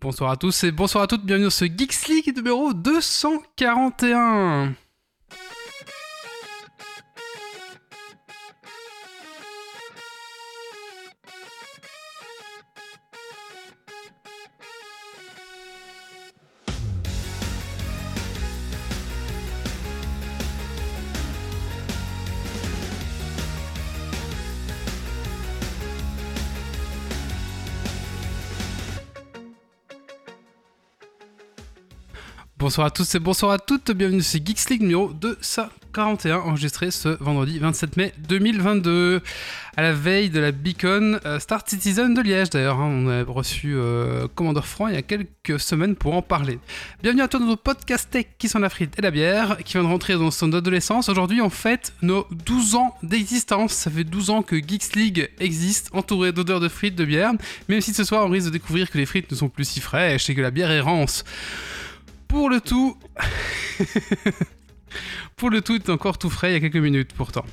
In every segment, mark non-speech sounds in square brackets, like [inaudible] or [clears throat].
Bonsoir à tous et bonsoir à toutes, bienvenue dans ce Geeks League numéro 241. Bonsoir à tous et bonsoir à toutes, bienvenue sur Geeks League numéro 241, enregistré ce vendredi 27 mai 2022, à la veille de la Beacon euh, Star Citizen de Liège d'ailleurs. hein. on a reçu euh, Commandeur Franc il y a quelques semaines pour en parler. Bienvenue à toi dans nos podcasts tech qui sont la frite et la bière, qui vient de rentrer dans son adolescence. Aujourd'hui, en fait, nos 12 ans d'existence. Ça fait 12 ans que Geeks League existe, entouré d'odeurs de frites, de bière, même si ce soir on risque de découvrir que les frites ne sont plus si fraîches et que la bière est rance. Pour le tout. [laughs] Pour le tout, est encore tout frais il y a quelques minutes pourtant.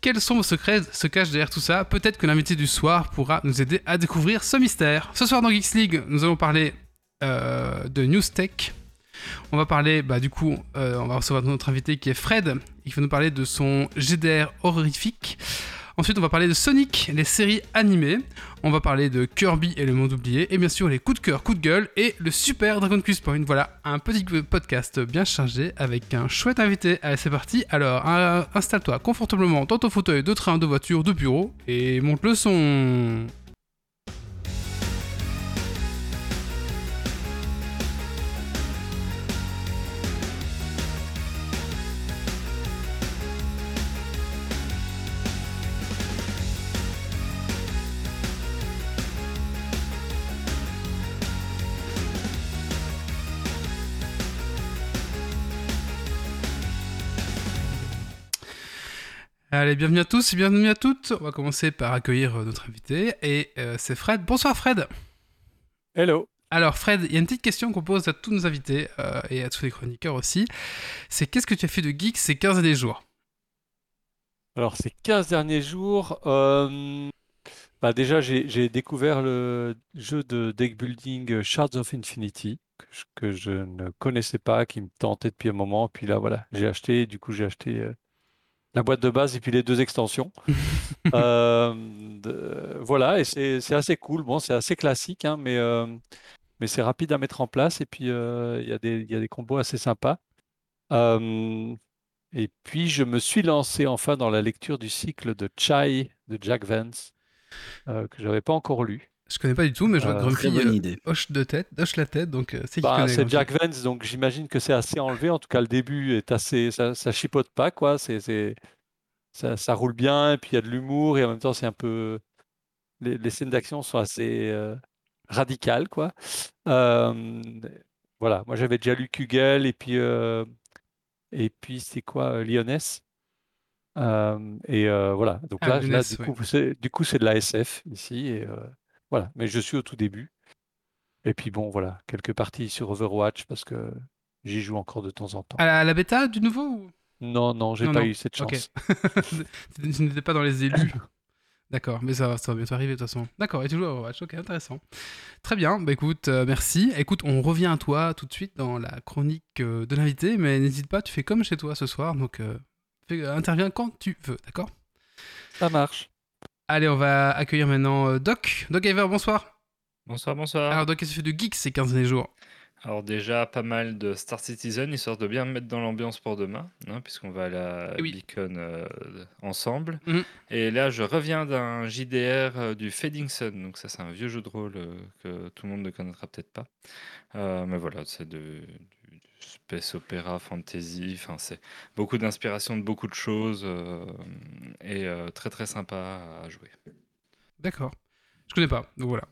Quels sont vos secrets se cachent derrière tout ça? Peut-être que l'invité du soir pourra nous aider à découvrir ce mystère. Ce soir dans Geeks League, nous allons parler euh, de News Tech. On va parler, bah du coup, euh, on va recevoir notre invité qui est Fred, qui va nous parler de son GDR horrifique. Ensuite, on va parler de Sonic, les séries animées. On va parler de Kirby et le monde oublié. Et bien sûr, les coups de cœur, coups de gueule et le super Dragon Quest Point. Voilà, un petit podcast bien chargé avec un chouette invité. Allez, c'est parti. Alors, installe-toi confortablement dans ton fauteuil de train, de voiture, de bureau et monte le son. Allez, bienvenue à tous et bienvenue à toutes. On va commencer par accueillir euh, notre invité et euh, c'est Fred. Bonsoir Fred. Hello. Alors Fred, il y a une petite question qu'on pose à tous nos invités euh, et à tous les chroniqueurs aussi. C'est qu'est-ce que tu as fait de geek ces 15 derniers jours? Alors, ces 15 derniers jours, euh, bah déjà, j'ai découvert le jeu de deck building Shards of Infinity, que je, que je ne connaissais pas, qui me tentait depuis un moment. Puis là, voilà, j'ai acheté, du coup, j'ai acheté la boîte de base et puis les deux extensions. [laughs] Euh, de- voilà, et c'est assez cool. Bon, c'est assez classique, hein, mais, euh, mais c'est rapide à mettre en place. Et puis, euh, il y a des, il y a des combos assez sympas. Et puis, je me suis lancé enfin dans la lecture du cycle de Chai de Jack Vance, que je n'avais pas encore lu. Je connais pas du tout, mais je vois que Euh, Grumpy bonne euh, idée. hoche de tête, hoche la tête, donc euh, c'est qui Bah, c'est. Jack Vance, donc j'imagine que c'est assez enlevé. En tout cas, le début est assez, ça, ça chipote pas, quoi. C'est, c'est, ça, ça roule bien, et puis il y a de l'humour, et en même temps, c'est un peu, les, les scènes d'action sont assez euh, radicales, quoi. Euh, voilà, moi j'avais déjà lu Kugel, et puis, euh, et puis c'est quoi, Lyonesse. Euh, et euh, voilà, donc Ah, là, du coup, c'est, du coup, c'est de la SF ici, et euh, voilà. Mais je suis au tout début. Et puis bon, voilà, quelques parties sur Overwatch parce que j'y joue encore de temps en temps. À la, à la bêta du nouveau ou... Non, non, j'ai Non, pas non. eu cette chance. [laughs] Tu n'étais pas dans les élus. [laughs] D'accord, mais ça, va- ça va bientôt arriver de toute façon. D'accord, et tu joues à Overwatch, ok, intéressant. Très bien, bah écoute, euh, merci. Écoute, on revient à toi tout de suite dans la chronique euh, de l'invité, mais n'hésite pas, tu fais comme chez toi ce soir, donc euh, fais- interviens quand tu veux, d'accord? Ça marche. Allez, on va accueillir maintenant euh, Doc. Doc Ever, bonsoir. Bonsoir, bonsoir. Alors Doc, qu'est-ce que tu fais de geek ces 15 derniers jours? Alors déjà, pas mal de Star Citizen, histoire de bien me mettre dans l'ambiance pour demain, hein, puisqu'on va à la oui. Beacon euh, ensemble. Mhm. Et là, je reviens d'un JDR euh, du Fading Sun, donc ça c'est un vieux jeu de rôle euh, que tout le monde ne connaîtra peut-être pas. Mais voilà, c'est du space opéra, fantasy, enfin c'est beaucoup d'inspiration de beaucoup de choses, euh, et euh, très très sympa à jouer. D'accord. Je connais pas, donc voilà.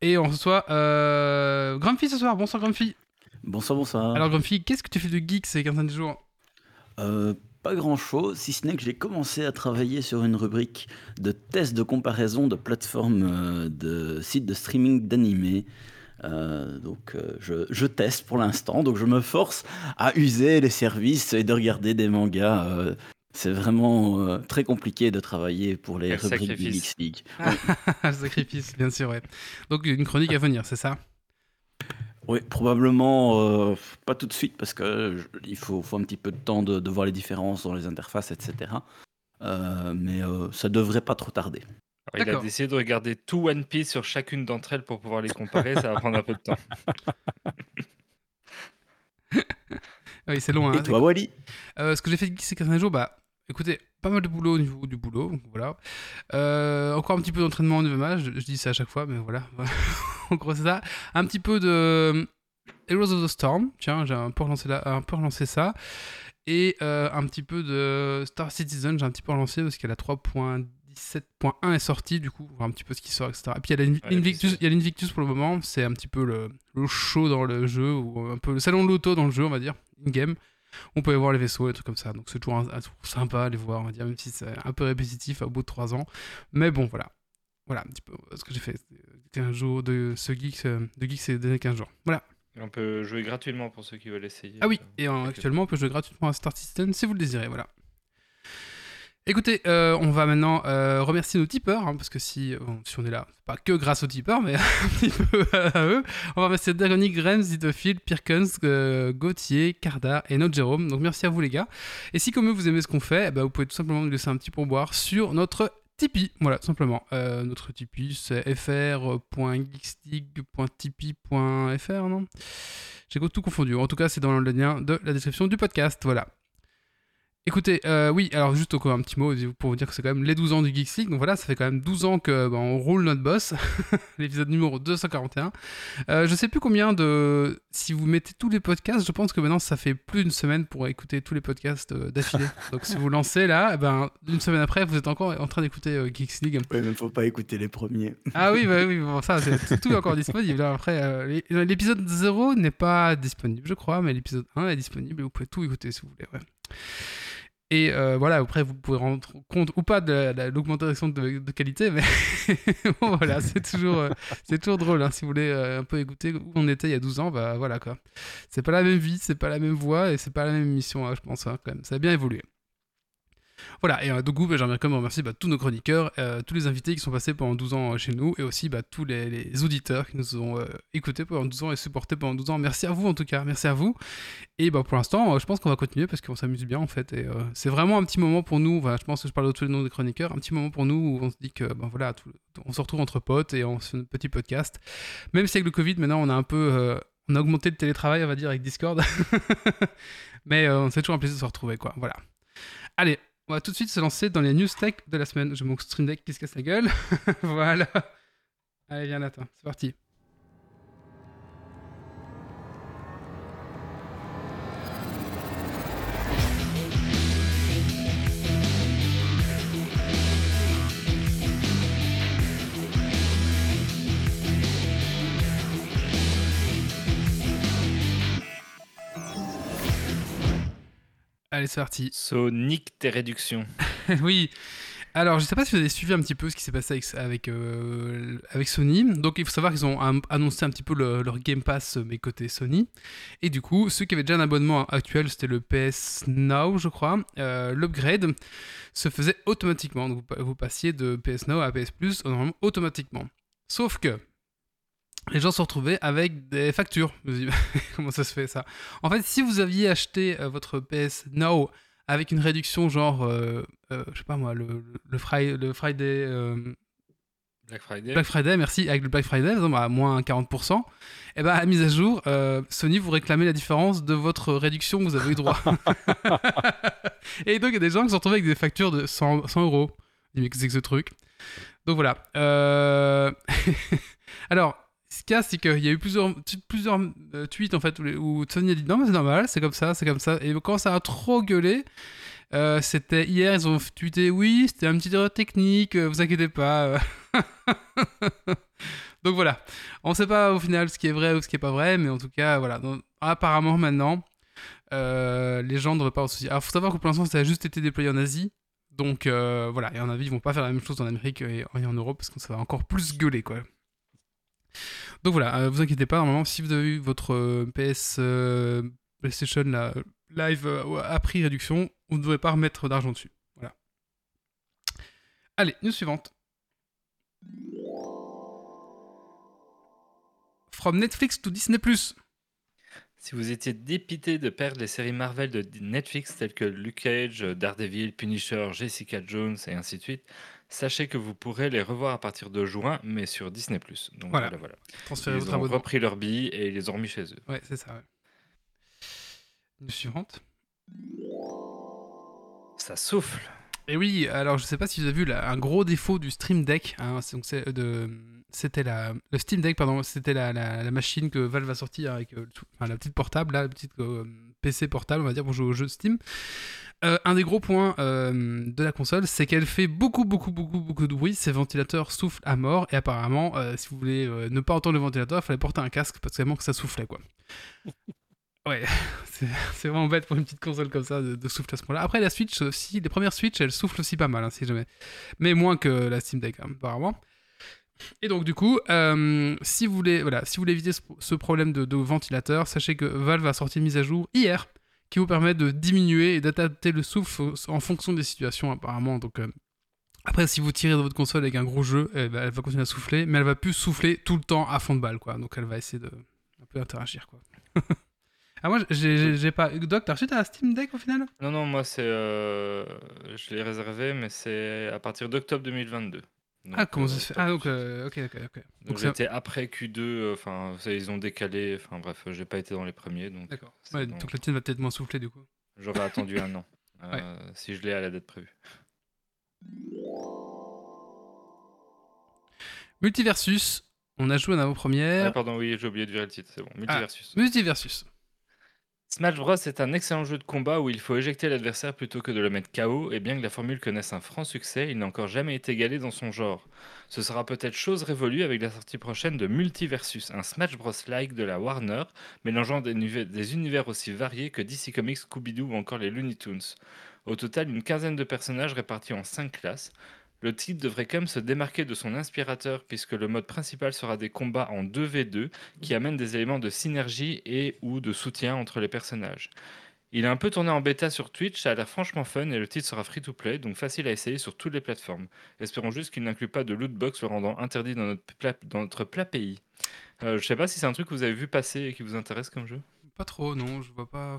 Et on reçoit euh, Grumpy ce soir, bonsoir Grumpy. Bonsoir, bonsoir. Alors Grumpy, qu'est-ce que tu fais de geek ces 15 derniers jours? Euh, pas grand chose, si ce n'est que j'ai commencé à travailler sur une rubrique de tests de comparaison de plateformes de sites de streaming d'animés. Euh, donc euh, je, je teste pour l'instant, donc je me force à user les services et de regarder des mangas. euh, c'est vraiment très compliqué de travailler pour les rubriques. Geeks League. [laughs] Le sacrifice, bien sûr, ouais. Donc une chronique à venir, c'est ça? Oui, probablement euh, pas tout de suite parce que je- il faut, faut un petit peu de temps de, de voir les différences dans les interfaces, etc. Euh, mais euh, ça devrait pas trop tarder. Alors, il a D'accord. décidé de regarder tout One Piece sur chacune d'entre elles pour pouvoir les comparer. ça va prendre un peu de temps. [laughs] Oui, c'est long. Hein, Et toi, Wally? Euh, ce que j'ai fait ces 15 jours, bah, écoutez, pas mal de boulot au niveau du boulot, donc voilà. Euh, encore un petit peu d'entraînement au niveau match, je, je dis ça à chaque fois, mais voilà. [laughs] en gros, c'est ça. Un petit peu de euh, Heroes of the Storm, tiens, j'ai un peu relancé, là, un peu relancé ça. Et euh, un petit peu de Star Citizen, j'ai un petit peu relancé parce qu'elle a 3.17.1 est sortie, du coup, voir un petit peu ce qui sort, etc. Et puis il y a l'Invictus, pour le moment, c'est un petit peu le, le show dans le jeu, ou un peu le salon de l'auto dans le jeu, on va dire, in-game. On peut aller voir les vaisseaux et trucs comme ça. Donc c'est toujours, un- un- toujours sympa à les voir, on va dire, même si c'est un peu répétitif au bout de 3 ans. Mais bon, voilà. Voilà un petit peu ce que j'ai fait. C'était un jour de ce geek, euh, de geek ces derniers 15 jours. Voilà. Et on peut jouer gratuitement pour ceux qui veulent essayer. Ah oui, Euh, et actuellement on peut jouer gratuitement à Star Citizen si vous le désirez. Voilà. Écoutez, euh, on va maintenant euh, remercier nos tipeurs, hein, parce que si, bon, si on est là, pas que grâce aux tipeurs, mais [laughs] un petit peu à eux. On va remercier Dragonic, Grems, Zitophil, Pirkens, euh, Gauthier, Carda et notre Jérôme. Donc merci à vous les gars. Et si comme eux vous aimez ce qu'on fait, eh ben, vous pouvez tout simplement nous laisser un petit pourboire sur notre Tipeee. Voilà, tout simplement. Euh, notre Tipeee, c'est fr.geeksleague.tipeee.fr, non? J'ai tout confondu. En tout cas, c'est dans le lien de la description du podcast. Voilà. Écoutez, euh, oui, alors juste encore un petit mot pour vous dire que c'est quand même les 12 ans du Geeks League. Donc voilà, ça fait quand même 12 ans que bah, on roule notre boss. [laughs] L'épisode numéro 241. Euh, je sais plus combien de. Si vous mettez tous les podcasts, je pense que maintenant ça fait plus d'une semaine pour écouter tous les podcasts euh, d'affilée. [laughs] Donc si vous lancez là, eh ben, une semaine après, vous êtes encore en train d'écouter euh, Geeks League. Oui, mais faut pas écouter les premiers. Ah oui, bah oui, bon, ça, c'est tout, est encore disponible. hein. Après, euh, l'é- l'épisode 0 n'est pas disponible, je crois, mais l'épisode 1 est disponible et vous pouvez tout écouter si vous voulez. ouais. Et euh, voilà, après, vous pouvez rendre compte ou pas de la- la- l'augmentation de, qualité, mais [laughs] bon, voilà, c'est toujours, euh, toujours drôle. hein, si vous voulez euh, un peu écouter où on était il y a 12 ans, bah voilà quoi. C'est pas la même vie, c'est pas la même voix et c'est pas la même émission, hein, je pense, hein, quand même. Ça a bien évolué. Voilà, et euh, du coup, j'aimerais quand même remercier bah, tous nos chroniqueurs, euh, tous les invités qui sont passés pendant 12 ans euh, chez nous, et aussi bah, tous les, auditeurs qui nous ont euh, écoutés pendant 12 ans et supportés pendant 12 ans. Merci à vous en tout cas, merci à vous. Et bah, pour l'instant, je pense qu'on va continuer parce qu'on s'amuse bien en fait. Et c'est vraiment un petit moment pour nous, je pense que je parle de tous les noms des chroniqueurs, un petit moment pour nous où on se dit que voilà, tout- on se retrouve entre potes et on fait un petit podcast. Même si avec le Covid, maintenant, on a un peu. on a augmenté le télétravail, on va dire, avec Discord. [laughs] Mais euh, c'est toujours un plaisir de se retrouver, quoi. Voilà. Allez, on va tout de suite se lancer dans les news tech de la semaine. J'ai mon stream deck qui se casse la gueule. [laughs] voilà. Allez, viens Nathan, c'est parti. Allez, c'est parti. [laughs] Sonic tes réductions. oui. Alors, je sais pas si vous avez suivi un petit peu ce qui s'est passé avec, avec, euh, avec Sony. Donc, il faut savoir qu'ils ont annoncé un petit peu le- leur Game Pass, euh, mais côté Sony. Et du coup, ceux qui avaient déjà un abonnement actuel, c'était le PS Now, je crois, euh, l'upgrade se faisait automatiquement. Donc, vous passiez de PS Now à PS Plus normalement automatiquement. Sauf que les gens se retrouvaient avec des factures. [laughs] Comment ça se fait ça? En fait, si vous aviez acheté euh, votre PS Now avec une réduction genre, euh, euh, je sais pas moi, le, le, le Fri- le Friday, euh, Black Friday. Black Friday, merci, avec le Black Friday, à moins 40%, et ben à la mise à jour, euh, Sony vous réclamez la différence de votre réduction que vous avez eu droit. [laughs] [laughs] et donc il y a des gens qui se retrouvent avec des factures de 100, 100 euros. Mais que c'est que ce truc? Donc voilà. Alors, ce qu'il y a, c'est qu'il y a eu plusieurs, euh, tweets en fait où, Sony a dit non mais c'est normal, c'est comme ça, c'est comme ça. Et quand ça a trop gueulé, euh, c'était hier, ils ont tweeté oui, c'était un petit erreur technique, euh, vous inquiétez pas. [laughs] Donc voilà, on sait pas au final ce qui est vrai ou ce qui est pas vrai, mais en tout cas voilà. Apparemment maintenant, les gens ne devraient pas en soucier. Alors faut savoir que pour l'instant ça a juste été déployé en Asie. Donc voilà, et en avis, ils vont pas faire la même chose en Amérique et en Europe parce que ça va encore plus gueuler quoi. Donc voilà, euh, vous inquiétez pas, normalement, si vous avez eu votre euh, PS euh, PlayStation live à prix réduction, vous ne devrez pas remettre d'argent dessus. Voilà. Allez, news suivante. from Netflix to Disney+. Si vous étiez dépité de perdre les séries Marvel de Netflix telles que Luke Cage, Daredevil, Punisher, Jessica Jones et ainsi de suite, sachez que vous pourrez les revoir à partir de juin, mais sur Disney+. Donc Voilà. voilà, voilà. Transférez Ils votre ont abonnement. repris leur billes et ils les ont remis chez eux. Ouais, c'est ça. Ouais. News suivante. Ça souffle. Et oui, alors je sais pas si vous avez vu là, un gros défaut du Stream Deck. hein, c'est- donc c'est, euh, de, c'était la, le Steam Deck, pardon, c'était la, la, la machine que Valve va sortir avec euh, tout- enfin, la petite portable, là, la petite euh, PC portable, on va dire, pour jouer aux jeux Steam. Euh, un des gros points euh, de la console, c'est qu'elle fait beaucoup, beaucoup, beaucoup, beaucoup de bruit. Ses ventilateurs soufflent à mort. Et apparemment, euh, si vous voulez ne pas entendre le ventilateur, il fallait porter un casque parce que vraiment que ça soufflait, quoi. [laughs] Ouais, [laughs] c'est c'est vraiment bête pour une petite console comme ça de, de souffler à ce point-là. Après, la Switch aussi, les premières Switch, elles soufflent aussi pas mal, hein, si jamais. Mais moins que la Steam Deck, hein, apparemment. Et donc, du coup, euh, si, vous voulez, voilà, si vous voulez éviter ce, ce problème de, de ventilateur, sachez que Valve a sorti une mise à jour hier qui vous permet de diminuer et d'adapter le souffle en fonction des situations, apparemment. Donc, euh, après, si vous tirez de votre console avec un gros jeu, eh ben, elle va continuer à souffler, mais elle va plus souffler tout le temps à fond de balle, quoi. Donc, elle va essayer de un peu interagir, quoi. [laughs] ah, moi, j'ai pas. Doc, t'as reçu ta Steam Deck au final? Non, non, moi, c'est. euh, Je l'ai réservé, mais c'est à partir d'octobre 2022. Donc, Ah, comment euh, ça se fait Ah, donc, euh, ok, ok, ok. Donc j'étais après Q2, euh, enfin, ça, ils ont décalé, enfin bref, euh, j'ai pas été dans les premiers, donc D'accord. Ouais, donc la tienne va peut-être moins souffler, du coup. j'aurais attendu un an, [laughs] euh, si je l'ai à la date prévue. Multiversus, on a joué en Ah, avant-première. pardon, oui, j'ai oublié de virer le titre, c'est bon. Multiversus. Multiversus. Smash Bros est un excellent jeu de combat où il faut éjecter l'adversaire plutôt que de le mettre KO, et bien que la formule connaisse un franc succès, il n'a encore jamais été égalé dans son genre. Ce sera peut-être chose révolue avec la sortie prochaine de Multiversus, un Smash Bros-like de la Warner, mélangeant des, univers aussi variés que DC Comics, Scooby-Doo ou encore les Looney Tunes. Au total, une quinzaine de personnages répartis en cinq classes. Le titre devrait quand même se démarquer de son inspirateur puisque le mode principal sera des combats en 2v2 qui amènent des éléments de synergie et ou de soutien entre les personnages. Il est un peu tourné en bêta sur Twitch, ça a l'air franchement fun et le titre sera free to play, donc facile à essayer sur toutes les plateformes. Espérons juste qu'il n'inclut pas de loot box le rendant interdit dans notre plat, dans notre plat pays. Euh, je sais pas si c'est un truc que vous avez vu passer et qui vous intéresse comme jeu? Pas trop, non, je vois pas.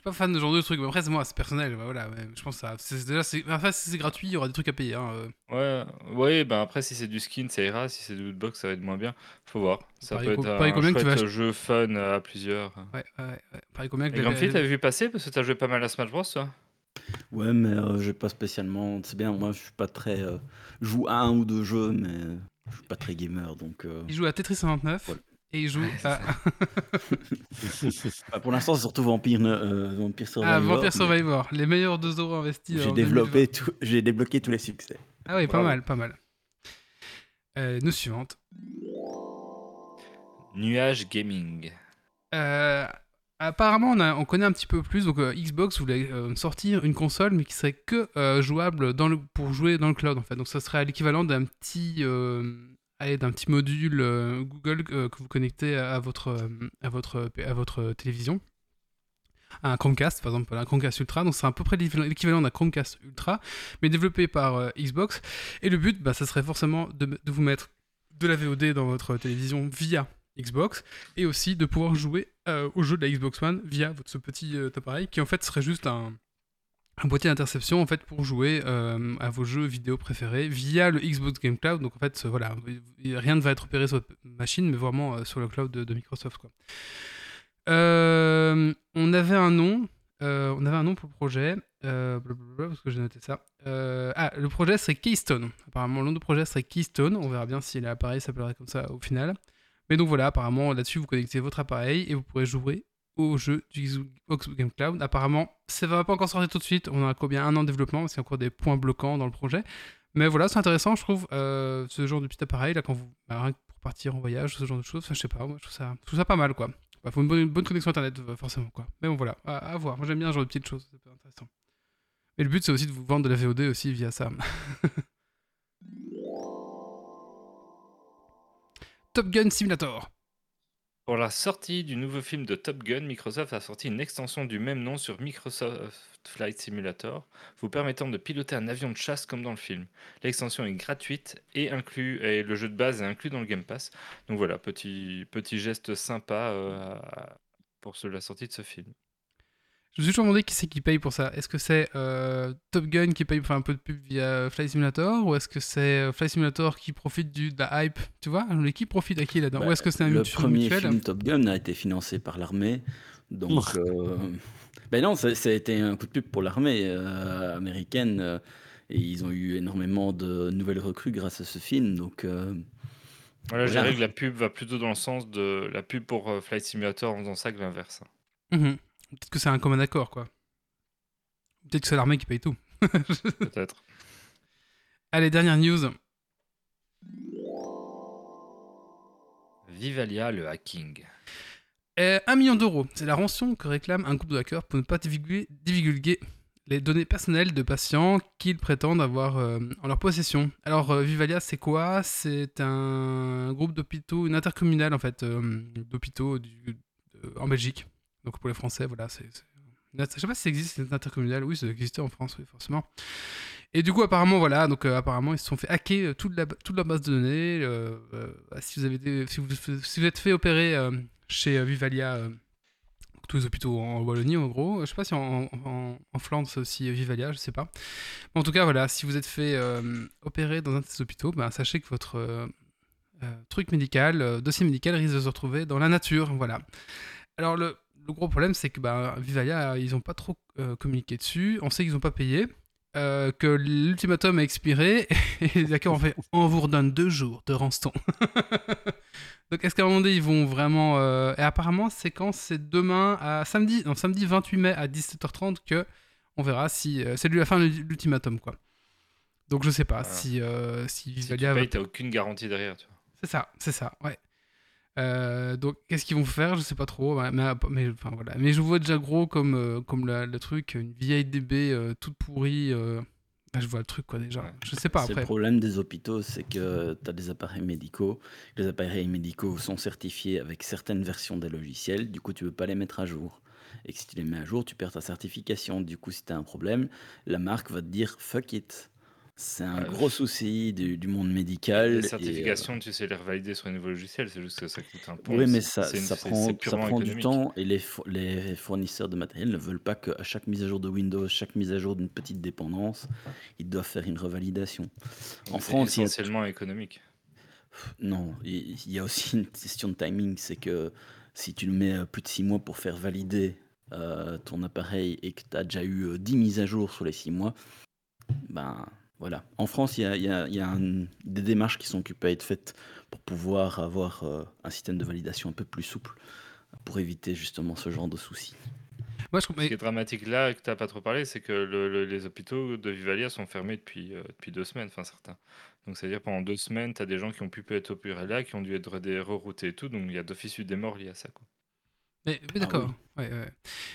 Je suis pas fan de ce genre de trucs. mais Après, c'est moi, c'est personnel. bah Voilà, mais je pense que ça. c'est- Déjà, c'est... Enfin, si c'est gratuit, il y aura des trucs à payer. Hein. euh. Ouais, ouais, ben après si c'est du skin ça ira, si c'est du loot box ça va être moins bien. Faut voir. Ça peut co- être un tu vas chouette jeu fun à plusieurs. Ouais, ouais, ouais. Pareil, combien que Et les- Grumpy, t'avais vu passer parce que t'as joué pas mal à Smash Bros toi? Ouais, mais euh, j'ai pas spécialement. C'est bien, moi je suis pas très. euh, Je joue à un ou deux jeux, mais je suis pas très gamer donc. euh, Il joue à Tetris 99 Voilà. Et il joue Ouais, à, [laughs] bah, pour l'instant, c'est surtout Vampire, euh, Vampire Survivor. à Vampire mais Survivor. Les meilleurs 2 euros investis. J'ai développé tout, j'ai débloqué tous les succès. 2020. Ah oui, pas mal, pas mal. Euh, nous suivante. Nuage Gaming. Euh, apparemment, on, a- on connaît un petit peu plus. Donc, euh, Xbox voulait euh, sortir une console, mais qui serait que euh, jouable dans le, pour jouer dans le cloud, en fait. Donc, ça serait à l'équivalent d'un petit, allez, d'un petit module euh, Google euh, que vous connectez à votre, euh, à à télévision. Un Chromecast, par exemple, un Chromecast Ultra. Donc, c'est à peu près l'équivalent d'un Chromecast Ultra, mais développé par Xbox. Et le but, bah, ça serait forcément de, vous mettre de la VOD dans votre télévision via Xbox et aussi de pouvoir jouer au jeu de la Xbox One via ce petit appareil qui en fait serait juste un, un boîtier d'interception en fait pour jouer euh, à vos jeux vidéo préférés via le Xbox Game Cloud. Donc en fait, euh, voilà, rien ne va être opéré sur votre machine, mais vraiment euh, sur le cloud de, Microsoft. Quoi. On avait un nom, on avait un nom pour le projet, parce que j'ai noté ça. Ah, le projet serait Keystone. Apparemment, le nom du projet serait Keystone. On verra bien si l'appareil s'appellerait comme ça au final. Mais donc voilà, apparemment là-dessus, vous connectez votre appareil et vous pourrez jouer au jeu du Xbox Game Cloud. Apparemment, ça va pas encore sortir tout de suite. On a combien un an de développement parce qu'il y a encore des points bloquants dans le projet. Mais voilà, c'est intéressant, je trouve, euh, ce genre de petit appareil là quand vous bah, pour partir en voyage, ce genre de choses. Enfin, je sais pas, moi, je trouve ça, je trouve ça pas mal quoi. Il faut une bonne, connexion internet euh, forcément quoi. Mais bon voilà, à, voir. Moi j'aime bien ce genre de petites choses, c'est intéressant. Et le but c'est aussi de vous vendre de la VOD aussi via ça. [laughs] Top Gun Simulator. Pour la sortie du nouveau film de Top Gun, Microsoft a sorti une extension du même nom sur Microsoft Flight Simulator, vous permettant de piloter un avion de chasse comme dans le film. L'extension est gratuite et, le jeu de base est inclus dans le Game Pass. Donc voilà, petit, petit geste sympa euh, pour la sortie de ce film. Je me suis toujours demandé qui c'est qui paye pour ça. Est-ce que c'est euh, Top Gun qui paye pour faire un peu de pub via Flight Simulator ou est-ce que c'est euh, Flight Simulator qui profite du, de la hype Tu vois? Qui profite à qui là-dedans? Bah, Ou est-ce que c'est un Le mutuel premier mutuel? film Top Gun a été financé par l'armée. Donc, euh, ben non, ça, ça a été un coup de pub pour l'armée euh, américaine. euh, et ils ont eu énormément de nouvelles recrues grâce à ce film. Donc, euh, Voilà, je Voilà. dirais que la pub va plutôt dans le sens de la pub pour Flight Simulator en faisant ça que l'inverse. Mhm. Peut-être que c'est un commun accord, quoi. Peut-être que c'est l'armée qui paye tout. [laughs] Peut-être. Allez, dernière news. Vivalia, le hacking. Euh, un million d'euros, c'est la rançon que réclame un groupe de hackers pour ne pas divulguer, divulguer les données personnelles de patients qu'ils prétendent avoir euh, en leur possession. Alors, euh, Vivalia, c'est quoi? C'est un groupe d'hôpitaux, une intercommunale en fait, euh, d'hôpitaux en Belgique. Donc pour les Français, voilà, c'est. c'est- Je sais pas si ça existe, cette intercommunale. Oui, ça existait en France, oui, forcément. Et du coup, apparemment, voilà, donc euh, apparemment, ils se sont fait hacker euh, toute, la, toute leur base de données. euh, si, vous avez si, vous, si vous êtes fait opérer chez Vivalia, tous les hôpitaux en Wallonie, en gros, je sais pas si en, en, Flandre c'est aussi Vivalia, je sais pas. Mais en tout cas, voilà, si vous êtes fait opérer dans un de ces hôpitaux, ben, sachez que votre truc médical, dossier médical risque de se retrouver dans la nature, voilà. Alors le, le gros problème, c'est que ben, Vivalia, ils ont pas trop euh, communiqué dessus. On sait qu'ils ont pas payé. euh, que l'ultimatum a expiré [laughs] et hackers ont fait on vous redonne deux jours de rançon. [laughs] Donc est-ce qu'à un moment donné ils vont vraiment euh, et apparemment c'est quand c'est demain à samedi non samedi 28 mai à 17h30 que on verra si c'est lui la fin de l'ultimatum quoi. Donc je sais pas Voilà. si si Si tu va payes, t'as aucune garantie derrière. Tu vois. c'est ça, c'est ça, ouais. Euh, donc, qu'est-ce qu'ils vont faire? Je sais pas trop. ouais, Mais, mais, enfin, voilà. mais je vois déjà gros comme, euh, comme le truc, une vieille DB euh, toute pourrie. euh, ah, je vois le truc, quoi, déjà. Je sais pas après. le problème des hôpitaux, c'est que tu as des appareils médicaux. Les appareils médicaux sont certifiés avec certaines versions des logiciels. Du coup, tu peux pas les mettre à jour. Et que si tu les mets à jour, tu perds ta certification. Du coup, si tu as un problème, la marque va te dire fuck it. C'est un Ouais. gros souci du, du monde médical. Les et, euh, certifications, tu sais les revalider sur un nouveau logiciel, c'est juste que ça coûte un pont. Oui, mais C'est- ça, c'est une- ça c'est- prend, c'est ça prend du temps et les, fo- les fournisseurs de matériel ne veulent pas qu'à chaque mise à jour de Windows, chaque mise à jour d'une petite dépendance, ils doivent faire une revalidation. En Mais c'est France, il a- essentiellement économique. Non, il y a aussi [laughs] une question de timing, c'est que si tu le mets euh, plus de 6 mois pour faire valider euh, ton appareil et que tu as déjà eu euh, 10 mises à jour sur les 6 mois, ben voilà. En France, il y a, il y a- il y a un- des démarches qui sont occupées à être faites pour pouvoir avoir euh, un système de validation un peu plus souple pour éviter justement ce genre de soucis. Moi, je Ce comprends. qui est dramatique là, que tu n'as pas trop parlé, c'est que le- le- les hôpitaux de Vivalia sont fermés depuis, euh, depuis deux semaines, enfin certains. Donc c'est-à-dire pendant deux semaines, tu as des gens qui ont pu être opérés là, qui ont dû être reroutés et tout, donc il y a d'office eu des morts liés à ça. Quoi. Mais, mais Ah d'accord. ouais, ouais.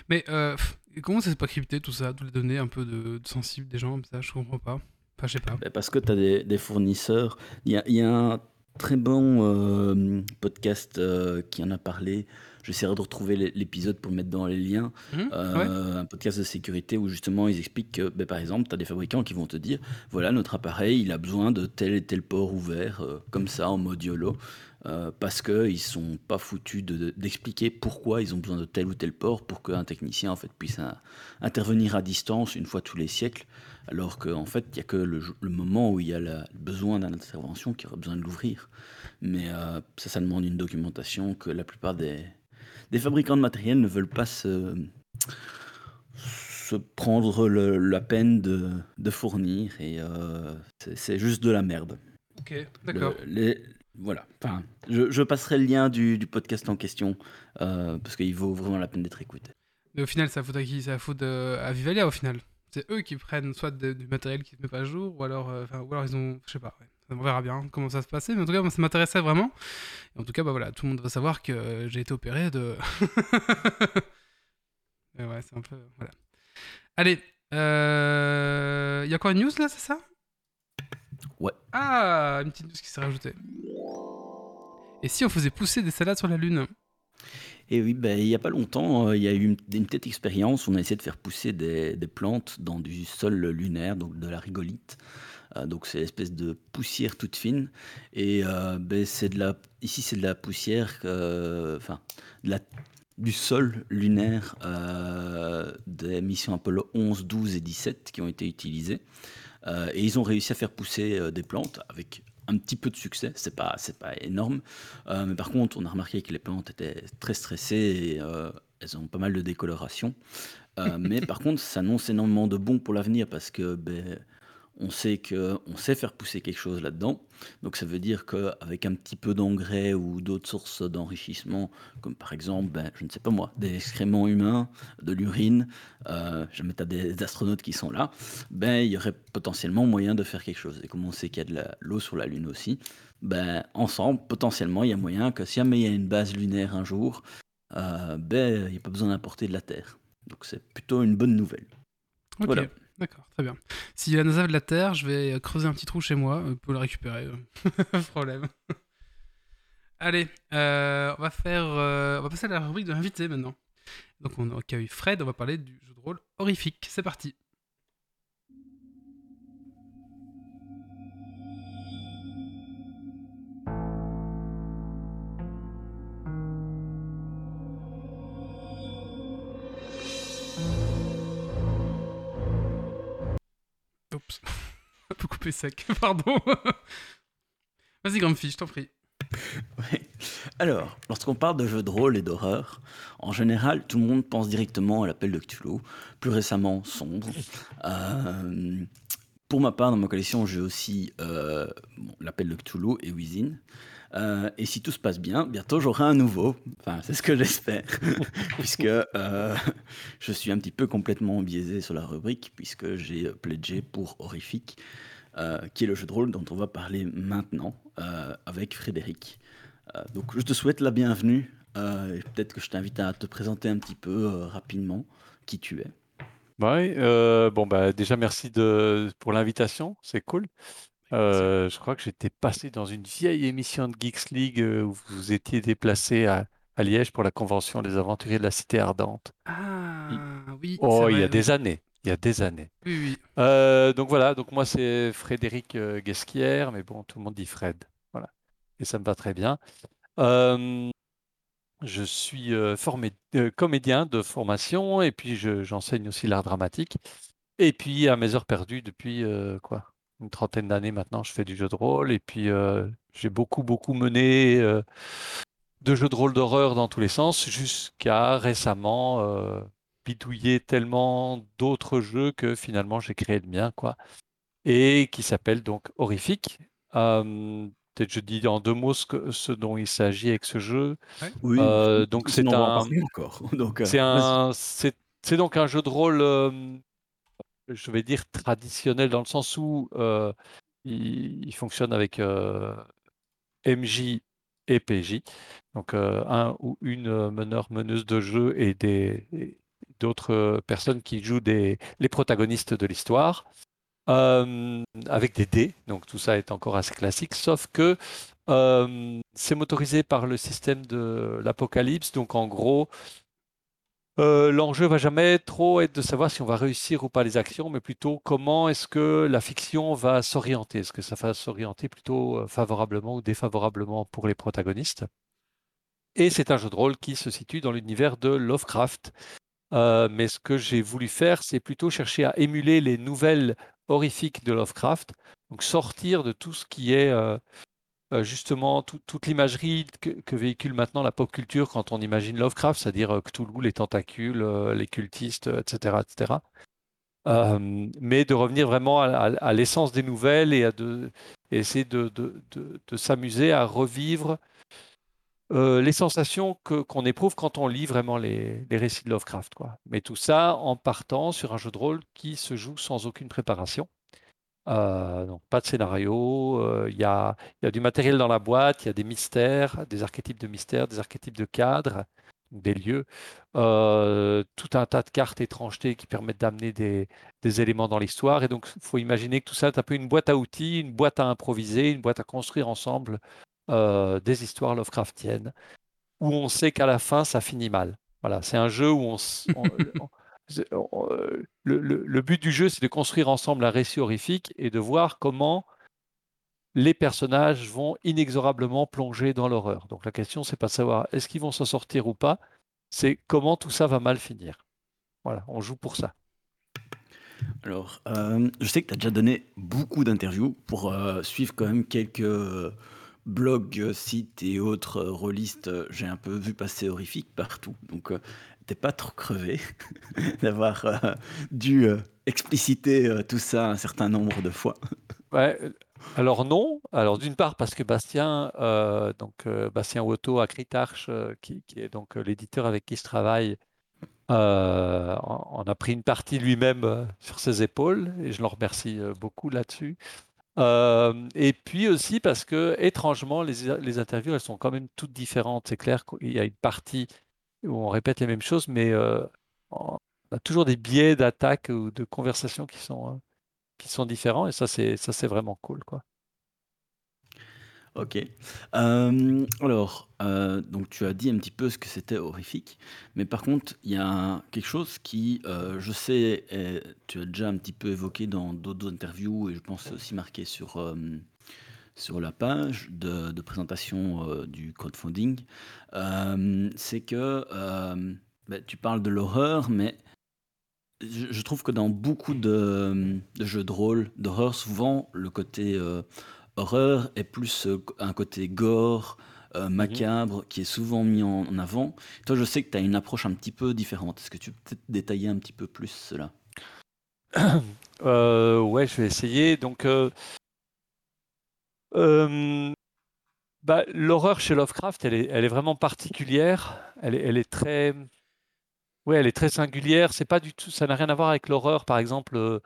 Mais euh, pff, comment ça s'est pas crypté tout ça, toutes les données un peu de, de sensibles des gens, ça, je comprends pas. Enfin, je sais pas. Ben, Parce que tu as des, des fournisseurs. Il y a, il y a un très bon euh, podcast euh, qui en a parlé. J'essaierai de retrouver l'é- l'épisode pour le mettre dans les liens. Mhm, Euh, ouais. Un podcast de sécurité où justement ils expliquent que, ben, par exemple, tu as des fabricants qui vont te dire voilà, notre appareil, il a besoin de tel et tel port ouvert, comme ça, en mode YOLO. euh, parce qu'ils ne sont pas foutus de- de- d'expliquer pourquoi ils ont besoin de tel ou tel port pour qu'un technicien en fait, puisse intervenir à distance une fois tous les siècles, alors qu'en fait, il n'y a que le, le moment où il y a la- le besoin d'intervention qui aurait besoin de l'ouvrir. Mais euh, ça, ça demande une documentation que la plupart des, des fabricants de matériel ne veulent pas se, se prendre le- la peine de, de fournir, et euh, c'est juste de la merde. Ok, d'accord. Le- voilà. Enfin, je, je passerai le lien du, du podcast en question, euh, parce qu'il vaut vraiment la peine d'être écouté. Mais au final, ça faute à qui? Ça faute à Vivalia au final. C'est eux qui prennent soit de- du matériel qui se met pas à jour, ou alors, euh, ou alors ils ont, je sais pas. ouais. On verra bien comment ça se passait, mais en tout cas, moi, ça m'intéressait vraiment. Et en tout cas, bah voilà, tout le monde va savoir que euh, j'ai été opéré de. [laughs] Ouais, c'est un peu, voilà. Allez, euh, il y a encore une news là, c'est ça? Ouais. Ah, une petite news qui s'est rajoutée. Et si on faisait pousser des salades sur la lune? Et oui, ben, il n'y a pas longtemps, euh, il y a eu une, petite expérience. On a essayé de faire pousser des, plantes dans du sol lunaire, donc de la rigolite. Euh, donc c'est l'espèce de poussière toute fine. Et euh, ben, c'est de la, ici c'est de la poussière, enfin du sol lunaire des missions Apollo 11, 12 et 17 qui ont été utilisées. Et ils ont réussi à faire pousser des plantes avec un petit peu de succès, c'est pas, c'est pas énorme. Euh, mais par contre, on a remarqué que les plantes étaient très stressées et euh, elles ont pas mal de décoloration. Euh, mais par contre, ça annonce énormément de bon pour l'avenir parce que ben, on sait sait faire pousser quelque chose là-dedans. Donc ça veut dire qu'avec un petit peu d'engrais ou d'autres sources d'enrichissement, comme par exemple, ben, je ne sais pas moi, des excréments humains, de l'urine, euh, jamais tu as des astronautes qui sont là, ben, il y aurait potentiellement moyen de faire quelque chose. Et comme on sait qu'il y a de l'eau sur la Lune aussi, ben, ensemble, potentiellement, il y a moyen que si jamais il y a une base lunaire un jour, euh, ben, il n'y a pas besoin d'importer de la Terre. Donc c'est plutôt une bonne nouvelle. Voilà. D'accord, très bien. Si la NASA de la Terre, je vais euh, creuser un petit trou chez moi euh, pour le récupérer. euh. [laughs] Problème. [laughs] Allez, on va faire, on va passer à la rubrique de l'invité maintenant. Donc on accueille Fred, on va parler du jeu de rôle horrifique. C'est parti. Sec, [laughs] pardon. Vas-y, Grumpy, je t'en prie. Alors, lorsqu'on parle de jeux de rôle et d'horreur, en général, tout le monde pense directement à l'appel de Cthulhu, plus récemment Sombre. Euh, pour ma part, dans ma collection, j'ai aussi euh, l'appel de Cthulhu et Within. Euh, et si tout se passe bien, bientôt j'aurai un nouveau. Enfin, c'est ce que j'espère. [laughs] puisque [laughs] je suis un petit peu complètement biaisé sur la rubrique, puisque j'ai pledgé pour Horrifique, euh, qui est le jeu de rôle dont on va parler maintenant euh, avec Frédéric. Euh, donc je te souhaite la bienvenue. Euh, et Peut-être que je t'invite à te présenter un petit peu euh, rapidement qui tu es. Ouais, euh, bon bah déjà merci de pour l'invitation, c'est cool. Euh, je crois que j'étais passé dans une vieille émission de Geeks League où vous étiez déplacé à, à Liège pour la convention des aventuriers de la Cité Ardente. Ah, oui. Oh, il y a des années, il y a des années. Oui, oui. Euh, donc voilà, donc moi c'est Frédéric euh, Guesquière, mais bon, tout le monde dit Fred. Voilà. Et ça me va très bien. Euh, je suis euh, formé, comédien de formation et puis je- j'enseigne aussi l'art dramatique. Et puis à mes heures perdues depuis quoi, une trentaine d'années maintenant, je fais du jeu de rôle et puis j'ai beaucoup beaucoup mené de jeux de rôle d'horreur dans tous les sens jusqu'à récemment bidouiller tellement d'autres jeux que finalement j'ai créé le mien quoi et qui s'appelle donc Horrifique. Euh, Peut-être je dis en deux mots ce, que- ce dont il s'agit avec ce jeu. Oui, Euh, donc c'est un, encore. [laughs] Donc, euh, c'est un, c'est, donc un jeu de rôle, euh, je vais dire traditionnel dans le sens où euh, il, il fonctionne avec euh, MJ et PJ, donc euh, un ou une meneur meneuse de jeu et des et d'autres euh, personnes qui jouent les protagonistes de l'histoire. euh, avec des dés, donc tout ça est encore assez classique, sauf que euh, c'est motorisé par le système de l'apocalypse, donc en gros, euh, l'enjeu va jamais trop être de savoir si on va réussir ou pas les actions, mais plutôt comment est-ce que la fiction va s'orienter. Est-ce que ça va s'orienter plutôt favorablement ou défavorablement pour les protagonistes? Et c'est un jeu de rôle qui se situe dans l'univers de Lovecraft. Euh, mais ce que j'ai voulu faire, c'est plutôt chercher à émuler les nouvelles horrifiques de Lovecraft, donc sortir de tout ce qui est euh, euh, justement tout- toute l'imagerie que, véhicule maintenant la pop culture quand on imagine Lovecraft, c'est-à-dire Cthulhu, les tentacules, les cultistes, etc., etc. Mais de revenir vraiment à, l'essence des nouvelles et à de, essayer de- de- de s'amuser à revivre euh, les sensations qu'on éprouve quand on lit vraiment les, récits de Lovecraft, quoi. Mais tout ça en partant sur un jeu de rôle qui se joue sans aucune préparation. Euh, donc pas de scénario, euh, il y a, du matériel dans la boîte, il y a des mystères, des archétypes de mystères, des archétypes de cadres, des lieux, tout un tas de cartes étrangetés qui permettent d'amener des, des éléments dans l'histoire. Et donc il faut imaginer que tout ça est un peu une boîte à outils, une boîte à improviser, une boîte à construire ensemble euh, des histoires Lovecraftiennes. où on sait qu'à la fin, ça finit mal. Voilà, c'est un jeu où on, [laughs] le, but du jeu, c'est de construire ensemble un récit horrifique et de voir comment les personnages vont inexorablement plonger dans l'horreur. Donc la question, c'est pas de savoir est-ce qu'ils vont s'en sortir ou pas, c'est comment tout ça va mal finir. Voilà, on joue pour ça. Alors, euh, je sais que tu as déjà donné beaucoup d'interviews pour euh, suivre quand même quelques euh, blogs, sites et autres rôlistes. J'ai un peu vu passer horrifique partout. Donc, t'es pas trop crevé [laughs] d'avoir dû expliciter tout ça un certain nombre de fois. [laughs] Alors non. Alors d'une part parce que Bastien, donc Bastien à Critarch, qui, qui, est donc l'éditeur avec qui je travaille, euh, on a pris une partie lui-même euh, sur ses épaules et je le remercie euh, beaucoup là-dessus. Et puis aussi parce que étrangement, les, interviews, elles sont quand même toutes différentes. C'est clair qu'il y a une partie où on répète les mêmes choses, mais on a toujours des biais d'attaque ou de conversation qui sont, qui sont différents et ça, c'est, ça, c'est vraiment cool. Quoi. Ok. Euh, alors, euh, donc tu as dit un petit peu ce que c'était horrifique, mais par contre, il y a quelque chose qui, euh, je sais, tu as déjà un petit peu évoqué dans d'autres interviews et je pense aussi marqué sur, sur la page de, présentation du crowdfunding, c'est que ben, tu parles de l'horreur, mais je, trouve que dans beaucoup de jeux de rôle, d'horreur, souvent le côté horreur est plus euh, un côté gore, euh, mhm. macabre, qui est souvent mis en, avant. Toi, je sais que tu as une approche un petit peu différente. Est-ce que tu peux peut-être détailler un petit peu plus cela? [coughs] Euh, Ouais, je vais essayer. Donc, bah, l'horreur chez Lovecraft, elle est, elle est vraiment particulière. Elle est, elle est très. Oui, elle est très singulière. C'est pas du tout, ça n'a rien à voir avec l'horreur, par exemple, euh,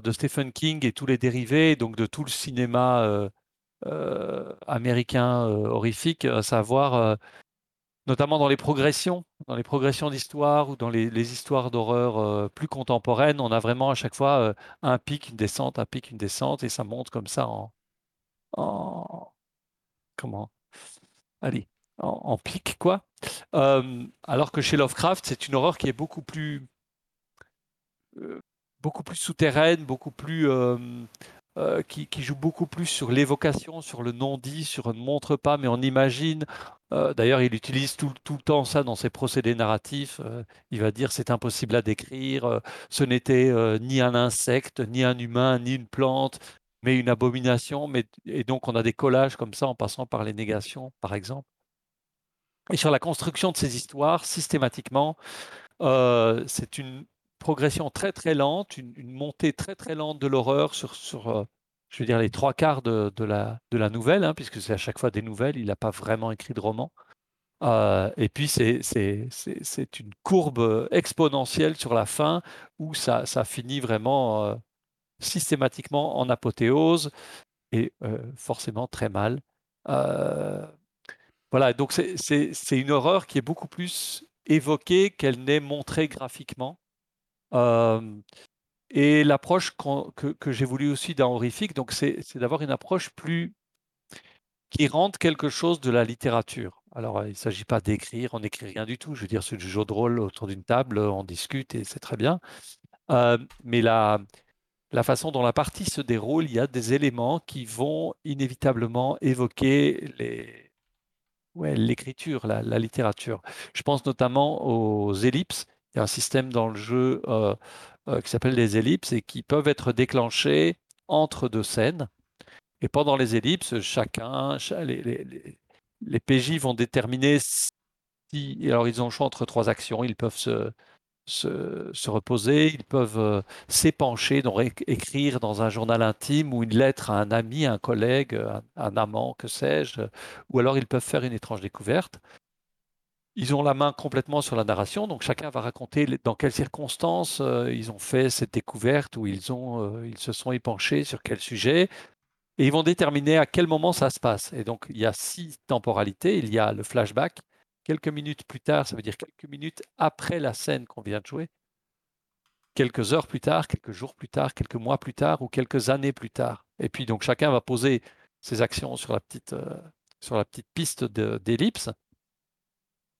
de Stephen King et tous les dérivés, donc de tout le cinéma euh, euh, américain horrifique, à savoir notamment dans les progressions, dans les progressions d'histoire ou dans les, histoires d'horreur plus contemporaines, on a vraiment à chaque fois un pic, une descente, un pic, une descente, et ça monte comme ça en comment? Allez, en, pic, quoi. alors que chez Lovecraft, c'est une horreur qui est beaucoup plus, plus souterraine, beaucoup plus, qui, joue beaucoup plus sur l'évocation, sur le non-dit, sur ne montre pas, mais on imagine. D'ailleurs, il utilise tout, tout, le temps ça dans ses procédés narratifs. il va dire c'est impossible à décrire. ce n'était ni un insecte, ni un humain, ni une plante, mais une abomination. Mais, et donc, on a des collages comme ça en passant par les négations, par exemple. Et sur la construction de ces histoires, systématiquement, euh, c'est une progression très très lente, une, montée très très lente de l'horreur sur, euh, je veux dire, les trois quarts de, de, la, de la nouvelle, hein, puisque c'est à chaque fois des nouvelles, il n'a pas vraiment écrit de roman. Euh, et puis c'est une courbe exponentielle sur la fin où ça, ça finit vraiment systématiquement en apothéose et forcément très mal. Voilà, donc c'est une horreur qui est beaucoup plus évoquée qu'elle n'est montrée graphiquement. et l'approche que, que j'ai voulu aussi dans Horrifique, c'est d'avoir une approche plus qui rende quelque chose de la littérature. Alors, il ne s'agit pas d'écrire, on n'écrit rien du tout. Je veux dire, c'est du jeu de rôle autour d'une table, on discute et c'est très bien. mais la, la façon dont la partie se déroule, il y a des éléments qui vont inévitablement évoquer les, Ouais, l'écriture, la, littérature. Je pense notamment aux ellipses. Il y a un système dans le jeu euh, euh, qui s'appelle les ellipses et qui peuvent être déclenchés entre deux scènes. Et pendant les ellipses, chacun, les, les, PJ vont déterminer si. Alors, ils ont le choix entre trois actions. Ils peuvent se, se, reposer, ils peuvent euh, s'épancher, donc écrire dans un journal intime ou une lettre à un ami, un collègue, un, amant, que sais-je, ou alors ils peuvent faire une étrange découverte. Ils ont la main complètement sur la narration, donc chacun va raconter dans quelles circonstances euh, ils ont fait cette découverte, ou ils, ont, euh, ils se sont épanchés sur quel sujet, et ils vont déterminer à quel moment ça se passe. Et donc il y a six temporalités, il y a le flashback, Quelques minutes plus tard, ça veut dire quelques minutes après la scène qu'on vient de jouer. Quelques heures plus tard, quelques jours plus tard, quelques mois plus tard ou quelques années plus tard. Et puis donc chacun va poser ses actions sur la petite, euh, piste d'ellipse.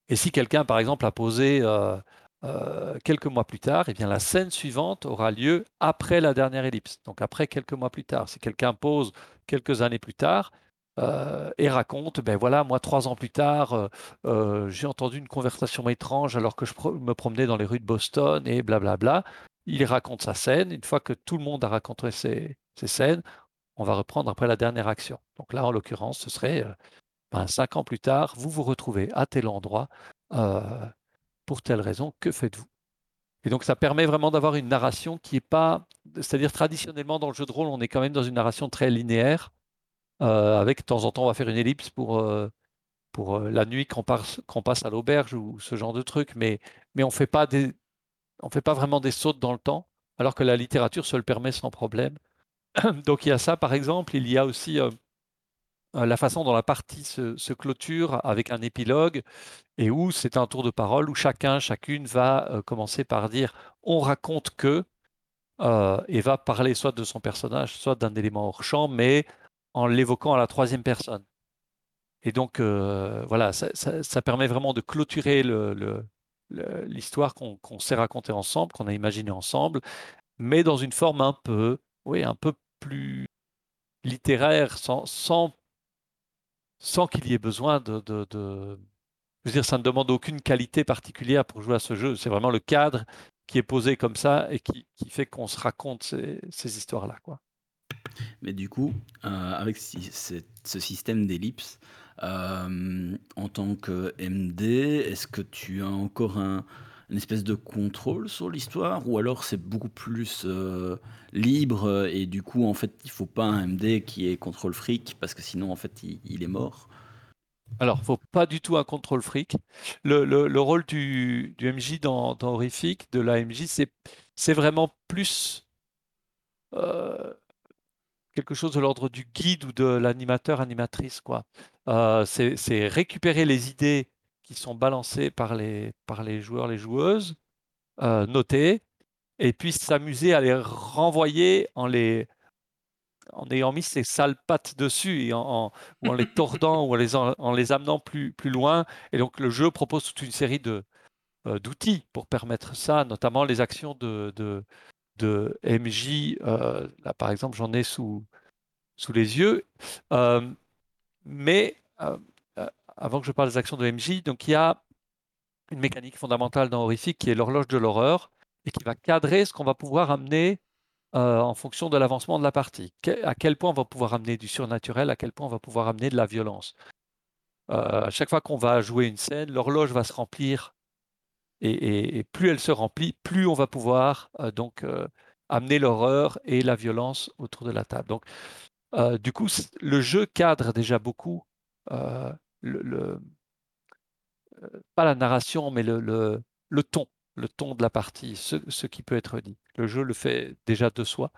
Et si quelqu'un, par exemple, a posé euh, euh, quelques mois plus tard, eh bien la scène suivante aura lieu après la dernière ellipse, donc après quelques mois plus tard. Si quelqu'un pose quelques années plus tard euh, et raconte, ben voilà, moi trois ans plus tard, j'ai entendu une conversation étrange alors que je me promenais dans les rues de Boston et blablabla. Il raconte sa scène. Une fois que tout le monde a raconté ses, scènes, on va reprendre après la dernière action. Donc là, en l'occurrence, ce serait ben, cinq ans plus tard, vous vous retrouvez à tel endroit pour telle raison, que faites-vous? Et donc ça permet vraiment d'avoir une narration qui n'est pas, c'est-à-dire traditionnellement dans le jeu de rôle, on est quand même dans une narration très linéaire, euh, avec de temps en temps on va faire une ellipse pour, euh, pour euh, la nuit qu'on passe, qu'on passe à l'auberge ou ce genre de truc, mais, mais on fait pas fait pas vraiment des sautes dans le temps, alors que la littérature se le permet sans problème. [clears throat] donc il y a ça par exemple, il y a aussi euh, la façon dont la partie se, clôture avec un épilogue et où c'est un tour de parole où chacun, chacune va euh, commencer par dire on raconte que euh, et va parler soit de son personnage, soit d'un élément hors champ, mais en l'évoquant à la troisième personne. Et donc voilà, ça, permet vraiment de clôturer l'histoire qu'on s'est racontée ensemble, qu'on a imaginée ensemble, mais dans une forme un peu, oui, un peu plus littéraire, sans, qu'il y ait besoin de, Je veux dire, ça ne demande aucune qualité particulière pour jouer à ce jeu. C'est vraiment le cadre qui est posé comme ça et qui, fait qu'on se raconte ces, histoires-là. Quoi. Mais du coup, euh, avec ce système d'ellipse, euh, en tant que MD, est-ce que tu as encore un, une espèce de contrôle sur l'histoire ou alors c'est beaucoup plus euh, libre et du coup en fait il faut pas un MD qui est contrôle fric parce que sinon en fait il, est mort? Alors, faut pas du tout un contrôle fric. Le, le, rôle du, MJ dans, dans Horrific, de la MJ, c'est vraiment plus quelque chose de l'ordre du guide ou de l'animateur, animatrice. quoi. Euh, c'est récupérer les idées qui sont balancés par les, par les joueurs, les joueuses, euh, notés, et puis s'amuser à les renvoyer en les en ayant mis ces sales pattes dessus, et en, ou en les [laughs] tordant, ou en les, en, les amenant plus, plus loin. Et donc le jeu propose toute une série de, euh, d'outils pour permettre ça, notamment les actions de, de, de MJ. Euh, là, par exemple, j'en ai sous, sous les yeux. mais avant que je parle des actions de MJ, donc il y a une mécanique fondamentale dans Horrific qui est l'horloge de l'horreur et qui va cadrer ce qu'on va pouvoir amener euh, en fonction de l'avancement de la partie. à quel point on va pouvoir amener du surnaturel, à quel point on va pouvoir amener de la violence. Euh, à chaque fois qu'on va jouer une scène, l'horloge va se remplir et, plus elle se remplit, plus on va pouvoir euh, donc amener l'horreur et la violence autour de la table. Donc, du coup, le jeu cadre déjà beaucoup euh, pas la narration, mais le, ton, le ton de la partie, ce, qui peut être dit. Le jeu le fait déjà de soi.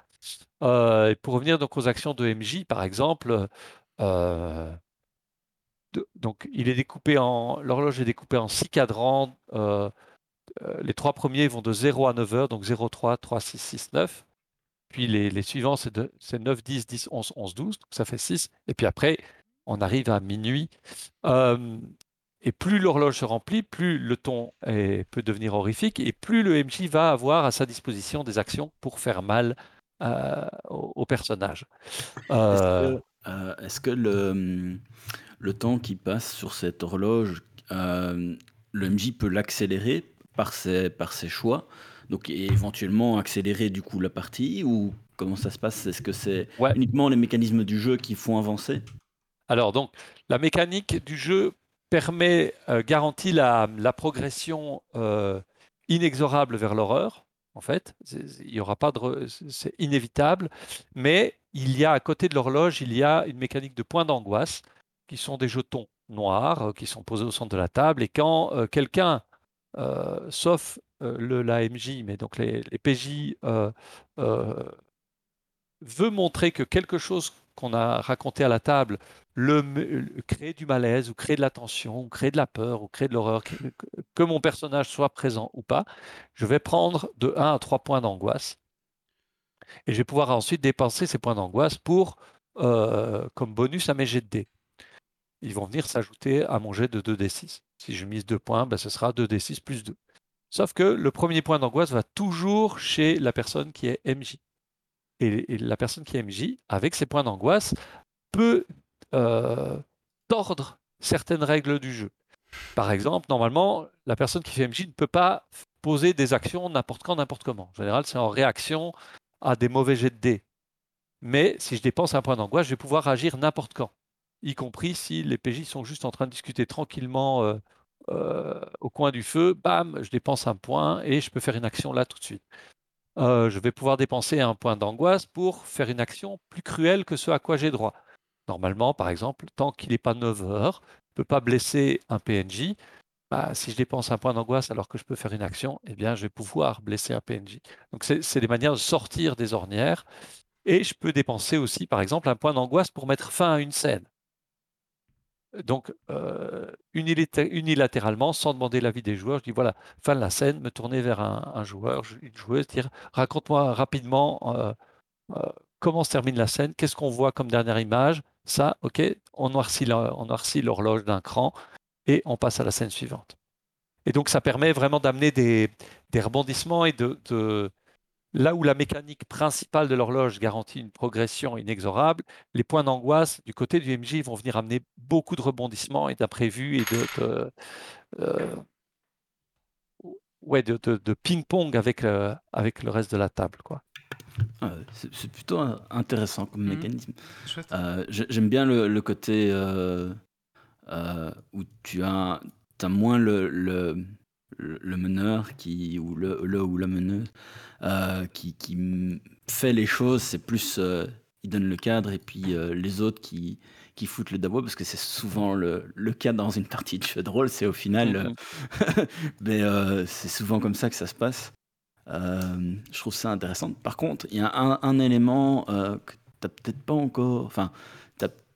Euh, et pour revenir donc aux actions de MJ, par exemple, euh, donc il est découpé en l'horloge est découpée en six cadrans. les trois premiers vont de 0 à 9 heures, donc 0, 3, 3, 6, 6, 9. Puis les, les suivants, c'est 9, 10, 10, 11, 11, 12, donc ça fait 6. Et puis après, on arrive à minuit. et plus l'horloge se remplit, plus le ton peut devenir horrifique et plus le MJ va avoir à sa disposition des actions pour faire mal au, personnage. Est-ce que, le, le, temps qui passe sur cette horloge, le MJ peut l'accélérer par ses, par ses choix donc éventuellement accélérer du coup la partie ou comment ça se passe? Est-ce que c'est uniquement les mécanismes du jeu qui font avancer? Alors donc, la mécanique du jeu permet, euh, garantit la, progression euh, inexorable vers l'horreur. En fait, il y aura pas de, c'est inévitable. Mais il y a à côté de l'horloge, il y a une mécanique de points d'angoisse qui sont des jetons noirs euh, qui sont posés au centre de la table. Et quand quelqu'un, sauf le l'AMJ, mais donc les, PJ, veut montrer que quelque chose qu'on a raconté à la table le, créer du malaise ou créer de la tension ou créer de la peur ou créer de l'horreur, que, mon personnage soit présent ou pas, je vais prendre de 1 à 3 points d'angoisse et je vais pouvoir ensuite dépenser ces points d'angoisse pour euh, comme bonus à mes jets de dés. Ils vont venir s'ajouter à mon jet de 2d6. Si je mise 2 points, ben, ce sera 2d6 plus 2. Sauf que le premier point d'angoisse va toujours chez la personne qui est MJ. Et, la personne qui est MJ, avec ses points d'angoisse, peut euh, tordre certaines règles du jeu. Par exemple, normalement, la personne qui fait MJ ne peut pas poser des actions n'importe quand, n'importe comment. En général, c'est en réaction à des mauvais jets de dés. Mais si je dépense un point d'angoisse, je vais pouvoir agir n'importe quand, y compris si les PJ sont juste en train de discuter tranquillement euh, euh, au coin du feu. Bam, je dépense un point et je peux faire une action là tout de suite. Euh, je vais pouvoir dépenser un point d'angoisse pour faire une action plus cruelle que ce à quoi j'ai droit. Normalement, par exemple, tant qu'il n'est pas 9 heures, je ne peux pas blesser un PNJ. Bah, si je dépense un point d'angoisse alors que je peux faire une action, eh bien, je vais pouvoir blesser un PNJ. Donc, c'est des manières de sortir des ornières. Et je peux dépenser aussi, par exemple, un point d'angoisse pour mettre fin à une scène. Donc, euh, unilatéralement, sans demander l'avis des joueurs, je dis voilà, fin de la scène, me tourner vers un, joueur, une joueuse, dire raconte-moi rapidement euh, euh, comment se termine la scène, qu'est-ce qu'on voit comme dernière image. Ça, ok, on noircit l'horloge d'un cran et on passe à la scène suivante. Et donc, ça permet vraiment d'amener des, rebondissements et de, Là où la mécanique principale de l'horloge garantit une progression inexorable, les points d'angoisse du côté du MJ vont venir amener beaucoup de rebondissements et d'imprévus et de, euh, ouais, de, ping-pong avec, avec le reste de la table. Quoi. Ah, c'est plutôt intéressant comme mmh. mécanisme. Euh, j'aime bien le, côté euh, où tu as, as moins le, le, meneur qui, ou, le, le, ou la meneuse euh, qui, qui, fait les choses, c'est plus euh, il donne le cadre et puis euh, les autres qui, qui foutent le d'abord parce que c'est souvent le, le, cas dans une partie de jeu de rôle, c'est au final, mm-hmm. [laughs] mais c'est souvent comme ça que ça se passe. je trouve ça intéressant. Par contre, il y a un, un élément que tu n'as peut-être pas encore, enfin,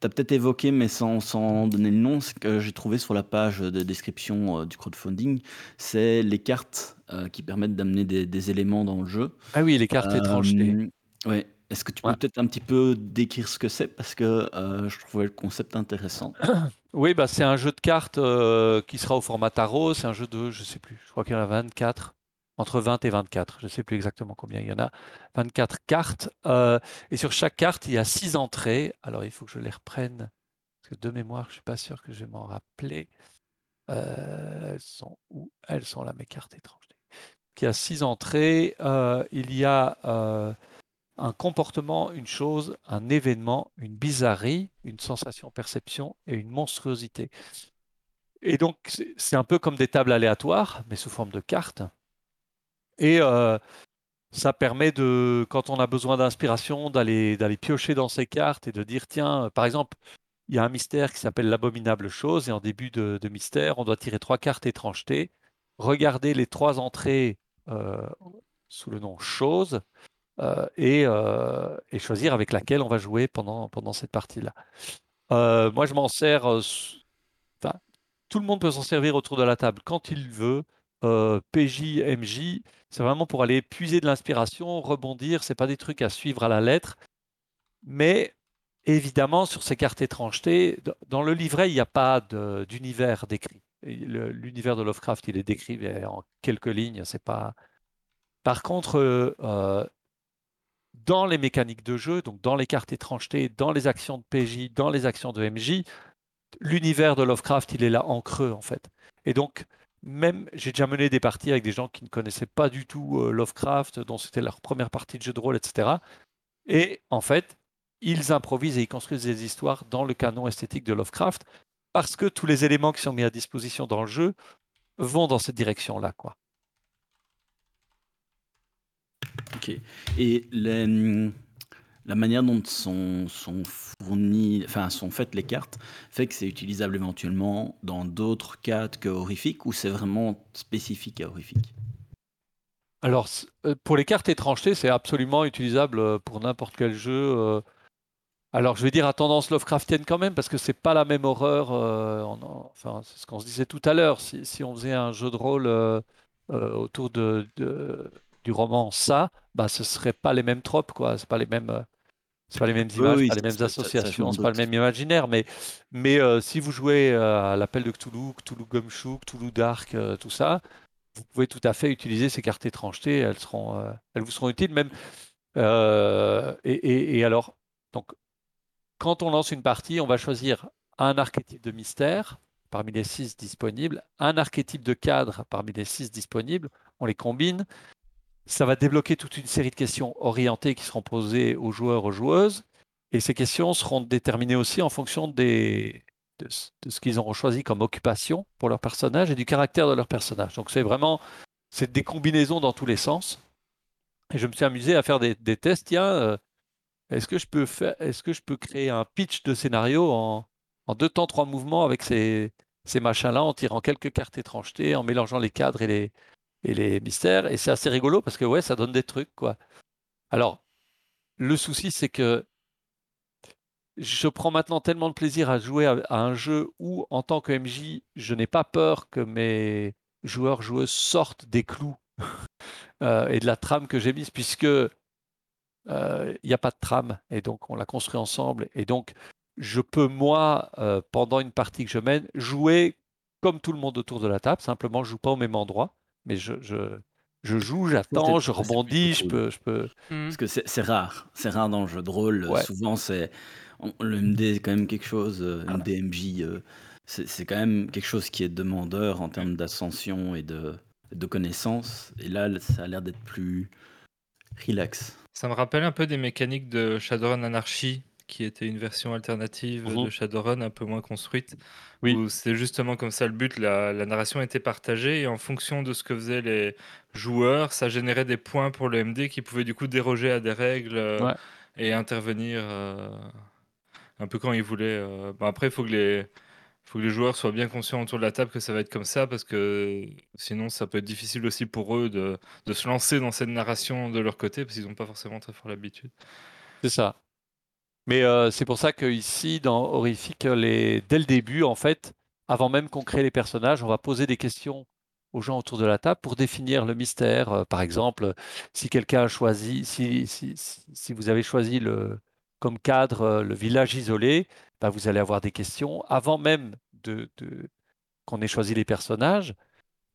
tu as peut-être évoqué, mais sans, sans, donner le nom, ce que j'ai trouvé sur la page de description euh, du crowdfunding, c'est les cartes euh, qui permettent d'amener des, éléments dans le jeu. Ah oui, les cartes étranges. Euh, ouais. Est-ce que tu peux peut-être un petit peu décrire ce que c'est? Parce que je trouvais le concept intéressant. [coughs] Oui, bah, c'est un jeu de cartes qui sera au format tarot. C'est un jeu de, je sais plus, je crois qu'il y en a 24 entre 20 et 24. Je ne sais plus exactement combien il y en a. 24 cartes. Euh, et sur chaque carte, il y a 6 entrées. Alors, il faut que je les reprenne. Parce que de mémoire, je ne suis pas sûr que je vais m'en rappeler. Euh, elles sont où? Elles sont là, mes cartes étranges. Il y a 6 entrées. Euh, il y a un comportement, une chose, un événement, une bizarrerie, une sensation, perception et une monstruosité. Et donc, c'est un peu comme des tables aléatoires, mais sous forme de cartes. Et euh, ça permet de, quand on a besoin d'inspiration, d'aller, piocher dans ces cartes et de dire, tiens, par exemple, il y a un mystère qui s'appelle l'abominable chose, et en début de, mystère, on doit tirer trois cartes étrangeté, regarder les trois entrées euh, sous le nom chose, euh, et, choisir avec laquelle on va jouer pendant, pendant cette partie-là. moi, je m'en sers, tout le monde peut s'en servir autour de la table quand il veut. PJ, MJ, c'est vraiment pour aller puiser de l'inspiration, rebondir. C'est pas des trucs à suivre à la lettre, mais évidemment sur ces cartes étrangetés, dans le livret il n'y a pas d'univers décrit. L'univers de Lovecraft il est décrit en quelques lignes. C'est pas. Par contre, euh, dans les mécaniques de jeu, donc dans les cartes étrangetés, dans les actions de PJ, dans les actions de MJ, l'univers de Lovecraft il est là en creux en fait. Et donc même, j'ai déjà mené des parties avec des gens qui ne connaissaient pas du tout euh, Lovecraft, dont c'était leur première partie de jeu de rôle, etc. Et en fait, ils improvisent et ils construisent des histoires dans le canon esthétique de Lovecraft, parce que tous les éléments qui sont mis à disposition dans le jeu vont dans cette direction-là. Ok. Et les, la manière dont sont, enfin sont faites les cartes, fait que c'est utilisable éventuellement dans d'autres cadres que horrifiques ou c'est vraiment spécifique à horrifique? Alors euh, pour les cartes étrangetés, c'est absolument utilisable euh, pour n'importe quel jeu. Euh. Alors je vais dire à tendance Lovecraftienne quand même parce que c'est pas la même horreur. enfin c'est ce qu'on se disait tout à l'heure. Si, on faisait un jeu de rôle autour de, du roman ça, bah ce serait pas les mêmes tropes quoi. C'est pas les mêmes C'est pas les mêmes images, oui, pas les mêmes associations, c'est pas le même imaginaire, mais, mais euh, si vous jouez euh, à l'appel de Cthulhu, Cthulhu Gumshoe, Cthulhu Dark, euh, tout ça, vous pouvez tout à fait utiliser ces cartes étrangetés, elles seront, euh, elles vous seront utiles même. et, et- et alors, donc, quand on lance une partie, on va choisir un archétype de mystère parmi les six disponibles, un archétype de cadre parmi les six disponibles, on les combine. Ça va débloquer toute une série de questions orientées qui seront posées aux joueurs, aux joueuses. Et ces questions seront déterminées aussi en fonction de, ce- qu'ils auront choisi comme occupation pour leur personnage et du caractère de leur personnage. Donc c'est vraiment c'est des combinaisons dans tous les sens. Et je me suis amusé à faire des, tests. Tiens, euh, est-ce que je peux est-ce que je peux créer un pitch de scénario en, en deux temps, trois mouvements avec ces, ces machins-là, en tirant quelques cartes étrangetés, en mélangeant les cadres et les, et les mystères. Et c'est assez rigolo parce que ouais, ça donne des trucs, quoi. Alors, le souci, c'est que je prends maintenant tellement de plaisir à jouer à, un jeu où, en tant que MJ, je n'ai pas peur que mes joueurs, joueuses sortent des clous [laughs] euh, et de la trame que j'ai mise, puisque euh, il n'y a pas de trame, et donc on l'a construit ensemble. Et donc, je peux, moi, euh, pendant une partie que je mène, jouer comme tout le monde autour de la table. Simplement, je joue pas au même endroit, mais je, je, je joue, j'attends, je rebondis, je peux, je peux. Hmm. Parce que c'est rare. C'est rare dans le jeu de rôle. Ouais. Souvent, c'est. on- Le MD est quand même quelque chose. euh, Voilà. MDMJ, euh, c'est c'est quand même quelque chose qui est demandeur en termes d'ascension et de, de connaissances. Et là, ça a l'air d'être plus relax. Ça me rappelle un peu des mécaniques de Shadowrun Anarchy, qui était une version alternative Mhm. de Shadowrun un peu moins construite. Oui. Où c'est justement comme ça le but, la, la narration était partagée et en fonction de ce que faisaient les joueurs, ça générait des points pour le MD qui pouvaient du coup déroger à des règles euh, Ouais. et intervenir euh, un peu quand ils voulaient. euh. Bon, après, il faut que les faut que les joueurs soient bien conscients autour de la table que ça va être comme ça parce que sinon ça peut être difficile aussi pour eux de, de se lancer dans cette narration de leur côté parce qu'ils n'ont pas forcément très fort l'habitude. C'est ça. Mais euh, c'est pour ça que ici, dans Horrific, les... dès le début, en fait, avant même qu'on crée les personnages, on va poser des questions aux gens autour de la table pour définir le mystère. Euh, par exemple, si quelqu'un a choisi, si, si, vous avez choisi le, comme cadre euh, le village isolé, bah, vous allez avoir des questions avant même de, qu'on ait choisi les personnages.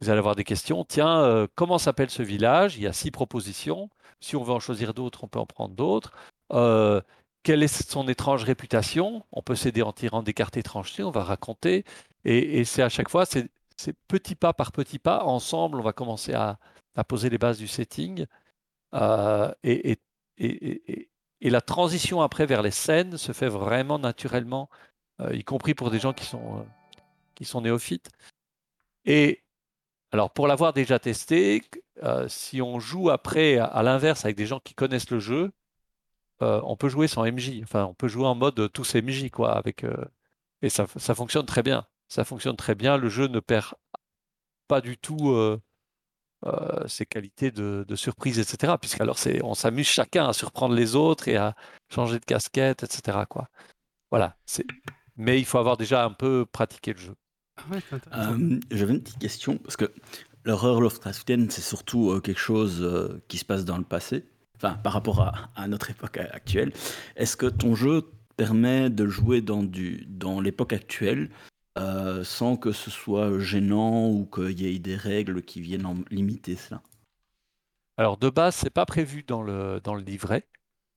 Vous allez avoir des questions. Tiens, comment s'appelle ce village? Il y a six propositions. Si on veut en choisir d'autres, on peut en prendre d'autres. Quelle est son étrange réputation? On peut s'aider en tirant des cartes étrangetés, on va raconter. Et, c'est à chaque fois, c'est petit pas par petit pas. Ensemble, on va commencer à, poser les bases du setting. Euh, et, la transition après vers les scènes se fait vraiment naturellement, euh, y compris pour des gens qui sont, néophytes. Et alors, pour l'avoir déjà testé, euh, si on joue après à l'inverse avec des gens qui connaissent le jeu, euh, on peut jouer sans MJ. Enfin, on peut jouer en mode tous MJ, quoi. Avec, euh, et ça, ça fonctionne très bien. Ça fonctionne très bien. Le jeu ne perd pas du tout euh, euh, ses qualités de, de surprise, etc. Puisqu'alors, c'est, on s'amuse chacun à surprendre les autres et à changer de casquette, etc. Quoi. Voilà. C'est... Mais il faut avoir déjà un peu pratiqué le jeu. Ah. Euh, J'avais une petite question, parce que l'horreur Lovecraftienne, c'est surtout euh, quelque chose euh, qui se passe dans le passé, enfin par rapport à, à notre époque actuelle. Est-ce que ton jeu permet de jouer dans, du, dans l'époque actuelle euh, sans que ce soit gênant ou qu'il y ait des règles qui viennent en limiter cela? Alors, de base, c'est pas prévu dans le, dans le livret,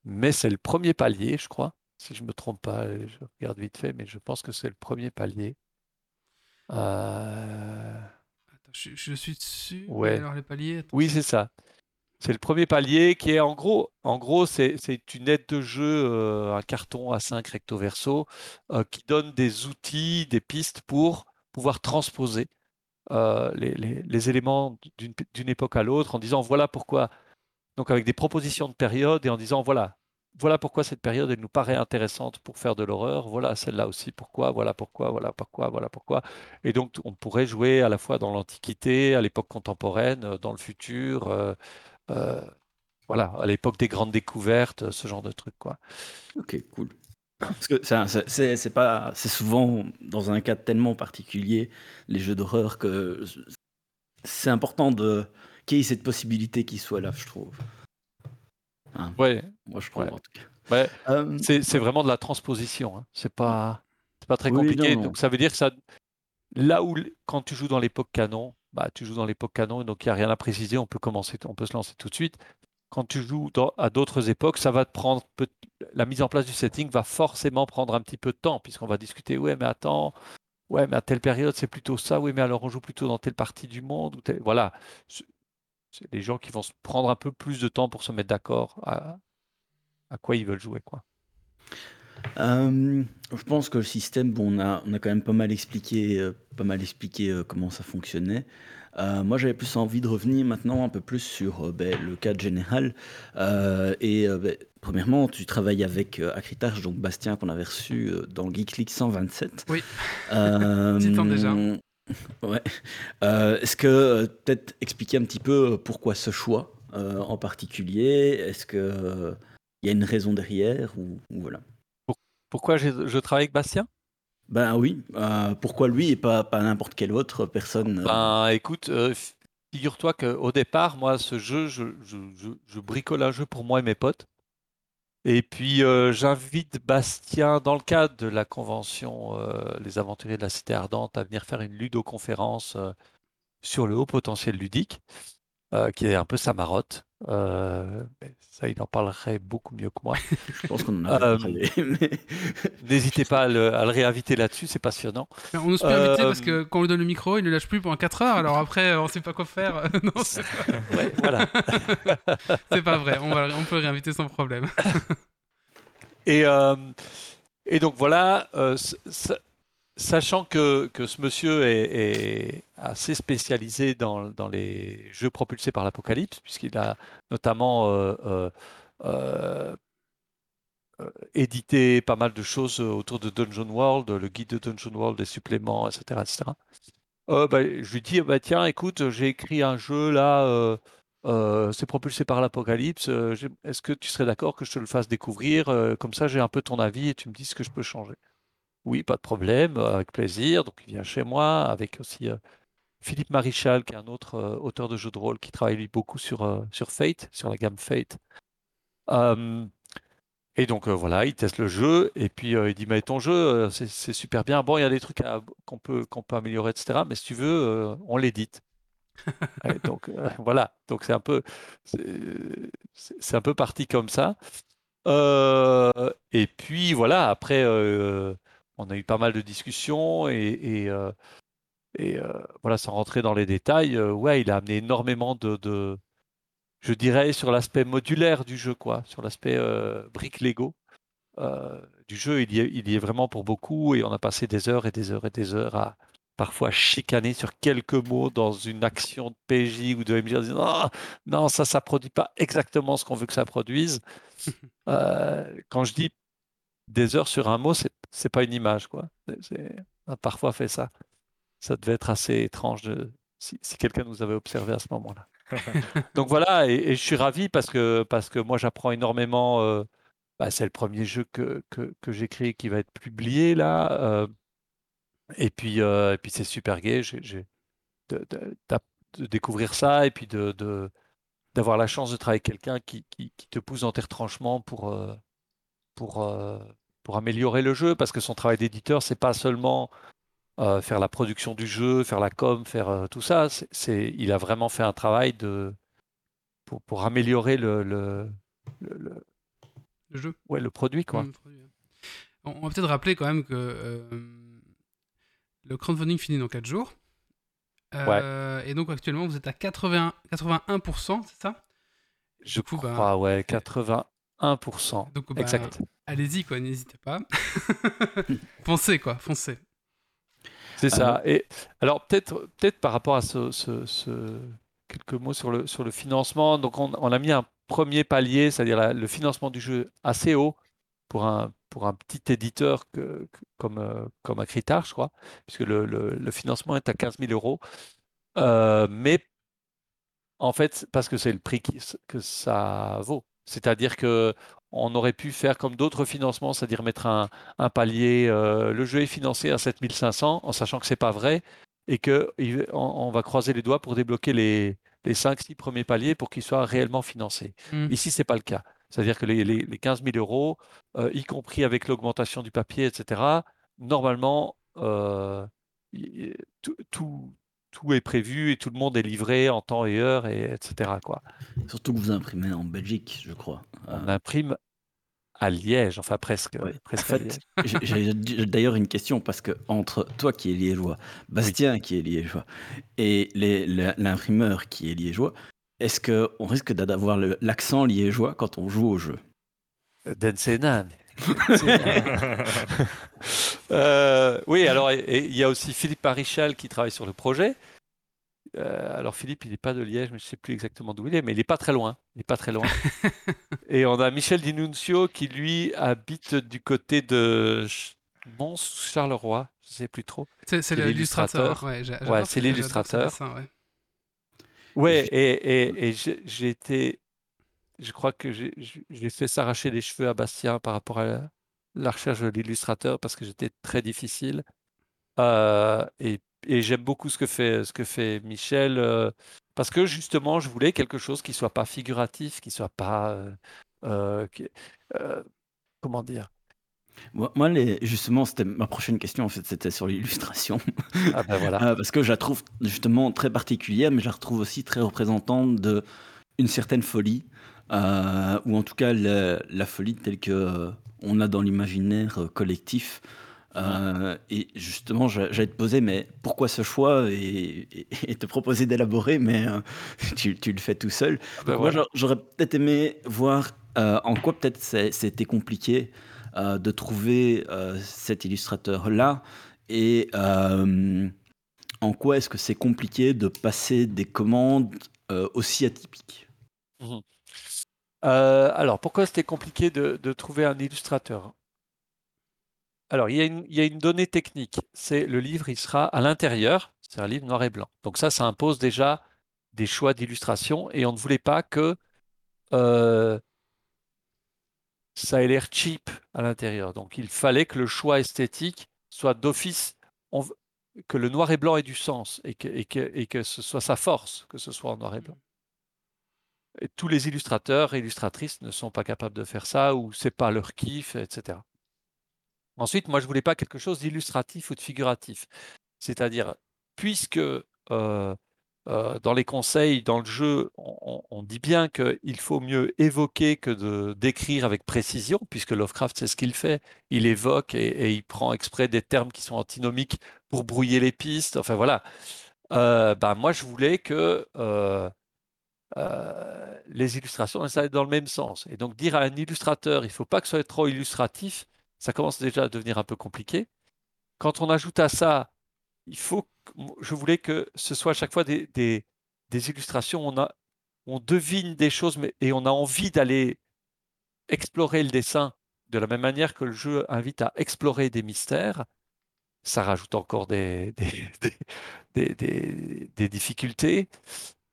mais c'est le premier palier, je crois. Si je me trompe pas, je regarde vite fait, mais je pense que c'est le premier palier. Euh, Attends, je, je suis dessus. Ouais. Alors les paliers. attends. Oui, c'est ça. C'est le premier palier qui est en gros, en gros, c'est une aide de jeu, euh, un carton A5 recto verso, euh, qui donne des outils, des pistes pour pouvoir transposer euh, les, éléments d'une époque à l'autre en disant voilà pourquoi, donc avec des propositions de période et en disant voilà, voilà pourquoi cette période nous paraît intéressante pour faire de l'horreur, voilà celle-là aussi pourquoi, voilà pourquoi, voilà pourquoi, voilà pourquoi. Et donc on pourrait jouer à la fois dans l'Antiquité, à l'époque contemporaine, dans le futur. Euh, voilà, à l'époque des grandes découvertes, ce genre de trucs, quoi. Ok, cool. Parce que c'est pas, c'est souvent dans un cas tellement particulier les jeux d'horreur que c'est important de qu'il y ait cette possibilité qui soit là, je trouve. Ouais, Moi, je trouve Ouais. en tout cas. Ouais, Euh, c'est vraiment de la transposition. Hein. C'est pas, c'est pas très Oui, compliqué. non, non. Donc ça veut dire que ça, là où quand tu joues dans l'époque canon, bah tu joues dans l'époque canon, donc il n'y a rien à préciser. On peut commencer, on peut se lancer tout de suite. Quand tu joues à d'autres époques, ça va te prendre la mise en place du setting va forcément prendre un petit peu de temps puisqu'on va discuter. Ouais, mais attends, ouais, mais à telle période c'est plutôt ça. Oui, mais alors on joue plutôt dans telle partie du monde voilà. C'est les gens qui vont prendre un peu plus de temps pour se mettre d'accord à, à quoi ils veulent jouer, quoi. Euh, je pense que le système, bon, on a, on a quand même pas mal expliqué, euh, pas mal expliqué euh, comment ça fonctionnait. Moi, j'avais plus envie de revenir maintenant un peu plus sur ben, le cadre général. Et ben, premièrement, tu travailles avec Acritage, donc Bastien qu'on avait reçu dans Geek League 127. Oui. [laughs] Temps déjà. [laughs] Ouais. Est-ce que peut-être expliquer un petit peu pourquoi ce choix en particulier? Est-ce que il y a une raison derrière ou, ou voilà Pourquoi je travaille avec Bastien? Ben oui, euh, pourquoi lui et pas, pas n'importe quelle autre personne euh, Ben écoute, euh, figure-toi qu'au départ, moi, ce jeu, je, je- je- je bricole un jeu pour moi et mes potes. Et puis euh, j'invite Bastien, dans le cadre de la convention Les Aventuriers de la Cité Ardente, à venir faire une ludoconférence sur le haut potentiel ludique, qui est un peu sa marotte. Euh, mais ça, il en parlerait beaucoup mieux que moi. [laughs] Je pense qu'on en a Euh, parlé. mais- [laughs] N'hésitez pas à le, à le réinviter là-dessus, c'est passionnant. On nous peut inviter Euh, parce que quand on lui donne le micro, il ne lâche plus pendant 4 heures. Alors après, on sait pas quoi faire. [laughs] non, c'est Ouais, voilà. c'est pas vrai. On, va, on peut le réinviter sans problème. Et, euh, et donc voilà, euh, sachant que, ce monsieur est, assez spécialisé dans, les jeux propulsés par l'Apocalypse, puisqu'il a notamment euh, euh, euh, édité pas mal de choses autour de Dungeon World, le guide de Dungeon World, des suppléments, etc. etc. Bah, je lui dis, bah, tiens, écoute, j'ai écrit un jeu là, c'est propulsé par l'Apocalypse, est-ce que tu serais d'accord que je te le fasse découvrir Comme ça, j'ai un peu ton avis et tu me dis ce que je peux changer? Oui, pas de problème, euh, avec plaisir. Donc, il vient chez moi avec aussi euh, Philippe Marichal, qui est un autre euh, auteur de jeux de rôle qui travaille lui beaucoup sur, sur Fate, sur la gamme Fate. Et donc euh, voilà, il teste le jeu et puis euh, il dit mais ton jeu euh, c'est super bien. Bon, il y a des trucs qu'on peut qu'on peut améliorer, etc. Mais si tu veux, on l'édite. [laughs] Donc voilà, donc c'est un peu c'est un peu parti comme ça. Et puis voilà, après on a eu pas mal de discussions et, et, euh, et, euh, voilà, sans rentrer dans les détails, euh, ouais, il a amené énormément de, de- je dirais, sur l'aspect modulaire du jeu, quoi, sur l'aspect brique Lego du jeu. Il y, est, il y est vraiment pour beaucoup et on a passé des heures et des heures et des heures à parfois chicaner sur quelques mots dans une action de PJ ou de MJ en disant Ah, non, ça, ça produit pas exactement ce qu'on veut que ça produise. [laughs] Quand je dis des heures sur un mot, c'est c'est pas une image, quoi. On a parfois fait ça. Ça devait être assez étrange de, si, si quelqu'un nous avait observé à ce moment-là. [laughs] Donc voilà, et, et je suis ravi parce que, parce que moi j'apprends énormément. euh, bah, c'est le premier jeu que, que, que j'ai créé qui va être publié là. euh, et puis, euh, et puis c'est super gai de, de- d'app- de découvrir ça et puis de, de- d'avoir la chance de travailler avec quelqu'un qui, qui, qui te pousse dans tes retranchements pour, pour, pour améliorer le jeu parce que son travail d'éditeur, c'est pas seulement euh, faire la production du jeu, faire la com, faire euh, tout ça. C'est, il a vraiment fait un travail de, pour, pour améliorer le, le, le, le- Le jeu. ouais, le produit. Quoi. Mmh, produit, ouais. On va peut-être rappeler quand même que euh, le crowdfunding finit dans 4 jours. Euh, Et donc actuellement, vous êtes à 80, 81%, c'est ça? Je coup, bah, crois, ouais, 81%. Donc, bah, exact. Allez-y, quoi, n'hésitez pas. [laughs] foncez, quoi, foncez. C'est ça. Et alors peut-être peut-être par rapport à ce, ce- ce- quelques mots sur le sur le financement. Donc on, on a mis un premier palier, c'est-à-dire le financement du jeu assez haut pour un pour un petit éditeur que, que- comme euh, comme Acritar, je crois, puisque le, le- le financement est à 15 000 euros. Euh, mais en fait, parce que c'est le prix qui- que ça vaut. C'est-à-dire que on aurait pu faire comme d'autres financements, c'est-à-dire mettre un, un palier. euh, le jeu est financé à 7500 en sachant que c'est pas vrai et que il- on, va croiser les doigts pour débloquer les, les 5-6 premiers paliers pour qu'ils soient réellement financés. Mm. Ici, c'est pas le cas. C'est-à-dire que les, les, les 15 000 euros, euh, y compris avec l'augmentation du papier, etc., normalement, euh, tout, tout est prévu et tout le monde est livré en temps et heure, et etc. Quoi. Surtout que vous imprimez en Belgique, je crois. On Euh, imprime à Liège, enfin presque, ouais. Presque fait, [laughs] j'ai d'ailleurs une question parce que entre toi qui es liégeois, Bastien qui est liégeois et l'imprimeur qui est liégeois, est-ce qu'on risque d'avoir l'accent liégeois quand on joue au jeu? Senan. [laughs] Euh, oui, alors il y a aussi Philippe Marichal qui travaille sur le projet. Euh, alors Philippe, il n'est pas de Liège, mais je ne sais plus exactement d'où il est, mais il n'est pas très loin. Il n'est pas très loin. [laughs] et on a Michel Dinunzio qui lui habite du côté de Mons Charleroi, je ne sais plus trop. C'est l'illustrateur. Ouais, c'est l'illustrateur. ouais. Ouais, et, et, et j'ai été, je crois que j'ai fait s'arracher les cheveux à Bastien par rapport à la, recherche de l'illustrateur parce que j'étais très difficile. Euh, et et j'aime beaucoup ce que fait, ce que fait Michel euh, parce que justement, je voulais quelque chose qui soit pas figuratif, qui soit pas, euh, qui- comment dire? Moi, les- justement, c'était ma prochaine question, en fait, c'était sur l'illustration. Ah ben voilà. [laughs] Parce que je la trouve justement très particulière, mais je la retrouve aussi très représentante de une certaine folie, euh, ou en tout cas la, la folie telle que euh, on a dans l'imaginaire euh, collectif. Euh, et justement, j'a- j'allais te poser, mais pourquoi ce choix et, et- et te proposer d'élaborer, mais euh, [laughs] tu, tu le fais tout seul. Ah ben moi, voilà. j'aurais peut-être aimé voir euh, en quoi peut-être c'était compliqué de trouver cet illustrateur-là et en quoi est-ce que c'est compliqué de passer des commandes aussi atypiques? Mhm. Euh, alors, pourquoi c'était compliqué de, trouver un illustrateur? Alors, il y a une, donnée technique. C'est le livre, il sera à l'intérieur. C'est un livre noir et blanc. Donc ça, ça impose déjà des choix d'illustration et on ne voulait pas que euh, ça ait l'air cheap à l'intérieur. Donc il fallait que le choix esthétique soit d'office, que le noir et blanc ait du sens et que ce soit sa force, que ce soit en noir et blanc. Tous les illustrateurs et illustratrices ne sont pas capables de faire ça ou c'est pas leur kiff, etc. Ensuite, moi, je voulais pas quelque chose d'illustratif ou de figuratif. C'est-à-dire, puisque euh, euh, dans les conseils, dans le jeu, on, dit bien qu'il faut mieux évoquer que de décrire avec précision, puisque Lovecraft, c'est ce qu'il fait. Il évoque et, il prend exprès des termes qui sont antinomiques pour brouiller les pistes. Enfin voilà. Euh, ben, moi, je voulais que euh, les illustrations elles aillent dans le même sens. Et donc dire à un illustrateur, il ne faut pas que ce soit trop illustratif, ça commence déjà à devenir un peu compliqué. Quand on ajoute à ça, il faut, je voulais que ce soit à chaque fois des, illustrations, on a, on devine des choses, mais, et on a envie d'aller explorer le dessin de la même manière que le jeu invite à explorer des mystères. Ça rajoute encore des- [laughs] des- des difficultés.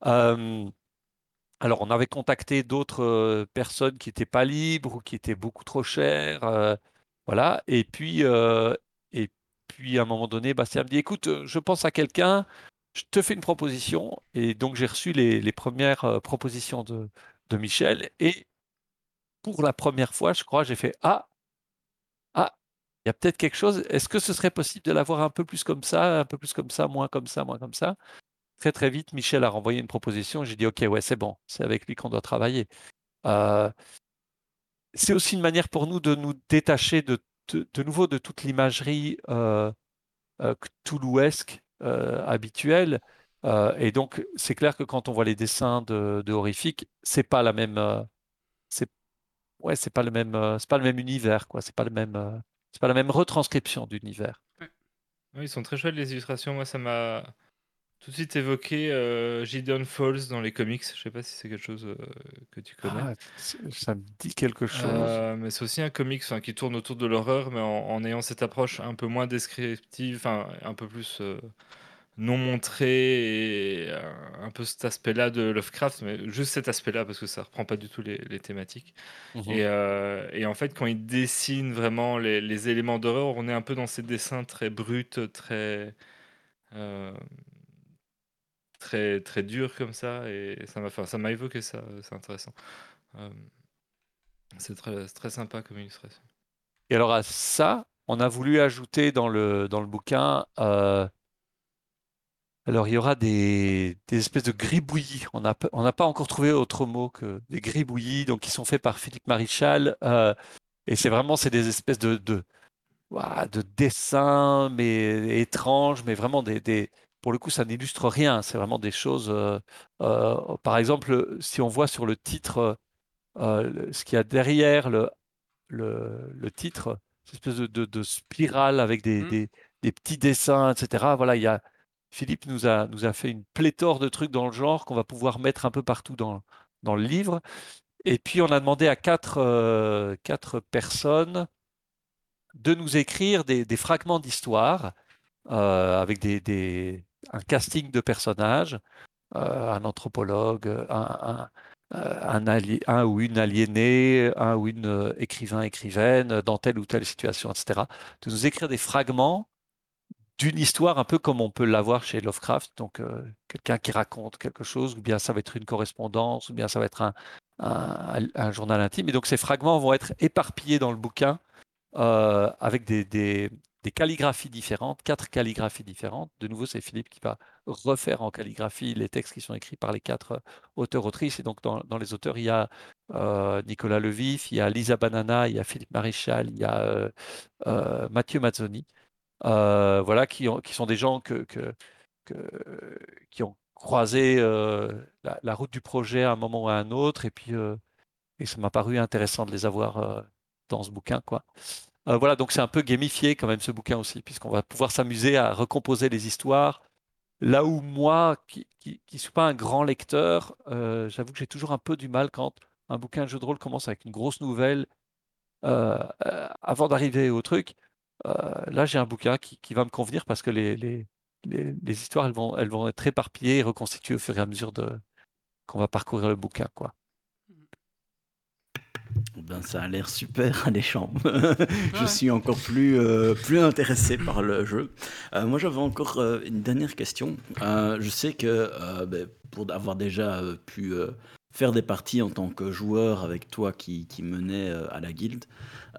Euh, alors, on avait contacté d'autres personnes qui n'étaient pas libres ou qui étaient beaucoup trop chères. voilà. Et puis, à un moment donné, Bastien me dit, écoute, je pense à quelqu'un, je te fais une proposition. Et donc, j'ai reçu les, premières propositions de, de Michel. Et pour la première fois, je crois, j'ai fait, ah, ah, il y a peut-être quelque chose. Est-ce que ce serait possible de l'avoir un peu plus comme ça, un peu plus comme ça, moins comme ça, moins comme ça? Très, très vite, Michel a renvoyé une proposition. J'ai dit, OK, ouais, c'est bon, c'est avec lui qu'on doit travailler. Euh, c'est aussi une manière pour nous de nous détacher de, de, nouveau de toute l'imagerie euh, euh, cthulhuesque euh, habituelle. Euh, et donc, c'est clair que quand on voit les dessins de, de horrifique, c'est pas la même, ouais, c'est pas le même, c'est pas le même univers, quoi. C'est pas le même, c'est pas la même retranscription d'univers. Oui, ils sont très chouettes les illustrations. Moi, ça m'a tout de suite évoqué euh, Gideon Falls dans les comics. Je sais pas si c'est quelque chose euh, que tu connais. Ah, ça me dit quelque chose. Euh, mais c'est aussi un comics qui tourne autour de l'horreur, mais en, en ayant cette approche un peu moins descriptive, enfin un peu plus euh, non montrée et un peu cet aspect-là de Lovecraft, mais juste cet aspect-là parce que ça reprend pas du tout les, les thématiques. Mhm. Et, et en fait, quand il dessine vraiment les, les éléments d'horreur, on est un peu dans ces dessins très bruts, très très très durs comme ça, et ça m'a enfin, ça évoqué ça. C'est intéressant. Euh, C'est très, très sympa comme illustration. Et alors à ça, on a voulu ajouter dans le, dans le bouquin, euh, alors il y aura des, des espèces de gribouillis. On n'a on n'a pas encore trouvé autre mot que des gribouillis, donc qui sont faits par Philippe Marichal. euh, et c'est vraiment, c'est des espèces de, de, de dessins, mais étranges, mais vraiment des- pour le coup, ça n'illustre rien. C'est vraiment des choses. euh, euh, par exemple, si on voit sur le titre euh, ce qu'il y a derrière le, le, le titre, cette espèce de, de- de spirale avec des, des- des petits dessins, etc. Voilà, il y a, Philippe nous a, nous a fait une pléthore de trucs dans le genre qu'on va pouvoir mettre un peu partout dans, dans le livre. Et puis, on a demandé à quatre, quatre personnes de nous écrire des, des fragments d'histoire euh, avec des, des- un casting de personnages, euh, un anthropologue, euh, un ou une aliénée, un ou une euh, écrivain, écrivaine, dans telle ou telle situation, etc. De nous écrire des fragments d'une histoire un peu comme on peut l'avoir chez Lovecraft, donc quelqu'un qui raconte quelque chose, ou bien ça va être une correspondance, ou bien ça va être un, journal intime. Et donc ces fragments vont être éparpillés dans le bouquin avec des- des calligraphies différentes, quatre calligraphies différentes. De nouveau, c'est Philippe qui va refaire en calligraphie les textes qui sont écrits par les quatre euh, auteurs-autrices. Et donc, dans, les auteurs, il y a euh, Nicolas Levif, il y a Lisa Banana, il y a Philippe Maréchal, il y a euh, Mathieu Mazzoni. Voilà, qui, ont- qui sont des gens que, que- qui ont croisé la, la route du projet à un moment ou à un autre. Et puis, et ça m'a paru intéressant de les avoir dans ce bouquin, quoi. Euh, voilà, donc c'est un peu gamifié quand même ce bouquin aussi, puisqu'on va pouvoir s'amuser à recomposer les histoires. Là où moi, qui ne suis pas un grand lecteur, euh, j'avoue que j'ai toujours un peu du mal quand un bouquin de jeu de rôle commence avec une grosse nouvelle euh, avant d'arriver au truc. là, j'ai un bouquin qui, va me convenir parce que les, histoires, elles vont, être éparpillées et reconstituées au fur et à mesure qu'on va parcourir le bouquin, quoi. Ben, ça a l'air super [laughs] alléchant. je suis encore plus, euh, plus intéressé par le jeu. Euh, moi, j'avais encore euh, une dernière question. Euh, je sais que euh, ben, pour avoir déjà euh, pu euh, faire des parties en tant que joueur avec toi qui, qui menait euh, à la guilde,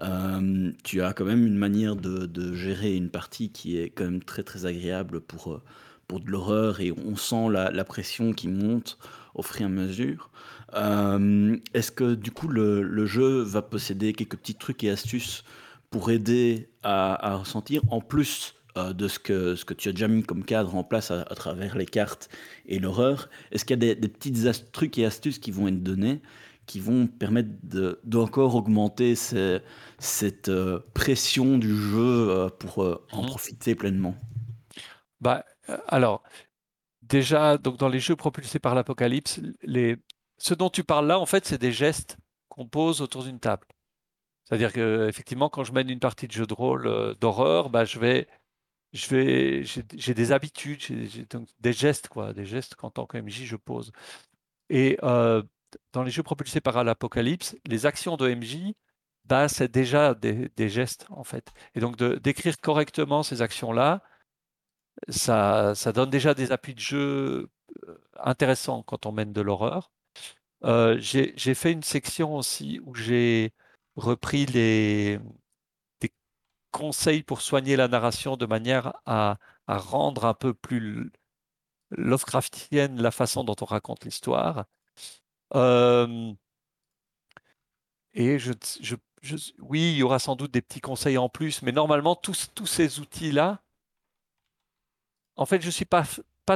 euh, tu as quand même une manière de, de gérer une partie qui est quand même très très agréable pour, pour de l'horreur et on sent la, la pression qui monte au fur et à mesure. Euh, Est-ce que du coup le, le jeu va posséder quelques petits trucs et astuces pour aider à, à ressentir, en plus euh, de ce que, ce que tu as déjà mis comme cadre en place à, à travers les cartes et l'horreur Est-ce qu'il y a des, des petits trucs et astuces qui vont être donnés qui vont permettre de- d'encore augmenter ces- cette euh, pression du jeu euh, pour euh, en Mhm. profiter pleinement? Bah, alors, déjà, donc dans les jeux propulsés par l'apocalypse, les... ce dont tu parles là, en fait, c'est des gestes qu'on pose autour d'une table. C'est-à-dire que, effectivement, quand je mène une partie de jeu de rôle euh, d'horreur, bah, je vais, j'ai des habitudes, j'ai des gestes, quoi, des gestes qu'en tant que MJ, je pose. Et euh, dans les jeux propulsés par l'apocalypse, les actions de MJ, bah, c'est déjà des, gestes, en fait. Et donc, d'écrire correctement ces actions-là, ça, ça donne déjà des appuis de jeu euh, intéressants quand on mène de l'horreur. Euh, j'ai fait une section aussi où j'ai repris les, des conseils pour soigner la narration de manière à, rendre un peu plus Lovecraftienne la façon dont on raconte l'histoire. Et oui, il y aura sans doute des petits conseils en plus, mais normalement, tous, ces outils-là, en fait, je ne suis pas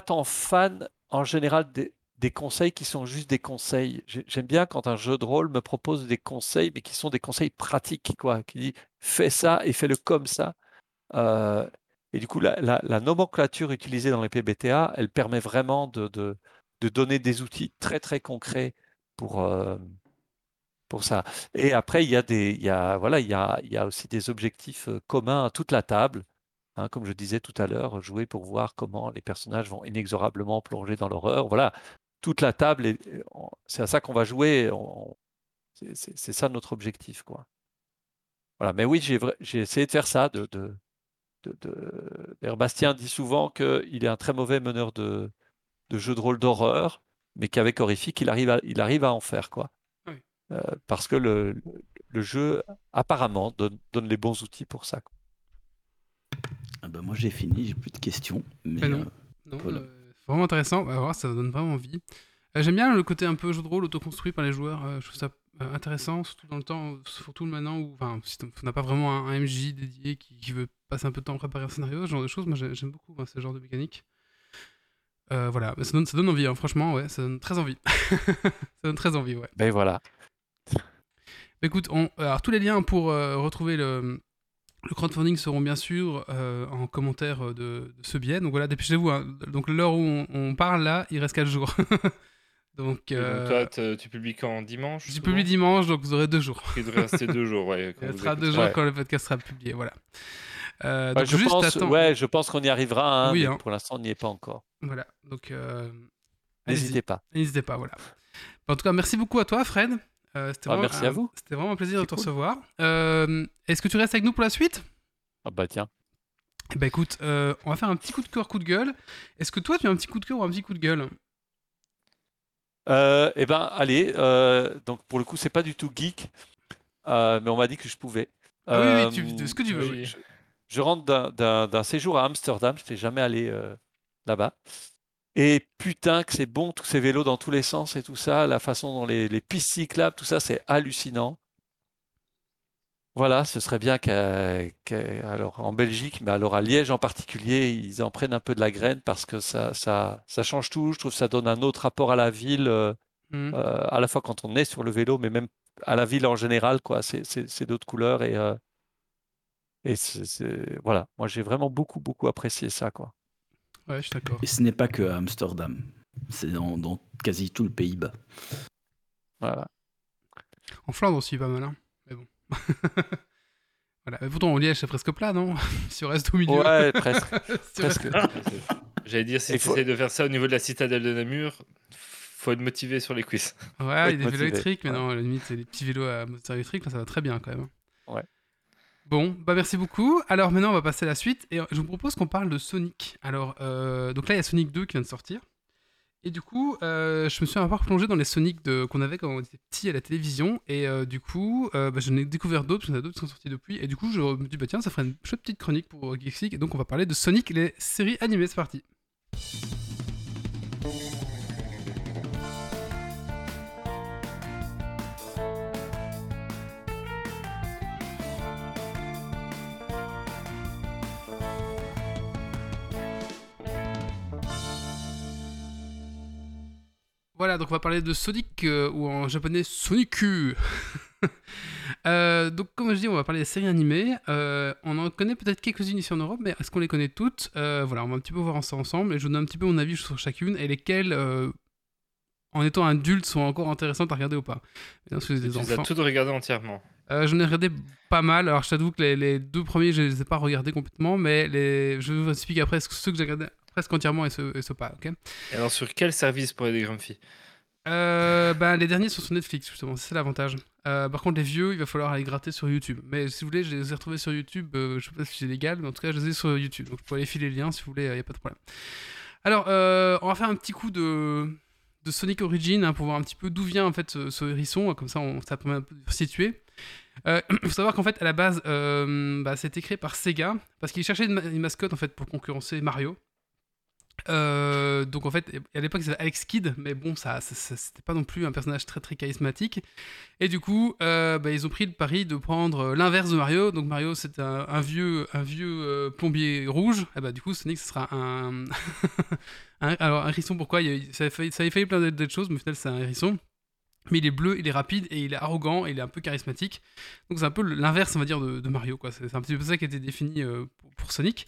tant fan en général des, des conseils qui sont juste des conseils. J'ai- J'aime bien quand un jeu de rôle me propose des conseils, mais qui sont des conseils pratiques, quoi, qui dit fais ça et fais-le comme ça. Euh, et du coup, la, la- la nomenclature utilisée dans les PBTA, elle permet vraiment de, de- de donner des outils très très concrets pour, euh, pour ça. Et après, il y a des, il y a, voilà, il y a, il y a aussi des objectifs euh, communs à toute la table. Hein, comme je disais tout à l'heure, jouer pour voir comment les personnages vont inexorablement plonger dans l'horreur. Voilà, toute la table, c'est à ça qu'on va jouer. on- c'est- ça notre objectif, quoi. Voilà, mais oui, j'ai essayé de faire ça. De, de, de, de- D'ailleurs, Bastien dit souvent qu'il est un très mauvais meneur de, de jeux de rôle d'horreur, mais qu'avec Horrifique, il arrive à, il arrive à en faire, quoi. Oui. Euh, parce que le, jeu, apparemment, donne, donne les bons outils pour ça. quoi. Ah bah, moi j'ai fini, j'ai plus de questions. Mais, Mais non. euh, Non, Voilà. euh, c'est vraiment intéressant. On va voir, ça donne vraiment envie. Euh, J'aime bien le côté un peu jeu de rôle autoconstruit par les joueurs. euh, je trouve ça euh, intéressant, surtout dans le temps, surtout maintenant où, enfin, si on n'a pas vraiment un, un MJ dédié qui, qui veut passer un peu de temps à préparer un scénario, ce genre de choses. Moi, j'ai- j'aime beaucoup hein, ce genre de mécanique. Euh, voilà, ça donne, ça donne envie, hein, franchement, ouais, ça donne très envie. [laughs] ça donne très envie, ouais. Ben voilà. Bah, Écoute, on- alors tous les liens pour euh, retrouver le, le crowdfunding seront bien sûr euh, en commentaire euh, de, de ce biais. Donc voilà, dépêchez-vous. hein. Donc l'heure où on, on parle là, il reste 4 jours. [laughs] donc euh, toi, tu publies quand? Dimanche je publie dimanche, donc vous aurez deux jours. Il devrait rester deux jours, ouais. [laughs] Il restera deux écoutez. jours Ouais. quand le podcast sera publié. Voilà. Euh, donc je, juste pense, ouais, je pense qu'on y arrivera, hein, Oui, mais hein. pour l'instant, on n'y est pas encore. Voilà. Donc euh. N'hésitez pas. N'hésitez pas, voilà. En tout cas, merci beaucoup à toi, Fred. Euh, c'était Ah, vraiment merci à un- vous. C'était vraiment un plaisir de te cool. recevoir. Euh, Est-ce que tu restes avec nous pour la suite? Ah bah tiens. Ben écoute, euh, on va faire un petit coup de cœur, coup de gueule. Est-ce que toi, tu as un petit coup de cœur ou un petit coup de gueule? Eh ben, allez. donc pour le coup, c'est pas du tout geek, mais on m'a dit que je pouvais. Ah oui, oui, tu- ce que tu veux. Je, je rentre d'un- séjour à Amsterdam. Je n'étais jamais allé là-bas. Et putain que c'est bon, tous ces vélos dans tous les sens et tout ça, la façon dont les, les pistes cyclables, tout ça, c'est hallucinant. Voilà, ce serait bien qu'à, qu'à- alors en Belgique, mais alors à Liège en particulier, ils en prennent un peu de la graine parce que ça, ça, ça change tout. Je trouve que ça donne un autre rapport à la ville, euh, Hmm. euh, à la fois quand on est sur le vélo, mais même à la ville en général, quoi. C'est, c'est, c'est d'autres couleurs et, euh, et c'est, c'est- voilà. Moi, j'ai vraiment beaucoup, beaucoup apprécié ça, quoi. Ouais, je suis d'accord. Et ce n'est pas que à Amsterdam. C'est dans, dans quasi tout le Pays-Bas. Voilà. En Flandre aussi, pas mal. hein. Mais bon. [laughs] voilà. Mais pourtant, en Liège, c'est presque plat, non? [laughs] Si on reste au milieu. Ouais, [laughs] presque. Si on reste- presque. J'allais dire, si tu faut- essayes de faire ça au niveau de la citadelle de Namur, faut être motivé sur les quiz. Ouais, il y a des vélos électriques, mais Ouais. non, à la limite, c'est les petits vélos à moteur électrique, ça va très bien quand même. Ouais. Bon, bah merci beaucoup. Alors maintenant, on va passer à la suite et je vous propose qu'on parle de Sonic. Alors, euh, donc là, il y a Sonic 2 qui vient de sortir. Et du coup, euh, je me suis un peu replongé dans les Sonic qu'on avait quand on était petit à la télévision. Et euh, du coup, bah, j'en ai découvert d'autres, parce d'autres qui sont sortis depuis. Et du coup, je me dis, bah tiens, ça ferait une chouette petite chronique pour Geeks League. Et donc, on va parler de Sonic, les séries animées. C'est parti. Voilà, donc on va parler de Sonic, euh, ou en japonais Sonic. [laughs] Euh, donc, comme je dis, on va parler des séries animées. Euh, on en connaît peut-être quelques-unes ici en Europe, mais est-ce qu'on les connaît toutes? Euh, Voilà, on va un petit peu voir ça ensemble et je vous donne un petit peu mon avis sur chacune et lesquelles, en étant adulte, sont encore intéressantes à regarder ou pas. Bien sûr, Tu des les as enfants. toutes regardées entièrement. Euh, J'en ai regardé pas mal. Alors, je t'avoue que les, les deux premiers, je les ai pas regardés complètement, mais les... je vous explique après ceux que j'ai regardés presque entièrement et ceux, et alors, sur quel service pour aider Grumpy? Euh, ben, les derniers sont sur Netflix, justement, c'est l'avantage. Euh, par contre, les vieux, il va falloir aller gratter sur YouTube. Mais si vous voulez, je les ai retrouvés sur YouTube. euh, je sais pas si c'est légal, mais en tout cas, je les ai sur YouTube. Donc, vous pouvez aller filer les liens si vous voulez, il n'y a pas de problème. Alors, euh, on va faire un petit coup de, de Sonic Origin hein, pour voir un petit peu d'où vient en fait ce, ce hérisson. Comme ça, on, ça permet un peu de situer. Il [clears throat] faut savoir qu'en fait, à la base, euh, bah, c'était créé par Sega parce qu'ils cherchaient une, ma- une mascotte en fait pour concurrencer Mario. Euh, donc en fait, à l'époque c'était Alex Kidd, mais bon, ça, ça- ça- c'était pas non plus un personnage très très charismatique. Et du coup, euh, bah, ils ont pris le pari de prendre l'inverse de Mario. Donc Mario, c'est un, un vieux, un vieux euh, plombier rouge. Et bah du coup, Sonic, ce sera un, [laughs] un- alors un hérisson. Pourquoi? Il a ça, avait failli, ça failli plein d'autres choses, mais au final, c'est un hérisson. Mais il est bleu, il est rapide et il est arrogant et il est un peu charismatique. Donc c'est un peu l'inverse, on va dire, de, de Mario. quoi. C'est un petit peu ça qui a été défini euh, pour, pour Sonic.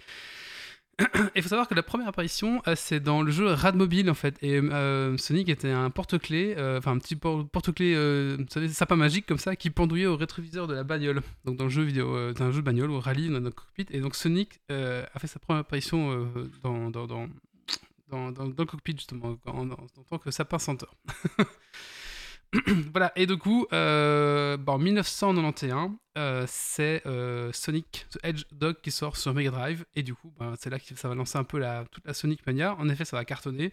Il faut savoir que la première apparition, euh, c'est dans le jeu Radmobile en fait. Et euh, Sonic était un porte-clés, euh, enfin un petit por- porte-clés, euh, vous savez, sapin magique comme ça, qui pendouillait au rétroviseur de la bagnole. Donc dans le jeu vidéo, euh, d'un jeu de bagnole, au rallye, dans notre cockpit. Et donc Sonic a fait sa première apparition dans, dans, dans, dans, le cockpit justement, en, tant que sapin senteur. [laughs] voilà, et du coup, bah, en 1991, euh, c'est euh, Sonic the Hedgehog qui sort sur Mega Drive, et du coup, bah, c'est là que ça va lancer un peu la, toute la Sonic Mania. En effet, ça va cartonner,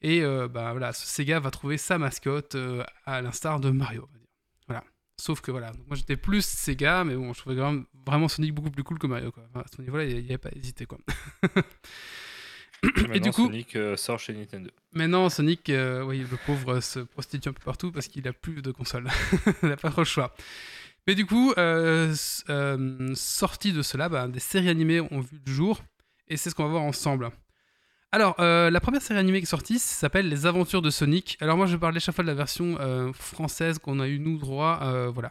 et euh, bah, voilà, ce Sega va trouver sa mascotte euh, à l'instar de Mario. on va dire. Voilà. Sauf que voilà, moi j'étais plus Sega, mais bon, je trouvais quand même vraiment Sonic beaucoup plus cool que Mario. Quoi. Enfin, à ce niveau-là, il n'y avait pas hésité. Quoi. Maintenant, du coup- Sonic sort chez Nintendo. Maintenant, Sonic, oui, le pauvre se prostitue un peu partout parce qu'il a plus de console. [laughs] il n'a pas trop le choix. Mais du coup, euh, euh, sorti de cela, bah, des séries animées ont vu le jour et c'est ce qu'on va voir ensemble. Alors, euh, la première série animée qui est sortie s'appelle Les Aventures de Sonic. Alors, moi, je parlais chaque de la version euh, française qu'on a eu nous droit. voilà.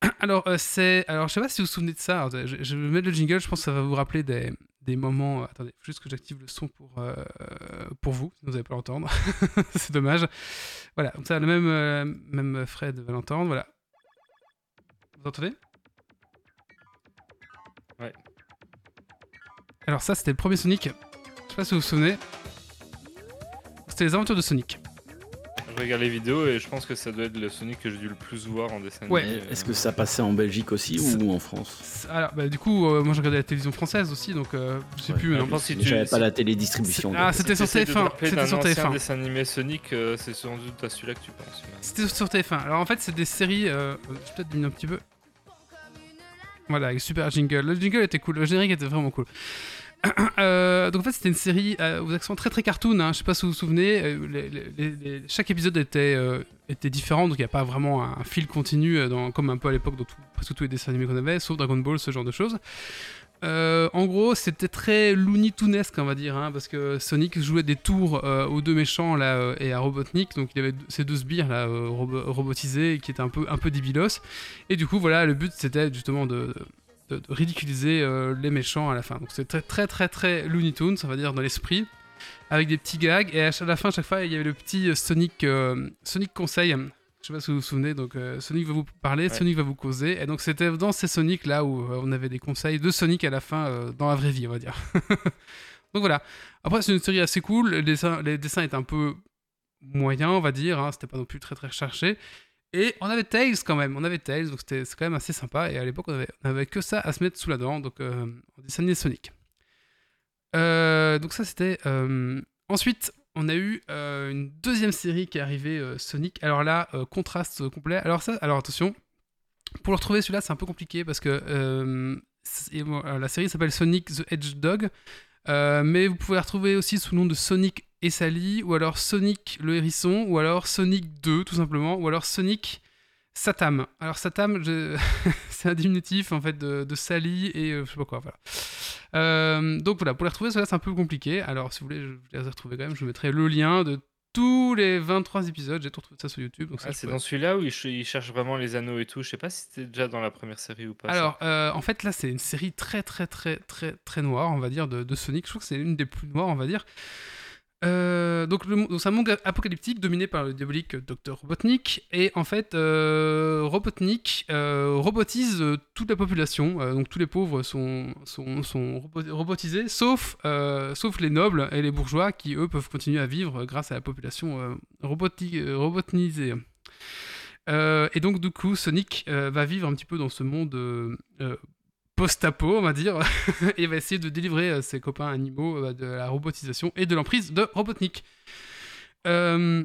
[clears throat] Alors, c'est. Alors, je sais pas si vous vous souvenez de ça. Je, vais mettre le jingle, je pense que ça va vous rappeler des, moments. Attendez, juste que j'active le son pour, pour vous, vous n'allez pas l'entendre. [laughs] c'est dommage. Voilà, comme ça, le même, même Fred va l'entendre. Voilà. Vous entendez? Ouais. Alors, ça, c'était le premier Sonic. Je sais pas si vous vous souvenez. C'était les aventures de Sonic. Je regarde les vidéos et je pense que ça doit être le Sonic que j'ai dû le plus voir en dessin Ouais. animé. Est-ce que ça passait en Belgique aussi ou en France? Alors, bah, du coup, euh, moi, je regardais la télévision française aussi, donc euh, je sais Ouais. plus pense que si tu- J'avais pas la télédistribution. Ah, c'était sur t'essaies de te TF1. rappeler C'était sur ancien TF1. dessin animé Sonic, euh, c'est sans doute à celui-là que tu penses. mais- C'était sur TF1. Alors en fait, c'est des séries. Euh, je vais peut-être diminuer un petit peu. Voilà, super jingle. Le jingle était cool, le générique était vraiment cool. [clears throat] Euh, donc en fait, c'était une série euh, aux accents très très cartoon. Hein. Je sais pas si vous vous souvenez. euh, chaque épisode était, était différent, donc il n'y a pas vraiment un fil continu, comme un peu à l'époque dans presque tous les dessins animés qu'on avait, sauf Dragon Ball, ce genre de choses. Euh, en gros, c'était très Looney Tunesque, on va dire, hein, parce que Sonic jouait des tours euh, aux deux méchants euh, et à Robotnik, donc il avait ces deux sbires là robo- robotisés qui étaient un peu un débilos. Et du coup, voilà, le but c'était justement de, ridiculiser les méchants à la fin. Donc c'est très très très très Looney Tunes, on va dire dans l'esprit, avec des petits gags. Et à la fin, à chaque fois, il y avait le petit Sonic Sonic conseil. Je sais pas si vous vous souvenez, donc euh, Sonic va vous parler, Ouais. Sonic va vous causer. Et donc c'était dans ces Sonic là où euh, on avait des conseils de Sonic à la fin euh, dans la vraie vie, on va dire. [laughs] donc voilà. Après, c'est une série assez cool. Les dessins, les dessins étaient un peu moyens, on va dire. hein. C'était pas non plus très très recherché. Et on avait Tails quand même. On avait Tails, donc c'était c'est quand même assez sympa. Et à l'époque, on avait, on avait que ça à se mettre sous la dent. Donc on dessin animé Sonic. Donc ça, c'était. Ensuite, on a eu euh, une deuxième série qui est arrivée, euh, Sonic. Alors là, euh, contraste complet. Alors ça, alors attention. Pour retrouver, celui-là, c'est un peu compliqué parce que la série s'appelle Sonic the Hedgehog. Mais vous pouvez la retrouver aussi sous le nom de Sonic et Sally, ou alors Sonic le hérisson, ou alors Sonic 2 tout simplement, ou alors Sonic Satam. Alors Satam, je- [laughs] c'est un diminutif en fait de, de Sally et euh, je sais pas quoi. Voilà. Euh, donc voilà, pour les retrouver, c'est un peu compliqué. Alors si vous voulez, je les ai retrouvés quand même. Je vous mettrai le lien de tous les 23 épisodes. J'ai tout retrouvé ça sur YouTube. Donc Ah, c'est dans celui-là où il, ch- il cherche vraiment les anneaux et tout. Je sais pas si c'était déjà dans la première série ou pas. Alors, euh, en fait, là, c'est une série très, très, très, très, très noire, on va dire, de, de Sonic. Je trouve que c'est l'une des plus noires, on va dire. Euh, donc, c'est un monde apocalyptique dominé par le diabolique Dr. Robotnik. Et en fait, euh, Robotnik euh, robotise toute la population. Donc, tous les pauvres sont, sont, sont robo- robotisés, sauf, sauf les nobles et les bourgeois qui, eux, peuvent continuer à vivre grâce à la population roboti- robotisée. Et donc, du coup, Sonic va vivre un petit peu dans ce monde post-apo, on va dire, [laughs] et va essayer de délivrer euh, ses copains animaux euh, de la robotisation et de l'emprise de Robotnik. Euh,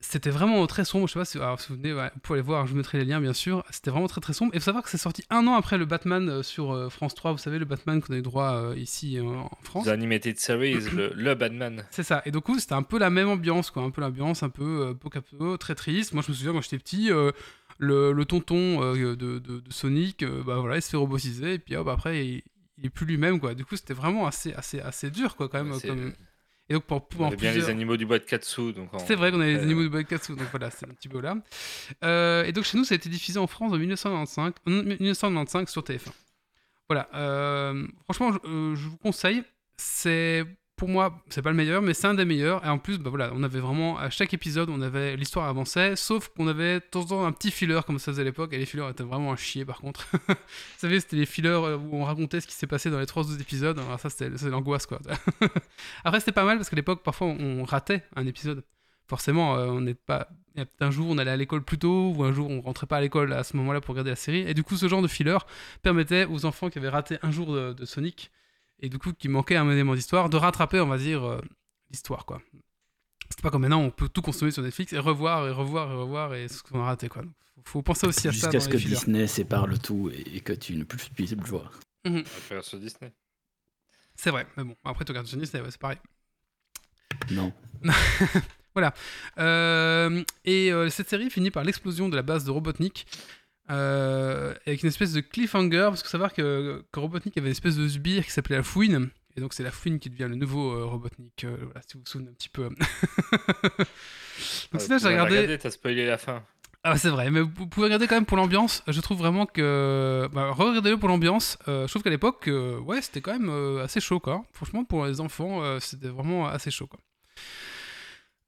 c'était vraiment très sombre, je sais pas si, alors, si vous venez, ouais, vous pouvez aller voir, je vous mettrai les liens bien sûr, c'était vraiment très très sombre, et il faut savoir que c'est sorti un an après le Batman sur France 3, vous savez, le Batman qu'on a eu droit euh, ici euh, en France. The Animated Series, le, le Batman. C'est ça. Et du coup, c'était un peu la même ambiance, quoi. Un peu l'ambiance un peu euh, pocapo, très triste. Moi, je me souviens, quand j'étais petit, le, le tonton euh, de, de- de Sonic, euh, bah voilà, il se fait robotiser, et puis hop, après, il, il est plus lui-même, quoi. Du coup, c'était vraiment assez, assez, assez dur, quoi, quand même. Comme- Et donc, pour, pour On avait bien les plusieurs- animaux du bois de Katsu. donc c'est vrai qu'on avait les euh, animaux de Boikatsu, donc voilà, c'est un petit peu là. Euh, et donc chez nous, ça a été diffusé en France en 1995, en 1995 sur TF1. Voilà, euh, franchement, je, euh, je vous conseille. C'est pour moi, c'est pas le meilleur, mais c'est un des meilleurs. Et en plus, bah voilà, on avait vraiment à chaque épisode, on avait l'histoire avançait, sauf qu'on avait de temps en temps un petit filler comme ça faisait à l'époque. Et les fillers étaient vraiment à chier par contre. [laughs] Vous savez, c'était les fillers euh, où on racontait ce qui s'est passé dans les 3 autres épisodes. Alors ça, c'était l'angoisse quoi. [laughs] Après, c'était pas mal parce qu'à l'époque, parfois, on ratait un épisode. Forcément, euh, on n'est pas. Un jour, on allait à l'école plus tôt, ou un jour, on rentrait pas à l'école à ce moment-là pour regarder la série. Et du coup, ce genre de filler permettait aux enfants qui avaient raté un jour de Sonic, et du coup, qui manquait un élément d'histoire, de rattraper, on va dire, euh, l'histoire, quoi. C'était pas comme maintenant, on peut tout consommer sur Netflix et revoir et revoir et revoir et ce qu'on a raté quoi. Donc, faut penser aussi à ça. Jusqu'à ce que. Disney sépare le tout et, et que tu ne puisses plus le voir. On va faire sur Disney. C'est vrai, mais bon, après, tu regardes sur Disney, ouais, c'est pareil. Non. [laughs] Euh, et euh, cette série finit par l'explosion de la base de Robotnik. Euh, avec une espèce de cliffhanger, parce qu'il faut savoir que, que Robotnik avait une espèce de sbire qui s'appelait la Fouine, et donc c'est la Fouine qui devient le nouveau euh, Robotnik, euh, voilà, si vous vous souvenez un petit peu. [laughs] donc c'est là, j'ai regardé, T'as spoilé la fin. ah, c'est vrai, mais vous pouvez regarder quand même pour l'ambiance. Je trouve vraiment que. Bah, regardez-le pour l'ambiance. Euh, je trouve qu'à l'époque, euh, ouais, c'était quand même euh, assez chaud, quoi. Franchement, pour les enfants, euh, c'était vraiment assez chaud, quoi.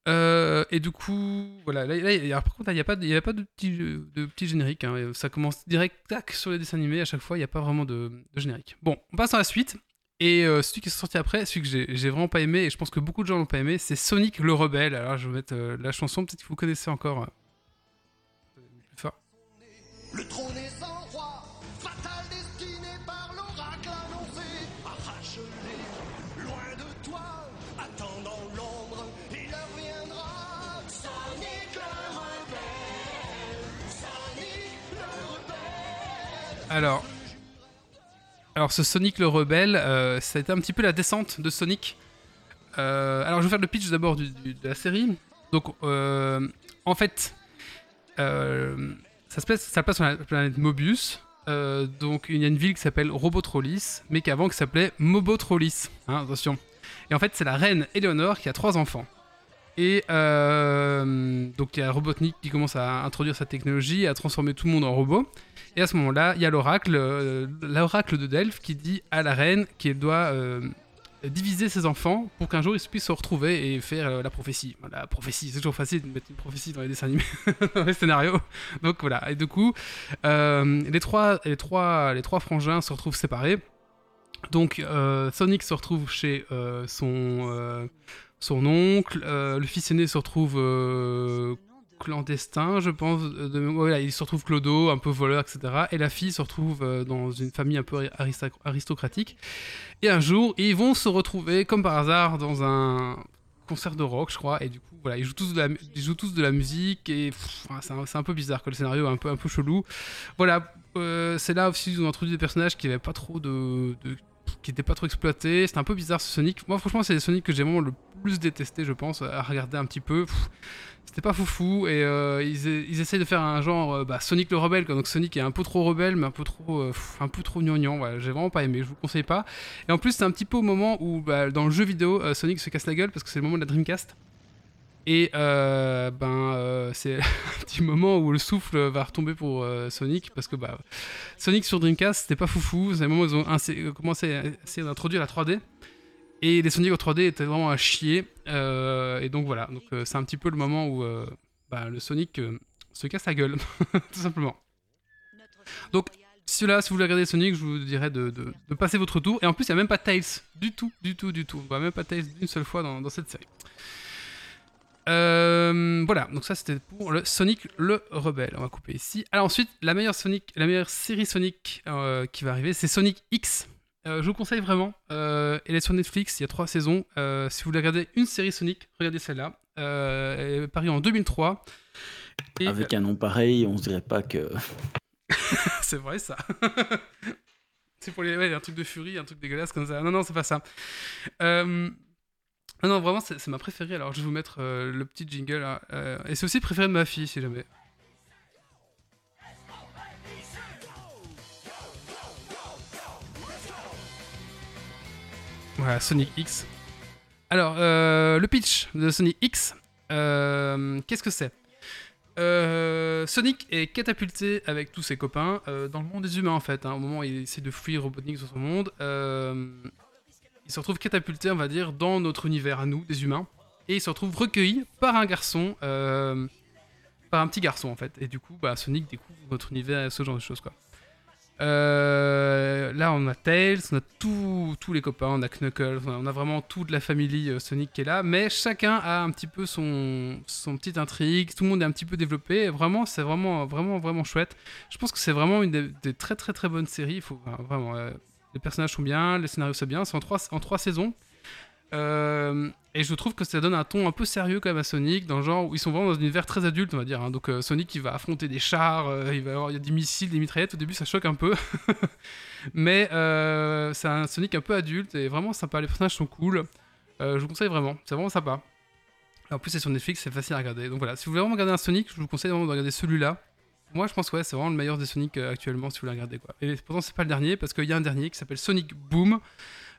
Euh, et du coup, voilà. Là, par contre, il n'y a pas, de- y a pas de petit, de générique. hein. Ça commence direct, tac, sur les dessins animés. À chaque fois, il n'y a pas vraiment de, générique. Bon, on passe à la suite. Et euh, celui qui est sorti après, celui que j'ai vraiment pas aimé, et je pense que beaucoup de gens l'ont pas aimé, c'est Sonic le Rebelle. Alors, je vais mettre euh, la chanson, peut-être que vous connaissez encore. Le trône est Alors, alors ce Sonic le rebelle, euh, un petit peu la descente de Sonic. Euh, alors je vais faire le pitch d'abord de la série. Donc euh, en fait, euh, ça se passe, ça se passe sur la planète Mobius. Donc il y a une ville qui s'appelle Robotrolis, mais qui avant qui s'appelait Mobotrolis. Hein, attention. Et en fait c'est la reine Eleonore qui a trois enfants. Et donc il y a Robotnik qui commence à introduire sa technologie, à transformer tout le monde en robot. Et à ce moment-là, il y a l'oracle, euh, l'oracle de Delphes qui dit à la reine qu'elle doit euh, diviser ses enfants pour qu'un jour ils puissent se retrouver et faire euh, la prophétie. La prophétie, c'est toujours facile de mettre une prophétie dans les dessins animés, [laughs] dans les scénarios. Donc voilà. Et du coup, les trois, les trois, les trois frangins se retrouvent séparés. Donc Sonic se retrouve chez son son oncle, le fils aîné se retrouve clandestin, je pense. De, voilà, il se retrouve clodo, un peu voleur, etc. Et la fille se retrouve euh, dans une famille un peu aristo- aristocratique. Et un jour, ils vont se retrouver, comme par hasard, dans un concert de rock, je crois. Et du coup, voilà, ils jouent tous de la, ils jouent tous de la musique. Et c'est un, peu bizarre, que le scénario un peu, un peu chelou. Voilà, euh, c'est là aussi qu'ils ont introduit des personnages qui avaient pas trop de- qui n'étaient pas trop exploités. C'était un peu bizarre ce Sonic. Moi, franchement, c'est les Sonic que j'ai vraiment le plus détesté, je pense, à regarder un petit peu. C'était pas foufou et euh, ils, ils essayent de faire un genre euh, bah, Sonic le rebelle donc Sonic est un peu trop rebelle mais un peu trop euh, un peu trop gnangnan voilà, j'ai vraiment pas aimé je vous le conseille pas et en plus c'est un petit peu au moment où bah, dans le jeu vidéo Sonic se casse la gueule parce que c'est le moment de la Dreamcast et euh, ben euh, c'est [laughs] un petit moment où le souffle va retomber pour euh, Sonic parce que bah Sonic sur Dreamcast c'était pas foufou c'est le moment où ils ont commencé à essayer d'introduire la 3D et les Sonic en 3D étaient vraiment à chier. et donc voilà, donc c'est un petit peu le moment où bah, le Sonic se casse la gueule, [laughs] tout simplement. Donc, Si là, si vous voulez regarder Sonic, je vous dirais de, passer votre tour. Et en plus, il n'y a même pas Tails. Du tout, du tout, du tout. On même pas Tails d'une seule fois dans cette série. Euh, voilà, donc ça c'était pour le Sonic le Rebelle. On va couper ici. Alors ensuite, la meilleure Sonic, la meilleure série Sonic euh, qui va arriver, c'est Sonic X. Euh, je vous conseille vraiment. Elle est sur Netflix, il y a trois saisons. Si vous voulez regarder une série Sonic, regardez celle-là. Elle est parue en 2003. Et, Avec un nom pareil, on se dirait pas que. [laughs] c'est vrai ça. [laughs] c'est pour les ouais, un truc de furie, un truc dégueulasse comme ça. Non non, c'est pas ça. Euh, Non non, vraiment c'est ma préférée. Alors je vais vous mettre euh, le petit jingle là. Euh, et c'est aussi préféré de ma fille si jamais. Voilà, Sonic X. Alors, euh, le pitch de Sonic X, euh, qu'est-ce que c'est? Sonic est catapulté avec tous ses copains dans le monde des humains en fait. hein. Au moment où il essaie de fuir Robotnik sur son monde, il se retrouve catapulté, on va dire, dans notre univers à nous, des humains, et il se retrouve recueilli par un garçon, euh, par un petit garçon en fait. Et du coup, bah, Sonic découvre notre univers ce genre de choses quoi. Euh, là, on a Tails, on a tous les copains, on a Knuckles, on a, vraiment toute la famille euh, Sonic qui est là, mais chacun a un petit peu son, son petite intrigue, tout le monde est un petit peu développé, vraiment, c'est vraiment, vraiment, vraiment chouette. Je pense que c'est vraiment une des, très, très, très bonnes séries, il faut vraiment, les personnages sont bien, les scénarios c'est bien, c'est en trois, en trois saisons. Euh, et je trouve que ça donne un ton un peu sérieux quand même à Sonic, dans le genre où ils sont vraiment dans un univers très adulte, on va dire. hein. Donc euh, Sonic, il va affronter des chars, euh, il va avoir y a des missiles, des mitraillettes. Au début, ça choque un peu. [laughs] Mais c'est un Sonic un peu adulte et vraiment sympa. Les personnages sont cool. Je vous conseille vraiment, c'est vraiment sympa. En plus, c'est sur Netflix, c'est facile à regarder. Donc voilà, si vous voulez vraiment regarder un Sonic, je vous conseille vraiment de regarder celui-là. Moi, je pense que ouais, c'est vraiment le meilleur des Sonic euh, actuellement si vous voulez regarder quoi. Et pourtant, c'est pas le dernier parce qu'il y a un dernier qui s'appelle Sonic Boom.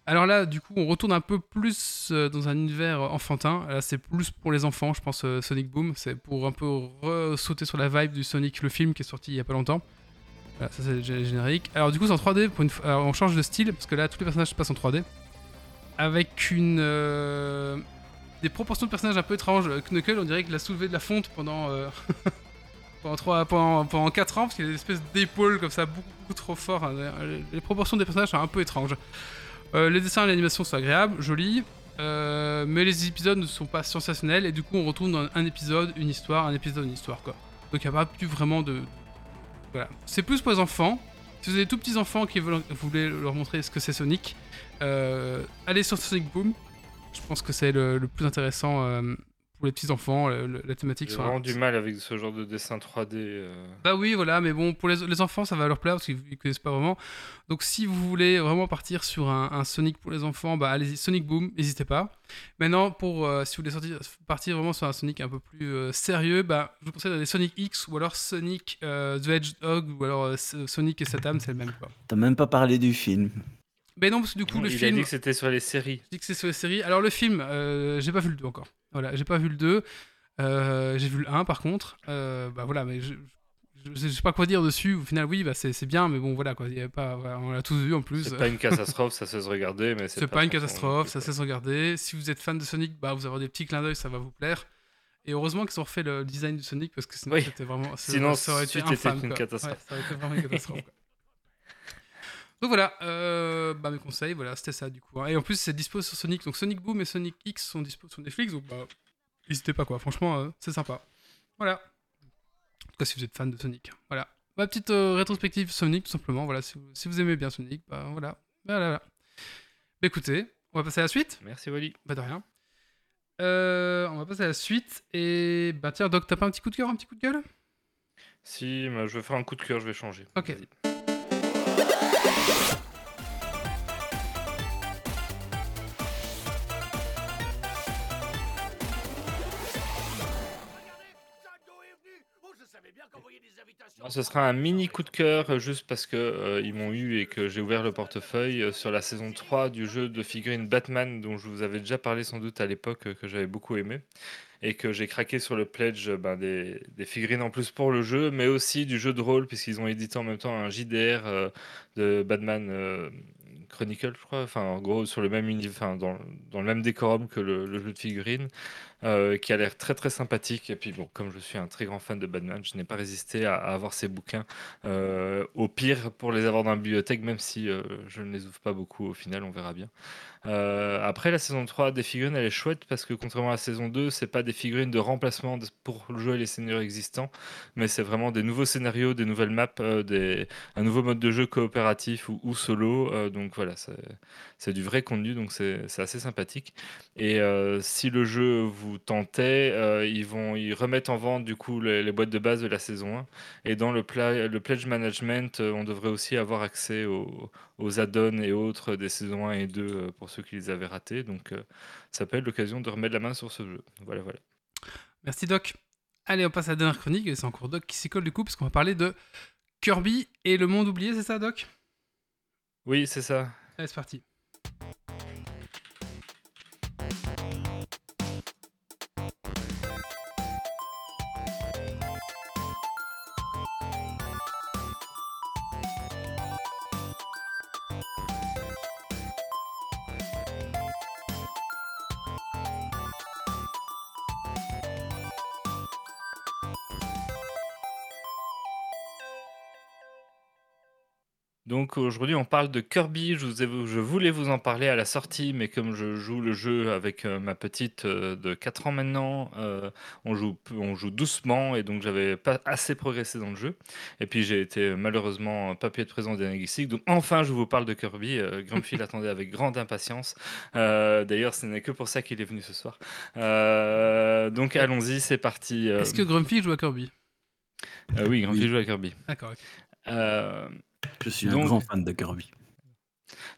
Alors là, du coup, on retourne un peu plus euh, dans un univers enfantin. Là, c'est plus pour les enfants, je pense, euh, Sonic Boom. C'est pour un peu sauter sur la vibe du Sonic, le film qui est sorti il y a pas longtemps. Voilà, ça c'est générique. Alors du coup, c'est en 3D. Pour une alors, on change de style parce que là, tous les personnages se passent en 3D. Avec une... euh, des proportions de personnages un peu étranges. Knuckles, on dirait qu'il a soulevé de la fonte pendant... euh, [laughs] pendant, trois, pendant, pendant 4 ans, parce qu'il a des espèces d'épaules comme ça, beaucoup, trop fort. hein. Les- proportions des personnages sont un peu étranges. Euh, les dessins et l'animation sont agréables, jolis, euh, mais les épisodes ne sont pas sensationnels, et du coup on retourne dans un épisode, une histoire, un épisode, une histoire, quoi. Donc il n'y a pas plus vraiment de... Voilà. C'est plus pour les enfants. Si vous avez des tout petits enfants qui veulent, voulez leur montrer ce que c'est Sonic, euh, allez sur Sonic Boom. Je pense que c'est le, plus intéressant euh, pour les petits enfants. le- la thématique J'ai vraiment du mal avec ce genre de dessin 3D. euh. bah oui, voilà, mais bon, pour les, les enfants, ça va leur plaire parce qu'ils ne connaissent pas vraiment. Donc si vous voulez vraiment partir sur un, un Sonic pour les enfants, bah allez-y, Sonic Boom, n'hésitez pas. Maintenant, pour euh, si vous voulez sortir, partir vraiment sur un Sonic un peu plus euh, sérieux, bah je vous conseille d'aller Sonic X ou alors Sonic euh, the Hedgehog ou alors euh, Sonic et Satan, c'est le même quoi. T'as même pas parlé du film. Mais non, parce que du coup, le Il a film. dit que c'était sur les séries. Je dis que c'est sur les séries. Alors le film, euh, j'ai pas vu le 2 encore. Voilà, j'ai pas vu le 2. Euh, j'ai vu le 1 par contre. Euh, bah voilà, mais je, je, je sais pas quoi dire dessus. Au final, oui, bah c'est bien, mais bon, voilà quoi. Y pas, voilà, on l'a tous vu en plus. C'est pas une catastrophe, ça se regarder, mais C'est pas une son- catastrophe, ça sait se regarder. Si vous êtes fan de Sonic, bah vous avez des petits clins d'œil, ça va vous plaire. Et heureusement qu'ils ont refait le design de Sonic parce que sinon Oui. c'était vraiment. Sinon, ça aurait été infâme, une catastrophe. Ouais, ça aurait été vraiment une catastrophe. quoi. Donc voilà, euh, bah mes conseils, voilà, c'était ça du coup. hein. Et en plus, c'est dispo sur Sonic. Donc Sonic Boom et Sonic X sont dispo sur Netflix. Donc bah, n'hésitez pas quoi. Franchement, euh, c'est sympa. Voilà. En tout cas, si vous êtes fan de Sonic. Voilà. Ma petite euh, rétrospective Sonic, tout simplement. Voilà, si vous, si vous aimez bien Sonic, bah voilà. Voilà, voilà. Bah, écoutez, on va passer à la suite. Merci Wally. Bah de rien. On va passer à la suite. Et bah tiens, Doc, t'as pas un petit coup de cœur, un petit coup de gueule? Si, bah, je vais faire un coup de cœur, je vais changer. Ok. Vas-y. Ce sera un mini coup de cœur euh, juste parce que euh, m'ont eu et que j'ai ouvert le portefeuille euh, sur la saison 3 du jeu de figurines Batman dont je vous avais déjà parlé sans doute à l'époque que j'avais beaucoup aimé et que j'ai craqué sur le pledge euh, ben, des, figurines en plus pour le jeu mais aussi du jeu de rôle puisqu'ils ont édité en même temps un JDR euh, de Batman euh, Chronicle je crois. Enfin en gros sur le même dans, le même décorum que le jeu de figurines euh, qui a l'air très très sympathique. Et puis bon, comme je suis un très grand fan de Batman, je n'ai pas résisté à, avoir ces bouquins. euh, au pire, pour les avoir dans la bibliothèque, même si euh, je ne les ouvre pas beaucoup au final, on verra bien. Après, la saison 3 des figurines, elle est chouette parce que contrairement à la saison 2, c'est pas des figurines de remplacement pour jouer les scénarios existants, mais c'est vraiment des nouveaux scénarios, des nouvelles maps, des, un nouveau mode de jeu coopératif ou, ou solo. donc voilà, c'est du vrai contenu, donc c'est assez sympathique. Et si le jeu vous tentait, euh, ils vont ils remettent en vente du coup les, les boîtes de base de la saison 1. Et dans le, pla- le pledge management, euh, on devrait aussi avoir accès aux, aux add-ons et autres des saisons 1 et 2 euh, pour ceux qui les avaient ratés. Donc ça peut être l'occasion de remettre la main sur ce jeu. Voilà, voilà. Merci Doc. Allez, on passe à la dernière chronique. Et c'est encore Doc qui s'y colle du coup, parce qu'on va parler de Kirby et le monde oublié, c'est ça, Doc? Oui, c'est ça. Allez, c'est parti. Donc aujourd'hui, on parle de Kirby. Je, vous ai- je voulais vous en parler à la sortie, mais comme je joue le jeu avec euh, ma petite euh, de 4 ans maintenant, euh, on joue, on joue doucement et donc j'avais pas assez progressé dans le jeu. Et puis j'ai été malheureusement pas pu être présent au dernier Geeks League. Donc enfin, je vous parle de Kirby. Euh, Grumpy [laughs] l'attendait avec grande impatience. Euh, D'ailleurs, ce n'est que pour ça qu'il est venu ce soir. Euh, donc allons-y, c'est parti. Euh, Est-ce que Grumpy joue à Kirby? Euh, oui, Grumpy Oui. joue à Kirby. D'accord. Euh, Je suis Donc- un grand fan de Kirby.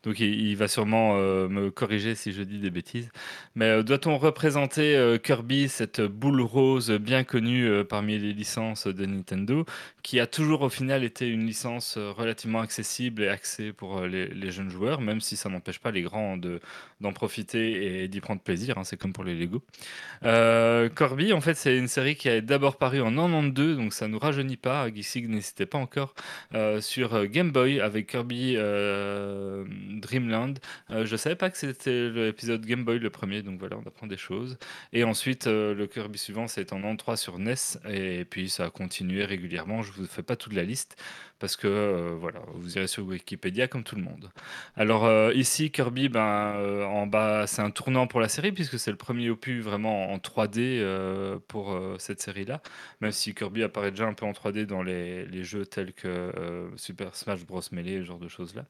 Donc il, va sûrement euh, me corriger si je dis des bêtises. Mais euh, doit-on représenter euh, Kirby, cette boule rose bien connue parmi les licences de Nintendo, qui a toujours au final été une licence relativement accessible et axée pour les, jeunes joueurs, même si ça n'empêche pas les grands de- d'en profiter et d'y prendre plaisir. hein, c'est comme pour les Lego. Kirby, en fait, c'est une série qui a d'abord paru en 92, donc ça nous rajeunit pas. Geeksig n'hésitait pas encore sur Game Boy avec Kirby Dreamland. Euh, je savais pas que c'était l'épisode Game Boy le premier, donc voilà, on apprend des choses. Et ensuite, euh, le Kirby suivant, c'est en 93 sur NES, et puis ça a continué régulièrement. Je vous fais pas toute la liste parce que euh, voilà, vous irez sur Wikipédia comme tout le monde. Alors ici, Kirby, ben, en bas, c'est un tournant pour la série puisque c'est le premier opus vraiment en 3D euh, pour cette série-là. Même si Kirby apparaît déjà un peu en 3D dans les, les jeux tels que Super Smash Bros. Melee, ce genre de choses-là.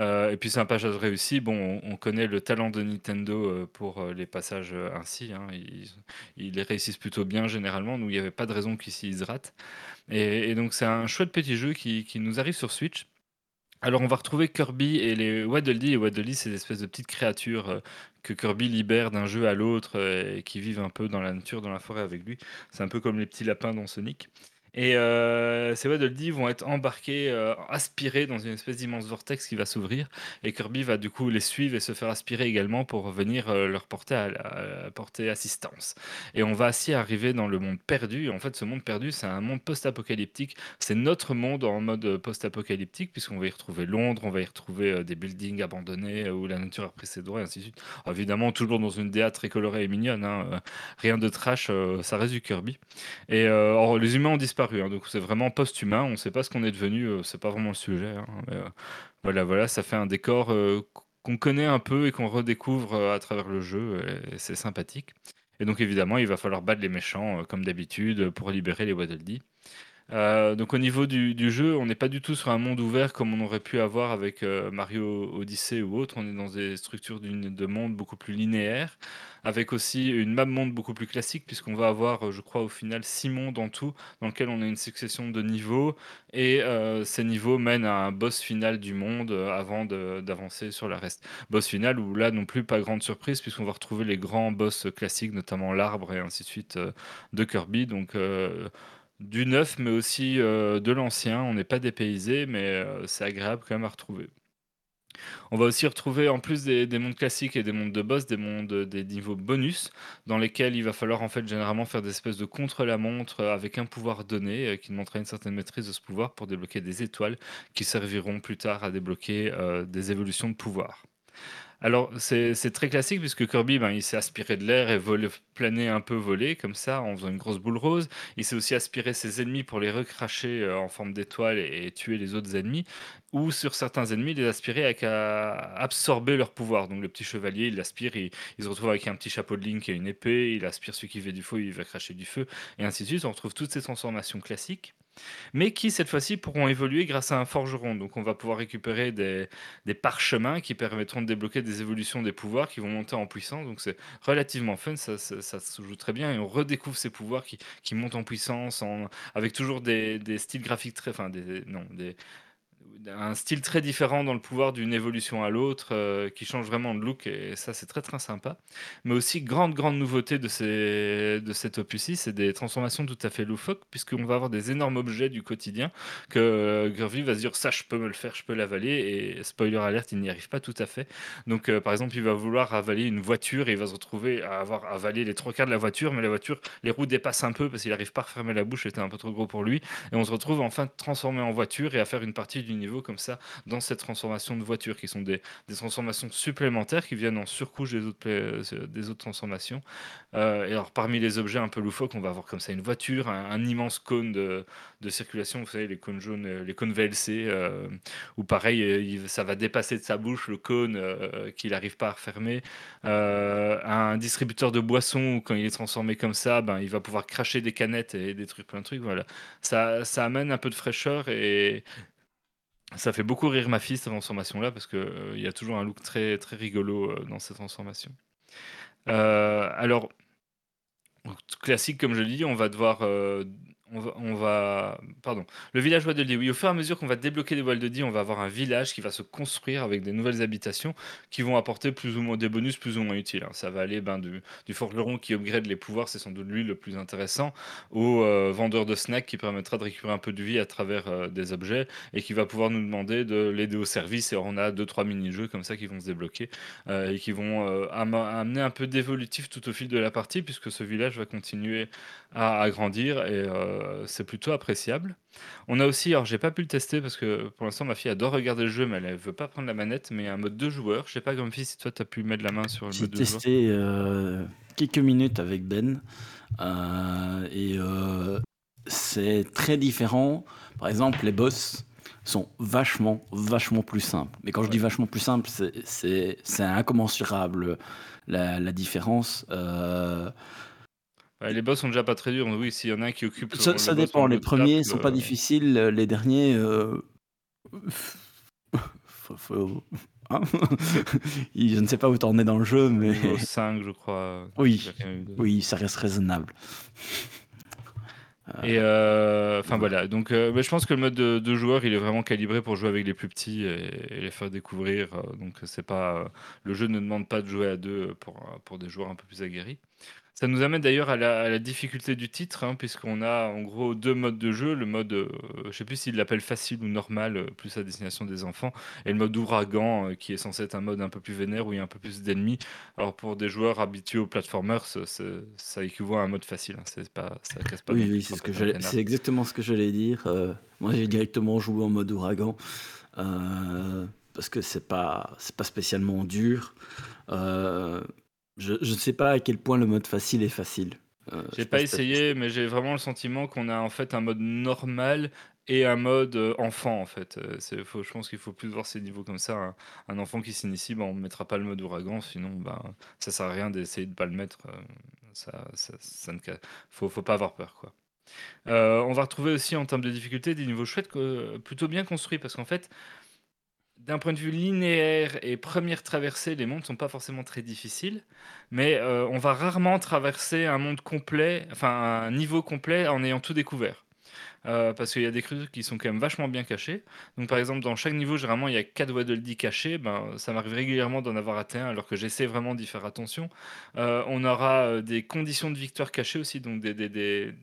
Euh, et puis c'est un passage réussi. Bon, on, on connaît le talent de Nintendo euh, pour euh, les passages ainsi. hein. Ils, les réussissent plutôt bien généralement, donc il n'y avait pas de raison qu'ici ils se ratent. Et, donc c'est un chouette petit jeu qui, nous arrive sur Switch. Alors on va retrouver Kirby et les Waddle Dee. Et Waddle Dee, c'est des espèces de petites créatures que Kirby libère d'un jeu à l'autre et qui vivent un peu dans la nature, dans la forêt avec lui. C'est un peu comme les petits lapins dans Sonic. Et euh, ces Dee vont être embarqués, euh, aspirés dans une espèce d'immense vortex qui va s'ouvrir. Et Kirby va du coup les suivre et se faire aspirer également pour venir euh, leur porter, à- porter assistance. Et on va ainsi arriver dans le monde perdu. En fait, ce monde perdu, c'est un monde post-apocalyptique. C'est notre monde en mode euh, post-apocalyptique, puisqu'on va y retrouver Londres, on va y retrouver euh, des buildings abandonnés euh, où la nature a pris ses droits, et ainsi de suite. Évidemment, toujours dans une DA très colorée et mignonne. hein, euh, rien de trash, euh, ça reste du Kirby. Et euh, les humains ont disparu, hein, donc c'est vraiment post-humain. On ne sait pas ce qu'on est devenu, euh, c'est pas vraiment le sujet. hein, euh, voilà, voilà, ça fait un décor euh, qu'on connaît un peu et qu'on redécouvre euh, à travers le jeu. Et c'est sympathique. Et donc évidemment, il va falloir battre les méchants comme d'habitude pour libérer les Waddle. Euh, donc au niveau du, jeu, on n'est pas du tout sur un monde ouvert comme on aurait pu avoir avec euh, Mario Odyssey ou autre. On est dans des structures de monde beaucoup plus linéaires, avec aussi une map monde beaucoup plus classique, puisqu'on va avoir, euh, je crois, au final, six mondes en tout, dans lequel on a une succession de niveaux, et ces niveaux mènent à un boss final du monde avant d'avancer sur la reste. Boss final où là non plus pas grande surprise, puisqu'on va retrouver les grands boss classiques, notamment l'arbre et ainsi de suite de Kirby. Donc du neuf, mais aussi euh, de l'ancien. On n'est pas dépaysé, mais euh, c'est agréable quand même à retrouver. On va aussi retrouver, en plus des, des mondes classiques et des mondes de boss, des mondes, des niveaux bonus, dans lesquels il va falloir en fait généralement faire des espèces de contre-la-montre euh, avec un pouvoir donné, euh, qui demandera une certaine maîtrise de ce pouvoir pour débloquer des étoiles qui serviront plus tard à débloquer euh, des évolutions de pouvoir. Alors, c'est très classique puisque Kirby, ben, il s'est aspiré de l'air et volé, plané un peu volé, comme ça, en faisant une grosse boule rose. Il s'est aussi aspiré ses ennemis pour les recracher euh, en forme d'étoile et, et tuer les autres ennemis. Ou sur certains ennemis, les aspirer avec à absorber leur pouvoir. Donc, le petit chevalier, il l'aspire, il, il se retrouve avec un petit chapeau de Link et une épée. Il aspire celui qui fait du feu, il va cracher du feu, et ainsi de suite. On retrouve toutes ces transformations classiques mais qui cette fois-ci pourront évoluer grâce à un forgeron. Donc on va pouvoir récupérer des, parchemins qui permettront de débloquer des évolutions des pouvoirs qui vont monter en puissance. Donc c'est relativement fun, ça, se joue très bien et on redécouvre ces pouvoirs qui, montent en puissance avec toujours des, styles graphiques très... Enfin, non, des, un style très différent dans le pouvoir d'une évolution à l'autre euh, qui change vraiment de look et ça c'est très très sympa. Mais aussi grande grande nouveauté de, ces, de cet opus-ci c'est des transformations tout à fait loufoques puisqu'on va avoir des énormes objets du quotidien que euh, va se dire ça je peux me le faire je peux l'avaler et spoiler alerte il n'y arrive pas tout à fait. Donc euh, par exemple il va vouloir avaler une voiture et il va se retrouver à avoir avalé les trois quarts de la voiture mais la voiture les roues dépassent un peu parce qu'il n'arrive pas à refermer la bouche c'était un peu trop gros pour lui. Et on se retrouve enfin transformé en voiture et à faire une partie du comme ça dans cette transformation de voiture, qui sont des, des transformations supplémentaires qui viennent en surcouche des autres, euh, des autres transformations. Euh, et alors, parmi les objets un peu loufoques, on va avoir comme ça une voiture, un, immense cône de, de circulation, vous savez, les cônes jaunes, euh, les cônes VLC, euh, où pareil, il- ça va dépasser de sa bouche le cône qu'il n'arrive pas à refermer. Un distributeur de boissons, quand il est transformé comme ça, ben, il va pouvoir cracher des canettes et détruire plein de trucs. Voilà. Ça, ça amène un peu de fraîcheur et ça fait beaucoup rire ma fille, cette transformation-là, parce qu'il il y a toujours un look très, très rigolo euh, dans cette transformation. Euh, alors, classique, comme je l'ai dit, on va devoir. On va, va- Pardon. Le village Waddle Oui, au fur et à mesure qu'on va débloquer les Waddle on va avoir un village qui va se construire avec des nouvelles habitations qui vont apporter plus ou moins des bonus plus ou moins utiles. hein. Ça va aller ben, du, forgeron qui upgrade les pouvoirs, c'est sans doute lui le plus intéressant, au euh, vendeur de snacks qui permettra de récupérer un peu de vie à travers euh, des objets et qui va pouvoir nous demander de l'aider au service. Et on a deux trois mini-jeux comme ça qui vont se débloquer euh, et qui vont am- amener un peu d'évolutif tout au fil de la partie puisque ce village va continuer à, à grandir et euh, c'est plutôt appréciable. On a aussi, alors j'ai pas pu le tester parce que pour l'instant ma fille adore regarder le jeu mais elle veut pas prendre la manette, mais un mode deux joueurs. Je sais pas fille si toi tu as pu mettre la main sur le J'ai mode joueurs. testé euh, quelques minutes avec Ben euh, et c'est très différent. Par exemple, les boss sont vachement, vachement plus simples. Mais quand je dis vachement plus simple, c'est- incommensurable la, la différence. Euh, Ouais, les boss sont déjà pas très durs. Oui, s'il y en a un qui occupe. ça le ça boss dépend. en Les mode premiers table, sont pas euh, difficiles. Les derniers. euh, faut- faut- [laughs] hein je ne sais pas où t'en es dans le jeu, mais Niveau [laughs] 5, je crois. Oui. j'ai rien eu de- oui, ça reste raisonnable. Et euh, enfin voilà, donc euh, mais je pense que le mode de, de joueur il est vraiment calibré pour jouer avec les plus petits et, et les faire découvrir. euh, donc c'est pas euh, le jeu ne demande pas de jouer à deux pour, euh, pour des joueurs un peu plus aguerris. Ça nous amène d'ailleurs à la, à la difficulté du titre, hein, puisqu'on a en gros deux modes de jeu. Le mode, euh, je sais plus s'il l'appelle facile ou normal, euh, plus à destination des enfants, et le mode ouragan, euh, qui est censé être un mode un peu plus vénère où il y a un peu plus d'ennemis. Alors pour des joueurs habitués aux platformers, ça, équivaut à un mode facile. hein. C'est pas, ça casse pas. Oui, oui, c'est ce que exactement ce que j'allais dire. Euh, moi, j'ai directement joué en mode ouragan parce que c'est pas, c'est pas spécialement dur. Euh, je ne sais pas à quel point le mode facile est facile. Euh, je J'ai pas essayé, mais j'ai vraiment le sentiment qu'on a en fait un mode normal et un mode euh, enfant en fait. Euh, c'est- faut- je pense qu'il faut plus voir ces niveaux comme ça. Un, un enfant qui s'initie, ben, on ne mettra pas le mode ouragan, sinon ben, ça sert à rien d'essayer de pas le mettre. euh, ça, ça, ça ne faut, faut pas avoir peur quoi. Euh, on va retrouver aussi en termes de difficulté des niveaux chouettes, plutôt bien construits parce qu'en fait, d'un point de vue linéaire et première traversée, les mondes sont pas forcément très difficiles, mais euh, on va rarement traverser un monde complet, enfin un niveau complet en ayant tout découvert. Euh, parce qu'il y a des trucs qui sont quand même vachement bien cachés. Donc par exemple, dans chaque niveau, généralement, il y a 4 Waddle Dee cachés. Ben, ça m'arrive régulièrement d'en avoir un, alors que j'essaie vraiment d'y faire attention. Euh, on aura des conditions de victoire cachées aussi, donc des, des, des-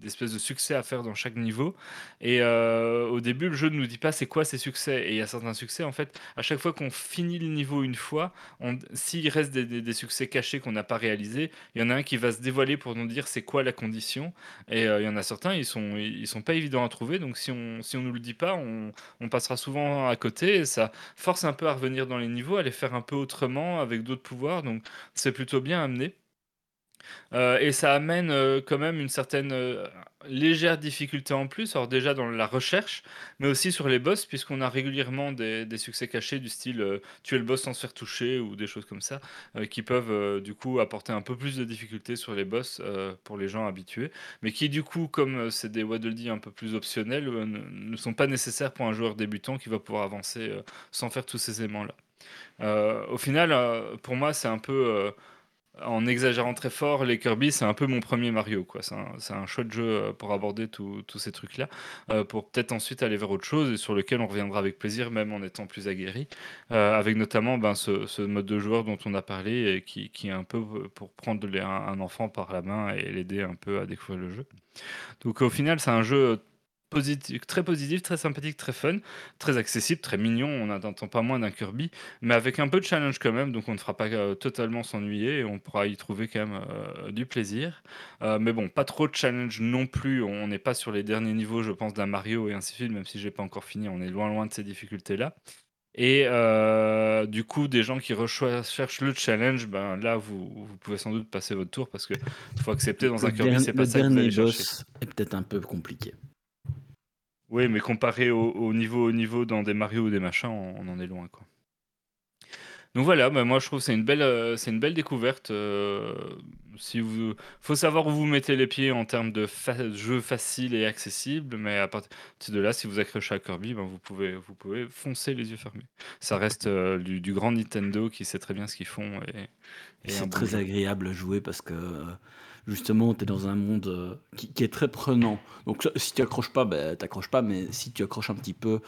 des espèces de succès à faire dans chaque niveau. Et euh, au début, le jeu ne nous dit pas c'est quoi ces succès. Et il y a certains succès, en fait, à chaque fois qu'on finit le niveau une fois, s'il reste des, succès cachés qu'on n'a pas réalisés, il y en a un qui va se dévoiler pour nous dire c'est quoi la condition. Et euh, il y en a certains, ils sont, ils sont pas évidents à trouver. Donc si on, si on nous le dit pas, on, on passera souvent à côté. Et ça force un peu à revenir dans les niveaux, à les faire un peu autrement, avec d'autres pouvoirs. Donc c'est plutôt bien amené. Euh, et ça amène euh, quand même une certaine euh, légère difficulté en plus, alors déjà dans la recherche, mais aussi sur les boss, puisqu'on a régulièrement des, succès cachés du style tuer le boss sans se faire toucher ou des choses comme ça, qui peuvent du coup apporter un peu plus de difficulté sur les boss pour les gens habitués, mais qui du coup, comme c'est des Waddle un peu plus optionnels, ne, sont pas nécessaires pour un joueur débutant qui va pouvoir avancer sans faire tous ces aimants-là. Au final, pour moi, c'est un peu en exagérant très fort, les Kirby, c'est un peu mon premier Mario. C'est un, un chouette jeu euh, pour aborder tous ces trucs-là, euh, pour peut-être ensuite aller vers autre chose et sur lequel on reviendra avec plaisir, même en étant plus aguerri, euh, avec notamment ben, ce, mode de joueur dont on a parlé et qui, est un peu pour prendre un, un enfant par la main et l'aider un peu à découvrir le jeu. Donc au final, c'est un jeu positif, très positif, très sympathique, très fun, très accessible, très mignon. On n'attend pas moins d'un Kirby, mais avec un peu de challenge quand même. Donc on ne fera pas euh, totalement s'ennuyer et on pourra y trouver quand même euh, du plaisir. Euh, mais bon, pas trop de challenge non plus. On n'est pas sur les derniers niveaux, je pense, d'un Mario et ainsi de suite, même si j'ai pas encore fini. On est loin, loin de ces difficultés-là. Et euh, du coup, des gens qui recherchent le challenge, ben là, vous, vous pouvez sans doute passer votre tour parce que faut accepter dans un Kirby, c'est pas le ça que vous chercher. boss est peut-être un peu compliqué. Oui, mais comparé au, au niveau, au niveau dans des Mario ou des machins, on, on en est loin, quoi. Donc voilà, bah, moi je trouve que c'est une belle, euh, c'est une belle découverte. euh, si vous, faut savoir où vous mettez les pieds en termes de fa- jeu facile et accessible, mais à partir de là, si vous accrochez à Kirby, ben, vous pouvez, vous pouvez foncer les yeux fermés. Ça reste euh, du, du grand Nintendo qui sait très bien ce qu'ils font et, C'est très agréable à jouer parce que euh, justement, tu es dans un monde euh, qui, est très prenant. Donc si tu accroches pas, ben, t'accroches pas, mais si tu accroches un petit peu,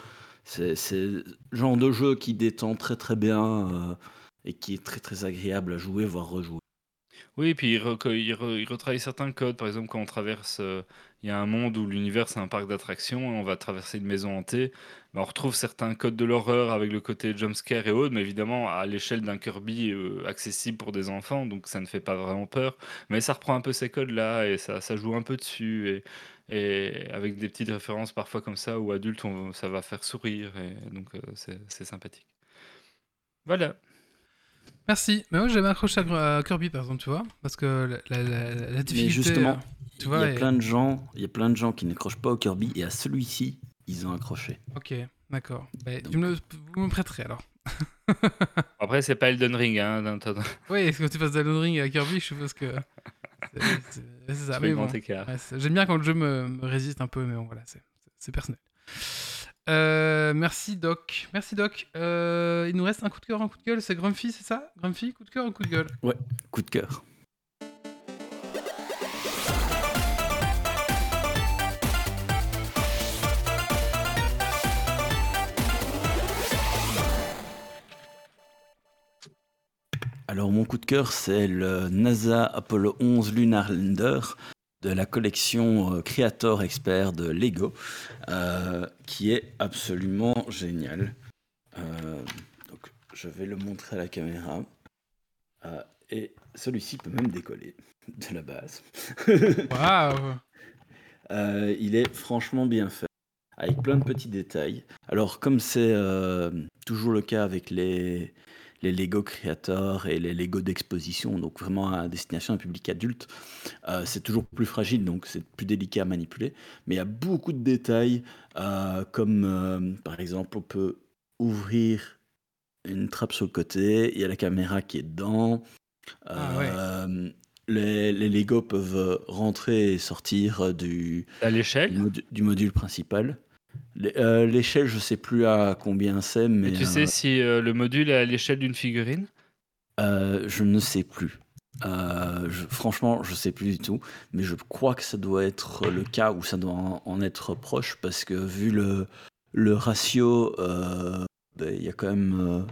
c'est le genre de jeu qui détend très très bien euh, et qui est très très agréable à jouer, voire rejouer. Oui, puis il, re- il retravaille certains codes. Par exemple, quand on traverse, euh, il y a un monde où l'univers c'est un parc d'attractions et on va traverser une maison hantée. On retrouve certains codes de l'horreur avec le côté jumpscare et autres, mais évidemment à l'échelle d'un Kirby euh, accessible pour des enfants, donc ça ne fait pas vraiment peur. Mais ça reprend un peu ces codes-là et ça, ça joue un peu dessus et, et avec des petites références parfois comme ça où adultes on- ça va faire sourire et donc euh, c'est c'est sympathique. Voilà. Merci. Mais moi, j'avais accroché à Kirby, par exemple, tu vois, parce que la, la- la- la Mais difficulté. justement, il y a plein de gens, il y a plein de gens qui n'accrochent pas au Kirby et à celui-ci, ils ont accroché. Ok, d'accord. Bah, tu me le- vous me prêterez alors. Après c'est pas Elden Ring, hein. Oui, est-ce que tu passes d'Elden Ring à Kirby, je suppose que. [laughs] C'est ça. bon. Ouais, J'aime bien quand le jeu me, me résiste un peu, mais bon, voilà, c'est personnel. Euh, merci Doc. Merci Doc. Euh, il nous reste un coup de cœur, un coup de gueule. C'est Grumpy, c'est ça? Grumpy, coup de cœur ou coup de gueule? Coup de cœur. Alors mon coup de cœur, c'est le NASA Apollo 11 Lunar Lander de la collection euh, Creator Expert de Lego, euh, qui est absolument génial. Euh, donc je vais le montrer à la caméra. Euh, et celui-ci peut même décoller de la base. [laughs] Waouh il est franchement bien fait, avec plein de petits détails. Alors, comme c'est toujours le cas avec les, les Lego Creator et les Lego d'exposition, donc vraiment à destination d'un public adulte, euh, c'est toujours plus fragile, donc c'est plus délicat à manipuler. Mais il y a beaucoup de détails, euh, comme euh, par exemple, on peut ouvrir une trappe sur le côté, il y a la caméra qui est dedans. Ah ouais. Les, les Lego peuvent rentrer et sortir du, À l'échelle. du module principal. Euh, L'échelle, je sais plus à combien c'est, mais Et tu euh, sais si euh, le module est à l'échelle d'une figurine? Euh, je ne sais plus. Euh, je- franchement, je sais plus du tout, mais je crois que ça doit être le cas ou ça doit en, en être proche parce que vu le, le ratio, euh, ben, il y a quand même euh,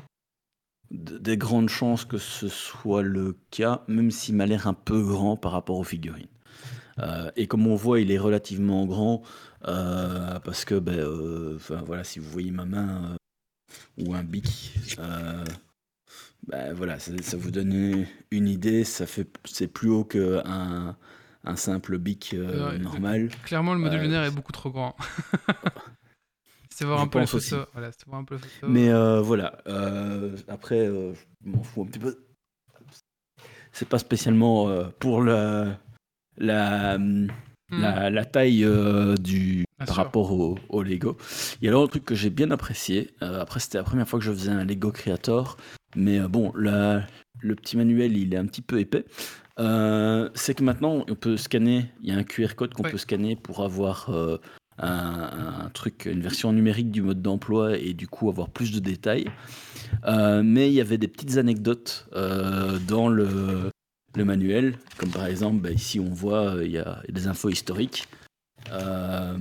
des grandes chances que ce soit le cas, même s'il m'a l'air un peu grand par rapport aux figurines. Euh, et comme on voit, il est relativement grand euh, parce que, ben, euh, voilà, si vous voyez ma main euh, ou un bic, euh, ben, voilà, ça, ça vous donne une idée. Ça fait, c'est plus haut qu'un un simple bic Ouais, normal. Clairement, le module lunaire est beaucoup trop grand. [laughs] c'est voir un peu les photos. Voilà, c'est voir un peu les photos. Mais euh, voilà, euh, après, euh, je m'en fous un petit peu. C'est pas spécialement pour la, la, Hmm. la, la taille euh, du, Bien par sûr. rapport au, au Lego. Il y a alors un truc que j'ai bien apprécié. euh, après, c'était la première fois que je faisais un Lego Creator. Mais euh, bon, la- le petit manuel, il est un petit peu épais. C'est que maintenant, on peut scanner. Il y a un QR code qu'on peut scanner pour avoir un, un truc, une version numérique du mode d'emploi et du coup avoir plus de détails. Euh, mais il y avait des petites anecdotes euh, dans le, le manuel, comme par exemple, bah, ici on voit, euh, il y a des infos historiques. Euh,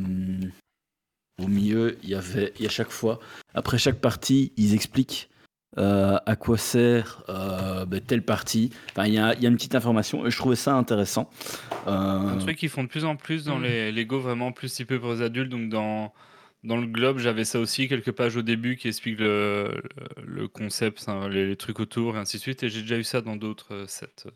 au milieu, il y avait, il y a chaque fois, après chaque partie, ils expliquent euh, à quoi sert ben, telle partie. Il y y a une petite information et je trouvais ça intéressant. Un truc qu'ils font de plus en plus dans les Lego vraiment plus typés pour les adultes. Donc dans, dans le globe, j'avais ça aussi, quelques pages au début qui expliquent le, le concept, les, trucs autour et ainsi de suite. Et j'ai déjà eu ça dans d'autres sets.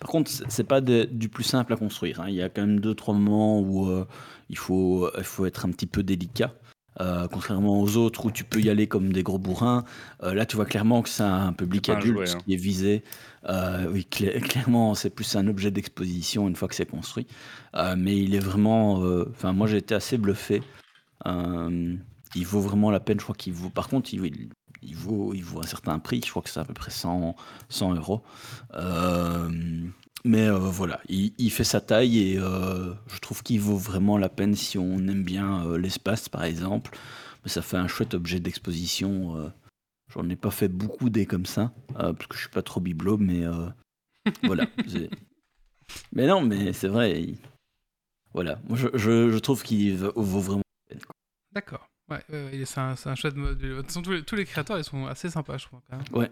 Par contre, c'est pas de- du plus simple à construire. hein. Il y a quand même deux trois moments où euh, il faut il faut être un petit peu délicat. Euh, contrairement aux autres où tu peux y aller comme des gros bourrins, euh, là tu vois clairement que c'est un public C'est adulte jouet, hein. qui est visé. Oui, cla- [laughs] clairement c'est plus un objet d'exposition une fois que c'est construit. Mais il est vraiment, enfin moi j'ai été assez bluffé. Il vaut vraiment la peine. Je crois qu'il vaut. Par contre, il, il vaut il vaut un certain prix. Je crois que c'est à peu près 100 100 euros. Euh, mais euh, voilà, il, il fait sa taille et euh, je trouve qu'il vaut vraiment la peine si on aime bien euh, l'espace, par exemple. Mais ça fait un chouette objet d'exposition. J'en ai pas fait beaucoup des comme ça, parce que je suis pas trop bibelot, mais [laughs] voilà. Mais non, mais c'est vrai. il- Voilà, moi je, je- je trouve qu'il va- vaut vraiment. D'accord. Ouais, ouais, ouais, c'est un, c'est un chouette mode. De toute façon, tous les, tous les créateurs, ils sont assez sympas, je trouve. Quand même. Ouais,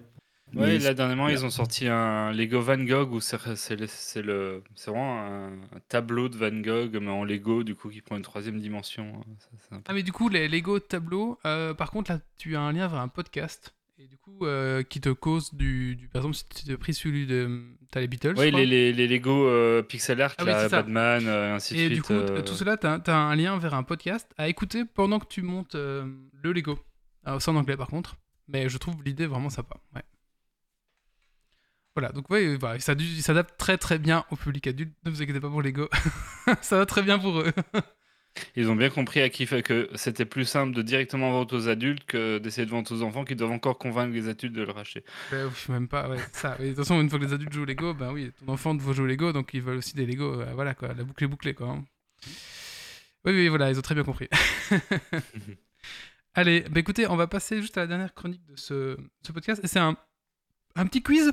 Mais là dernièrement, ils ont sorti un Lego Van Gogh où c'est c'est le- c'est le, c'est vraiment un, un tableau de Van Gogh, mais en Lego, du coup, qui prend une troisième dimension. Ça, c'est sympa. Ah, mais du coup, les Lego tableaux, euh, par contre, là, tu as un lien vers un podcast. Et du coup, euh, qui te cause du, du. Par exemple, si tu as pris celui de. T'as les Beatles. Oui, les, les, les Lego euh, pixel art, Ah oui, là, c'est ça. Batman, euh, et ainsi de Et suite. du coup, euh, tout cela, tu as, un lien vers un podcast à écouter pendant que tu montes euh, le Lego. Alors, c'est en anglais par contre, mais je trouve l'idée vraiment sympa. Ouais. Voilà, donc ouais, voilà, il s'adapte très très bien au public adulte. Ne vous inquiétez pas pour Lego, [laughs] ça va très bien pour eux. [laughs] Ils ont bien compris à qui fait que c'était plus simple de directement vendre aux adultes que d'essayer de vendre aux enfants qui doivent encore convaincre les adultes de le racheter. Ben oui, même pas, ouais, ça. De toute façon, une fois que les adultes jouent Lego, ben oui, ton enfant doit jouer Lego, donc ils veulent aussi des Lego. euh, voilà quoi, la boucle est bouclée quoi. hein. Oui, oui, voilà, ils ont très bien compris. [laughs] Allez, bah écoutez, on va passer juste à la dernière chronique de ce, ce podcast. Et c'est un, un petit quiz.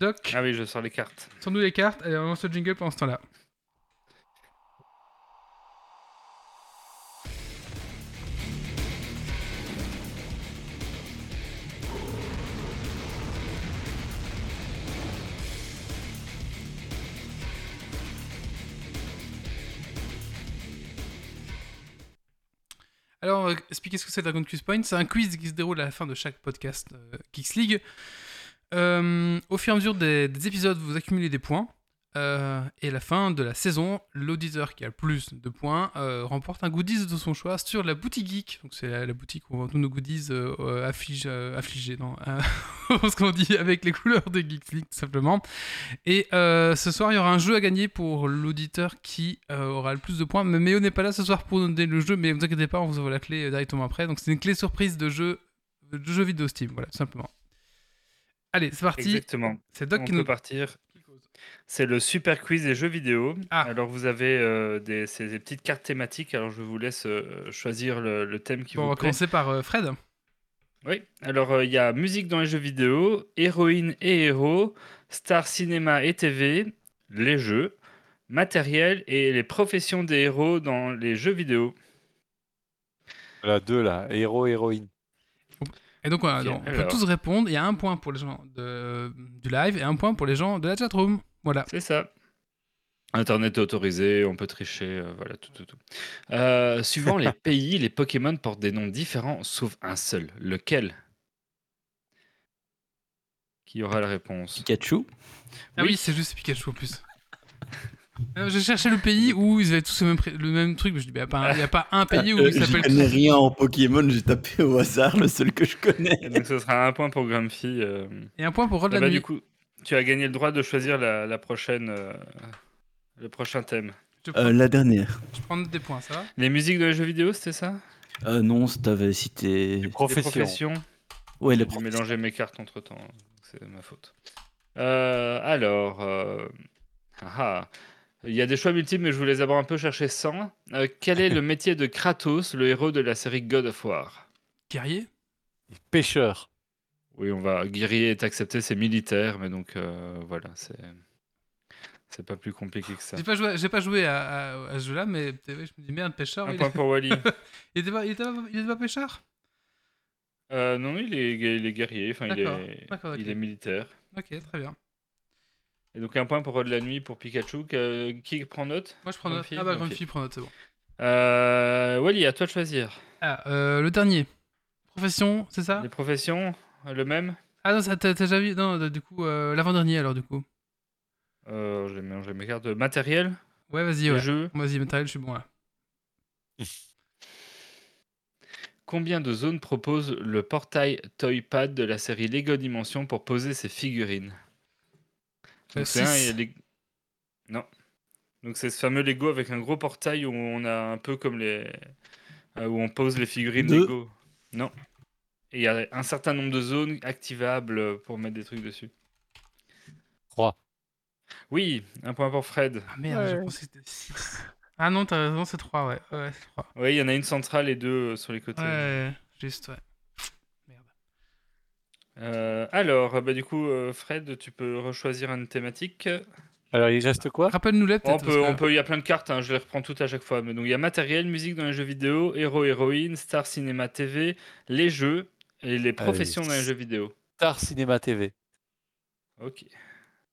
Doc, Ah oui, je sors les cartes. sans nous les cartes. Allez, on lance le jingle pendant ce temps-là. Alors, on va expliquer ce que c'est Dragon Quiz Point. C'est un quiz qui se déroule à la fin de chaque podcast euh, Geeks League. Euh, au fur et à mesure des, des épisodes, vous accumulez des points. Euh, et à la fin de la saison, l'auditeur qui a le plus de points euh, remporte un goodies de son choix sur la boutique geek. Donc c'est la, la boutique où on vend tous nos goodies euh, euh, afflige- affligés, non, [laughs] ce qu'on dit avec les couleurs de Geeks League tout simplement. Et ce soir, il y aura un jeu à gagner pour l'auditeur qui aura le plus de points. Mais Méo n'est pas là ce soir pour donner le jeu, mais ne vous inquiétez pas, on vous envoie la clé directement après. Donc c'est une clé surprise de jeu, de jeu vidéo Steam, voilà, tout simplement. Allez, c'est parti. Exactement. C'est Doc On qui peut nous partir. C'est le super quiz des jeux vidéo. Ah. Alors vous avez euh, des, ces- des petites cartes thématiques. Alors je vous laisse euh, choisir le, le thème qui Bon, on vous va plaît. commencer par euh, Fred. Oui. Alors euh, il y a musique dans les jeux vidéo, héroïne et héros, star cinéma et TV, les jeux, matériel et les professions des héros dans les jeux vidéo. Voilà, deux là, héros, héroïne. Et donc, voilà, Ok, donc, on peut tous répondre. Il y a un point pour les gens de, du live et un point pour les gens de la chatroom. Voilà. C'est ça. Internet est autorisé, on peut tricher, euh, voilà, tout, tout, tout. Euh, suivant les [laughs] pays, les Pokémon portent des noms différents, sauf un seul. Lequel? Qui aura la réponse? Pikachu? Ah oui, c'est juste Pikachu en plus. Euh, J'ai cherché le pays où ils avaient tous le même, pré- le même truc, mais je dis, bah, il n'y a pas un pays où Euh, il je s'appelle. connais rien en Pokémon, j'ai tapé au hasard le seul que je connais. Et donc ce sera un point pour Grumpy. euh. Et un point pour Rod Ah la bah, nuit. du coup, tu as gagné le droit de choisir la, la prochaine, euh, le prochain thème. Je, prends, Euh, la dernière. je prends des points, ça va Les musiques de les jeux vidéo, c'était ça? Euh, non, t'avais cité. Les Profession. professions Ouais, les J'ai mélanger mes cartes entre temps. C'est ma faute. Euh, alors, euh, ah, ah. Il y a des choix multiples, mais je vous les aborde un peu chercher sans. Euh, quel est le [laughs] métier de Kratos, le héros de la série God of War? Guerrier? Pêcheur. Oui, on va. Guerrier est accepté, c'est militaire, mais donc euh, voilà, c'est. C'est pas plus compliqué que ça. J'ai pas joué, j'ai pas joué à, à- à ce jeu-là, mais je me dis merde, pêcheur. Un il... point pour Wally. [laughs] il était pas, il était pas, il était pas pêcheur? Euh, non, il est, il est guerrier, enfin, il est, il est militaire. Ok, très bien. Et donc un point pour Rod la nuit pour Pikachu. Qui prend note? Moi je prends note. Ah bah. Grumpy prend note, c'est bon. euh, Wally, à toi de choisir. Ah, euh, le dernier. Profession, c'est ça? Les professions, le même? Ah non, ça, t'as déjà vu Non, du coup, euh, l'avant-dernier alors, du coup. euh, J'ai mélangé mes cartes. Matériel, Ouais, vas-y, ouais. jeux. Vas-y, matériel, je suis bon là. [laughs] Combien de zones propose le portail Toypad de la série Lego Dimension pour poser ses figurines? Euh, Donc, c'est un, il y a les- Non. Donc c'est ce fameux Lego avec un gros portail où on a un peu comme les... euh, où on pose les figurines Deux. Lego. Non. Et il y a un certain nombre de zones activables pour mettre des trucs dessus. 3. Oui, un point pour Fred. Ah merde, je Ouais. pensais que c'était 6. Ah non, t'as raison, c'est 3, ouais. Ouais, c'est 3. Oui, il y en a une centrale et deux euh, sur les côtés. Ouais, juste, ouais. Euh, alors, bah, du coup, euh, Fred, tu peux rechoisir une thématique. Alors, il reste quoi? Rappelle-nous-les On peut-être. peut, on peut, il y a plein de cartes, hein, je les reprends toutes à chaque fois. Mais donc il y a matériel, musique dans les jeux vidéo, héros, héroïne, star cinéma TV, les jeux et les professions dans les jeux vidéo. Star Cinéma TV. Ok.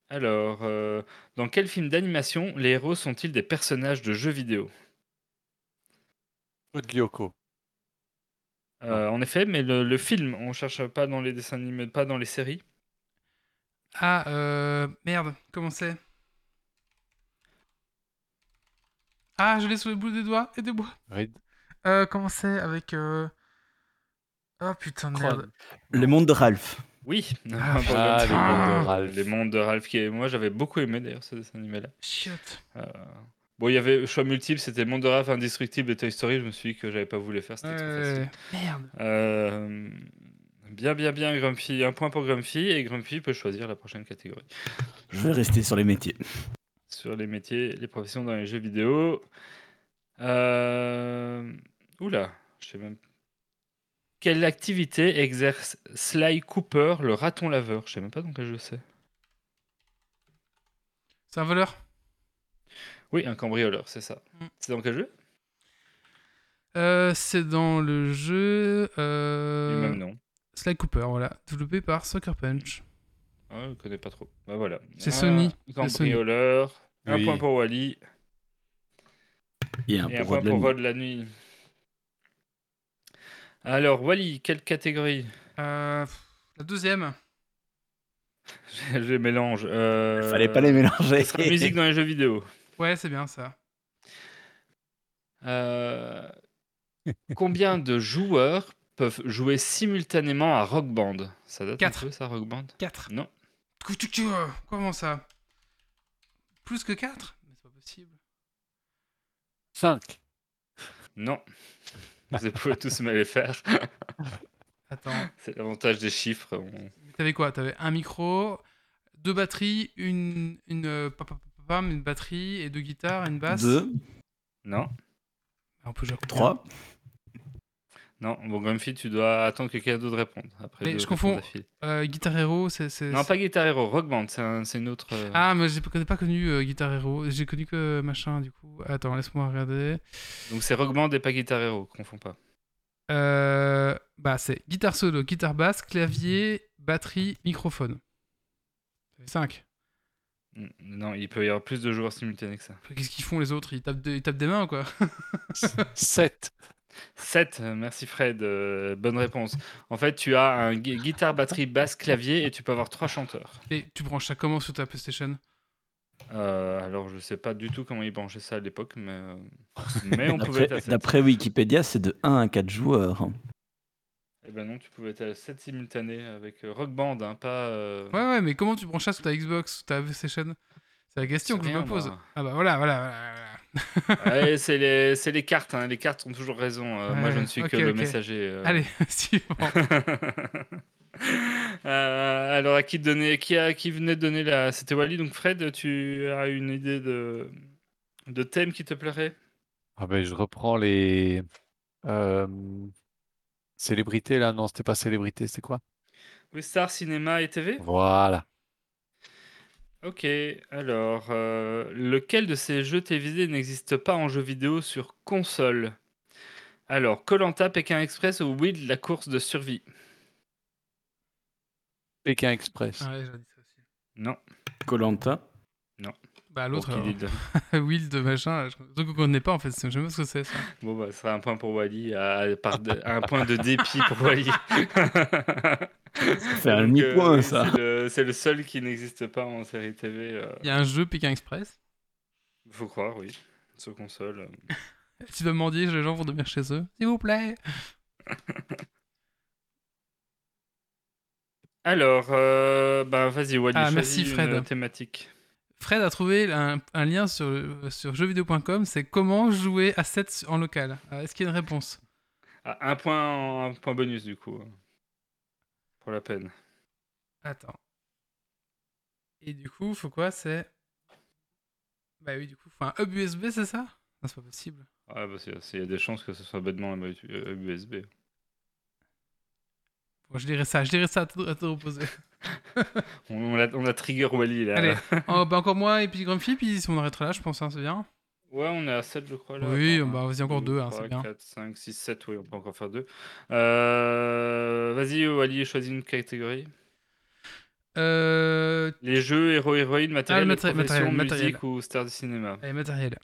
Alors, euh, dans quel film d'animation les héros sont-ils des personnages de jeux vidéo? Code Lyoko. Euh, En effet, mais le, le film, on cherche pas dans les dessins animés, pas dans les séries. Ah, euh. Merde, comment c'est? Ah, je l'ai sous le bout des doigts. Aidez-moi. Red- Euh, comment c'est avec. Euh... Oh putain de merde. Cron. Les mondes de Ralph. Oui. Ah, [laughs] Ah, le- les mondes de Ralph. Les mondes de Ralph, qui est... moi j'avais beaucoup aimé d'ailleurs ce dessin animé-là. Chiotte. Euh, Bon, il y avait choix multiple, c'était Monde de Indestructible et Toy Story. Je me suis dit que j'avais pas voulu faire, c'était trop facile. Merde. Euh, Bien, bien, bien, Grumpy. Un point pour Grumpy et Grumpy peut choisir la prochaine catégorie. Je vais rester sur les métiers. Sur les métiers, les professions dans les jeux vidéo. Euh... Oula, je sais même. Quelle activité exerce Sly Cooper, le raton laveur? Je sais même pas dans quel jeu c'est. C'est un voleur? Oui, un cambrioleur, c'est ça. Mm. C'est dans quel jeu? Euh, C'est dans le jeu. Du Euh... même nom. Sly Cooper, voilà. Développé par Sucker Punch. Ah, je connais pas trop. Bah voilà. C'est Un Sony. Cambrioleur. Un Oui. point pour Wally. Et un Et un pour point pour. Rod la nuit. Alors, Wally, quelle catégorie? Euh... La deuxième. Je [laughs] les mélange. Euh... Fallait pas les mélanger. musique dans les jeux vidéo. Ouais, c'est bien ça. Euh, Combien de joueurs peuvent jouer simultanément à Rock Band? Ça date Quatre. un peu, ça, Rock Band? 4. Non. Comment ça? Plus que 4 Mais c'est pas possible. 5. Non. [laughs] Vous pouvez tous me les faire. Attends. C'est l'avantage des chiffres. on- T'avais quoi? T'avais un micro, deux batteries, une, une, une batterie et deux guitares, une basse. Deux, Non. On peut jouer à trois. Non. Bon, Grumpy, tu dois attendre que quelqu'un d'autre réponde. Après Mais je confonds. Euh, Guitar Hero, c'est. c'est- Non, c'est- pas Guitar Hero. Rock Band, c'est un- c'est une autre. euh, Ah, mais je n'ai pas connu euh, Guitar Hero. J'ai connu que machin, du coup. Attends, laisse-moi regarder. Donc c'est Rock Band et pas Guitar Hero. Confonds pas. Euh, bah, c'est guitare solo, guitare basse, clavier, batterie, microphone. Ça fait 5. Mm, Non, il peut y avoir plus de joueurs simultanés que ça. Qu'est-ce qu'ils font les autres? Ils tapent, de- ils tapent des mains, quoi? [laughs] 7. 7, merci Fred, euh, bonne réponse. En fait, tu as un gui- guitare, batterie, basse, clavier et tu peux avoir trois chanteurs. Et tu branches ça comment sur ta PlayStation? Euh, alors, je sais pas du tout comment ils branchaient ça à l'époque, mais, euh, [laughs] mais on pouvait D'après être à 7. d'après Wikipédia, c'est de 1 à 4 joueurs. Eh ben non, tu pouvais être à 7 simultanés avec euh, Rock Band, hein, pas. euh, Ouais, ouais, mais comment tu branches ça sur ta Xbox, sur ta PlayStation C'est la question que je me pose. moi. Ah bah voilà, voilà, voilà. Ouais, [laughs] c'est les, c'est les cartes, hein, les cartes ont toujours raison. euh, moi, je ne suis que le messager. euh. Allez, [laughs] suivant. [laughs] Euh, alors, à qui, donner, qui, a, qui venait de donner la. C'était Wally, donc Fred, tu as une idée de, de thème qui te plairait? Ah ben, je reprends les célébrités là? Non, c'était pas célébrité, c'était quoi? Oui, Star, cinéma et TV Voilà. Ok, alors, euh, lequel de ces jeux télévisés n'existe pas en jeu vidéo sur console? Alors, Colanta, Pékin Express ou Will, la course de survie? Pékin Express. Ouais, j'aurais dit ça aussi. Non. Colanta. Bah, l'autre, [laughs] de machin. Je... Donc, on connaît pas en fait. Je sais même pas ce que c'est ça. Bon, bah, ce sera un point pour Wally, à, par de- un point de dépit pour Wally. [laughs] fait un demi-point, ça. C'est le, c'est le seul qui n'existe pas en série TV. euh, Il y a un jeu Pékin Express. faut croire, oui. Sur console. euh. [laughs] Tu dois mendier, les gens vont dormir chez eux. S'il vous plaît. Alors, euh, bah, vas-y, Wally, Ah, merci, une, Fred. euh, thématique. Fred a trouvé un, un lien sur, sur jeuxvideo.com. C'est comment jouer à 7 en local. Est-ce qu'il y a une réponse? Ah, un, point, en- un point bonus, du coup. Pour la peine. Attends. Et du coup, faut quoi? C'est. Bah oui, du coup, faut un hub USB, c'est ça? Non, c'est pas possible. Ouais, parce qu'il y a des chances que ce soit bêtement un euh, USB. Bon, je dirais ça, je dirais ça à te, à te reposer. [laughs] On, on a, on a trigger Wally, là. Allez, [laughs] oh, bah encore moi et puis Grumpy, puis si on arrêtera là, je pense, hein, c'est bien. Ouais, on est à 7, je crois. Là. Oui, bah, vas-y, encore deux, hein, c'est 3, bien. 4, 5, 6, 7, oui, on peut encore faire deux. Euh, Vas-y, Wally, choisis une catégorie. Euh. Les jeux, héros, héroïnes, matériel, le de maté- profession, matériel, musique matériel. ou star du cinéma. Allez, matériel.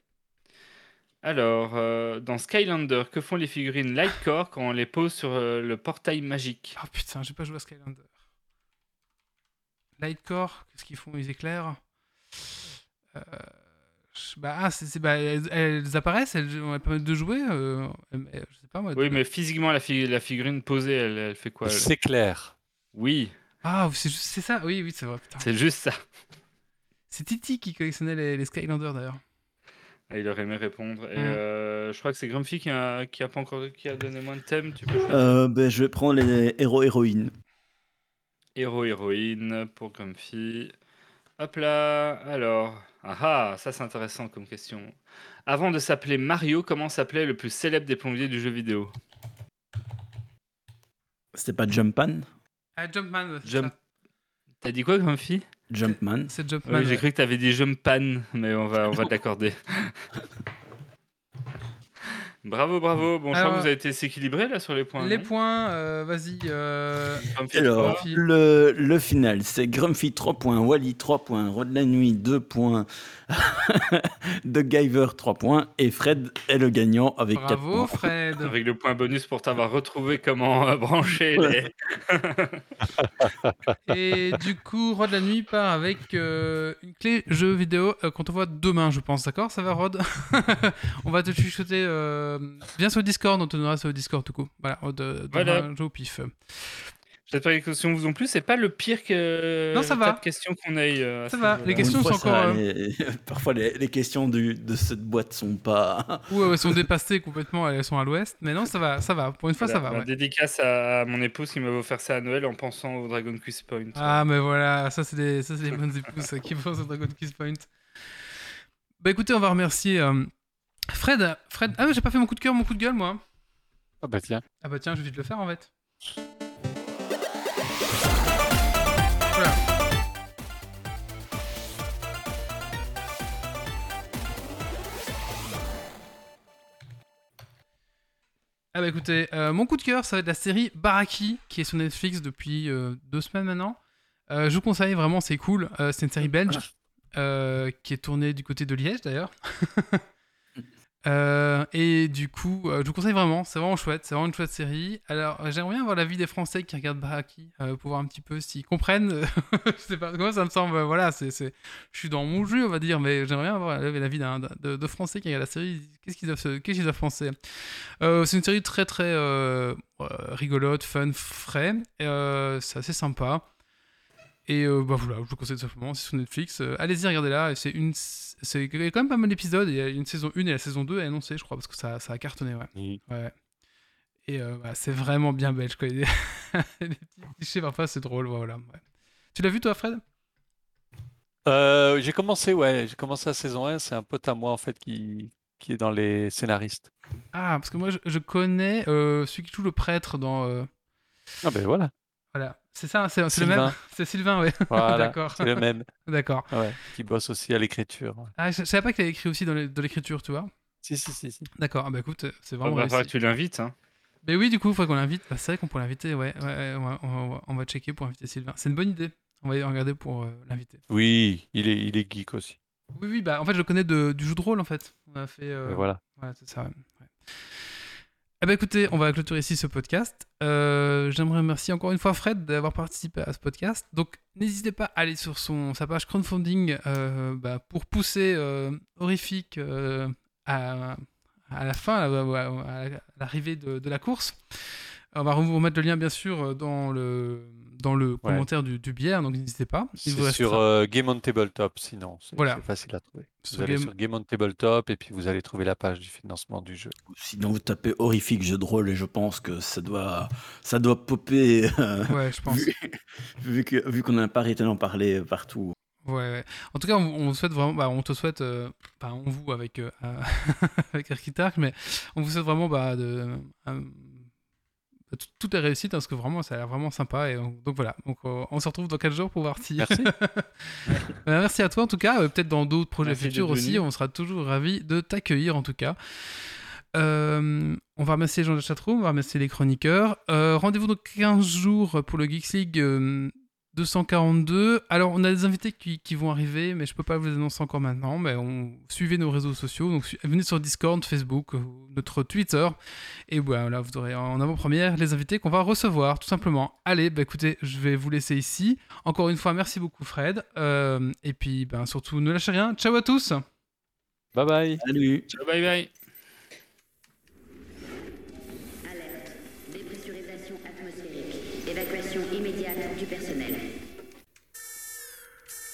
Alors, euh, dans Skylander, que font les figurines Lightcore quand on les pose sur euh, le portail magique? Oh putain, j'ai pas joué à Skylander. Lightcore, qu'est-ce qu'ils font? Ils éclairent? Euh, Bah, ah, c'est, bah, elles, elles apparaissent, elles, on permettre de jouer. je sais pas moi. Oui, mais physiquement, la, fi- la figurine posée, elle, elle fait quoi elle? C'est clair. Oui, Ah, c'est, juste, c'est ça Oui, oui, c'est vrai. Putain. c'est juste ça. C'est Titi qui collectionnait les, les Skylanders d'ailleurs. Il aurait aimé répondre. Et euh, je crois que c'est Grumpy qui a, qui a pas encore qui a donné moins de thèmes. Tu peux. Euh, ben, je vais prendre les héros-héroïnes. Héros, héroïne pour Grumpy. Hop là. Alors, ah ah, ça c'est intéressant comme question. Avant de s'appeler Mario, comment s'appelait le plus célèbre des plombiers du jeu vidéo? C'était pas Jumpman? Ah, Jumpman, Jump. T'as dit quoi, Grumpy Jumpman. C'est Jumpman. Oui, j'ai ouais. cru que t'avais dit Jumpman, mais on va, on va te [laughs] l'accorder. Bravo, bravo. Bon, je crois Alors, que vous avez été équilibré là sur les points. Les points, euh, vas-y. euh, Alors, le, le final, c'est Grumpy 3 points, Wally 3 points, Rod la nuit 2 points, [laughs] The Giver 3 points, et Fred est le gagnant avec 4 Bravo, points. Fred. Avec le point bonus pour t'avoir retrouvé comment euh, brancher les. [laughs] Et du coup, Rod la nuit part avec euh, une clé jeu vidéo euh, qu'on te voit demain, je pense, d'accord? Ça va, Rod? [laughs] On va te chuchoter. Euh... Viens sur le Discord, on te donnera sur le Discord tout coup. Voilà, euh, demain, Voilà. jeu au pif. J'espère que les questions vous ont plu. C'est pas le pire que Non, ça va. questions qu'on ait. euh, Ça va, les questions sont encore, euh, les- [laughs] Parfois, les, les questions du- de cette boîte sont pas. Ouais, elles sont [laughs] dépassées complètement, elles sont à l'ouest. Mais non, ça va, ça va. Pour une fois, Voilà, ça va. ma ouais. Dédicace à mon épouse qui m'avait offert ça à Noël en pensant au Dragon Quest Point. Ah, mais voilà, ça, c'est des, ça, c'est des bonnes épouses qui pensent au Dragon Quest Point. Bah écoutez, on va remercier euh, Fred. Fred. Ah, mais j'ai pas fait mon coup de cœur, mon coup de gueule, moi. Ah bah tiens. Ah bah tiens, je vais vite le faire en fait. Voilà. Ah bah écoutez, euh, mon coup de cœur, ça va être la série Baraki, qui est sur Netflix depuis euh, deux semaines maintenant. Euh, je vous conseille vraiment, c'est cool. C'est une série belge [laughs] qui est tournée du côté de Liège d'ailleurs. [laughs] Euh, et du coup, euh, je vous conseille vraiment, c'est vraiment chouette, c'est vraiment une chouette série. Alors, j'aimerais bien voir l'avis des Français qui regardent Baraki euh, pour voir un petit peu s'ils comprennent. [laughs] je sais pas, moi ça me semble, voilà, je suis dans mon jeu, on va dire, mais j'aimerais bien voir l'avis de, de Français qui regardent la série. Qu'est-ce qu'ils doivent, doivent penser? C'est une série très très rigolote, fun, frais, c'est assez sympa. Et euh, bah voilà, je vous conseille tout simplement, c'est sur Netflix. Euh, allez-y, regardez-là. C'est une, c'est quand même pas mal d'épisodes. Il y a une saison 1 et la saison 2 est annoncée, je crois, parce que ça, ça a cartonné, ouais. ouais. Et euh, bah, c'est vraiment bien belge, quoi. [laughs] Des petits clichés parfois, c'est drôle, voilà. ouais. Tu l'as vu toi, Fred? J'ai commencé, ouais, j'ai commencé la saison 1. C'est un pote à moi en fait qui, qui est dans les scénaristes. Ah, parce que moi, je, je connais celui qui joue le prêtre dans. Ah ben voilà, Voilà, c'est ça, c'est, le même. Sylvain. C'est Sylvain, ouais. [laughs] voilà, D'accord. c'est le même, [laughs] D'accord. ouais, qui bosse aussi à l'écriture. Ah, je, je savais pas qu'il avait écrit aussi dans, l'écriture, tu vois. Si, si, si. si. D'accord, ah bah écoute, c'est Il vraiment va falloir réussi. que tu l'invites. Hein. Mais oui, du coup, il faudrait qu'on l'invite. Bah, c'est vrai qu'on pourrait l'inviter, ouais. ouais, ouais, on, va, on va- on va checker pour inviter Sylvain. C'est une bonne idée. On va y regarder pour euh, l'inviter. Oui, il est, il est geek aussi. Oui, oui, bah en fait, je le connais de- du jeu de rôle en fait. On a fait. euh, voilà. Voilà, c'est ça. ouais. Eh ben écoutez, on va clôturer ici ce podcast. Euh, J'aimerais remercier encore une fois Fred d'avoir participé à ce podcast. Donc n'hésitez pas à aller sur son, sa page crowdfunding euh, bah, pour pousser euh, Horrifique à, la fin, à l'arrivée de, de la course. On va vous remettre le lien bien sûr dans le, dans le commentaire du, du bière, donc n'hésitez pas. Il vous sur euh, Game on Tabletop, sinon. C'est Voilà. c'est facile à trouver. Sur Vous allez Game- sur Game on Tabletop et puis vous allez trouver la page du financement du jeu. Sinon, vous tapez horrifique jeu de rôle et je pense que ça doit, ça doit popper. euh, Ouais, je pense. vu vu que- vu qu'on n'a pas arrêté d'en parler partout. Ouais, ouais. En tout cas, on, on souhaite vraiment, bah, on te souhaite, euh, pas on vous avec euh, [laughs] avec Architarch, mais on vous souhaite vraiment bah, de euh, de tout- toutes les réussites hein, parce que vraiment ça a l'air vraiment sympa et donc, donc voilà. Donc euh, on se retrouve dans 4 jours pour voir si. Merci. Bah, [laughs] merci à toi en tout cas. Euh, Peut-être dans d'autres projets Merci futurs aussi. On sera toujours ravis de t'accueillir en tout cas. Euh, on va remercier les gens de la chatroom, on va remercier les chroniqueurs. Euh, Rendez-vous dans 15 jours pour le Geeks League euh, 242. Alors, on a des invités qui, qui vont arriver, mais je peux pas vous les annoncer encore maintenant. Mais on suivez nos réseaux sociaux. Donc, venez sur Discord, Facebook, euh, notre Twitter. Et voilà, vous aurez en avant-première les invités qu'on va recevoir, tout simplement. Allez, bah écoutez, je vais vous laisser ici. Encore une fois, merci beaucoup, Fred. Euh, et puis, ben, surtout, ne lâchez rien. Ciao à tous! Bye bye. Salut Ciao, bye bye.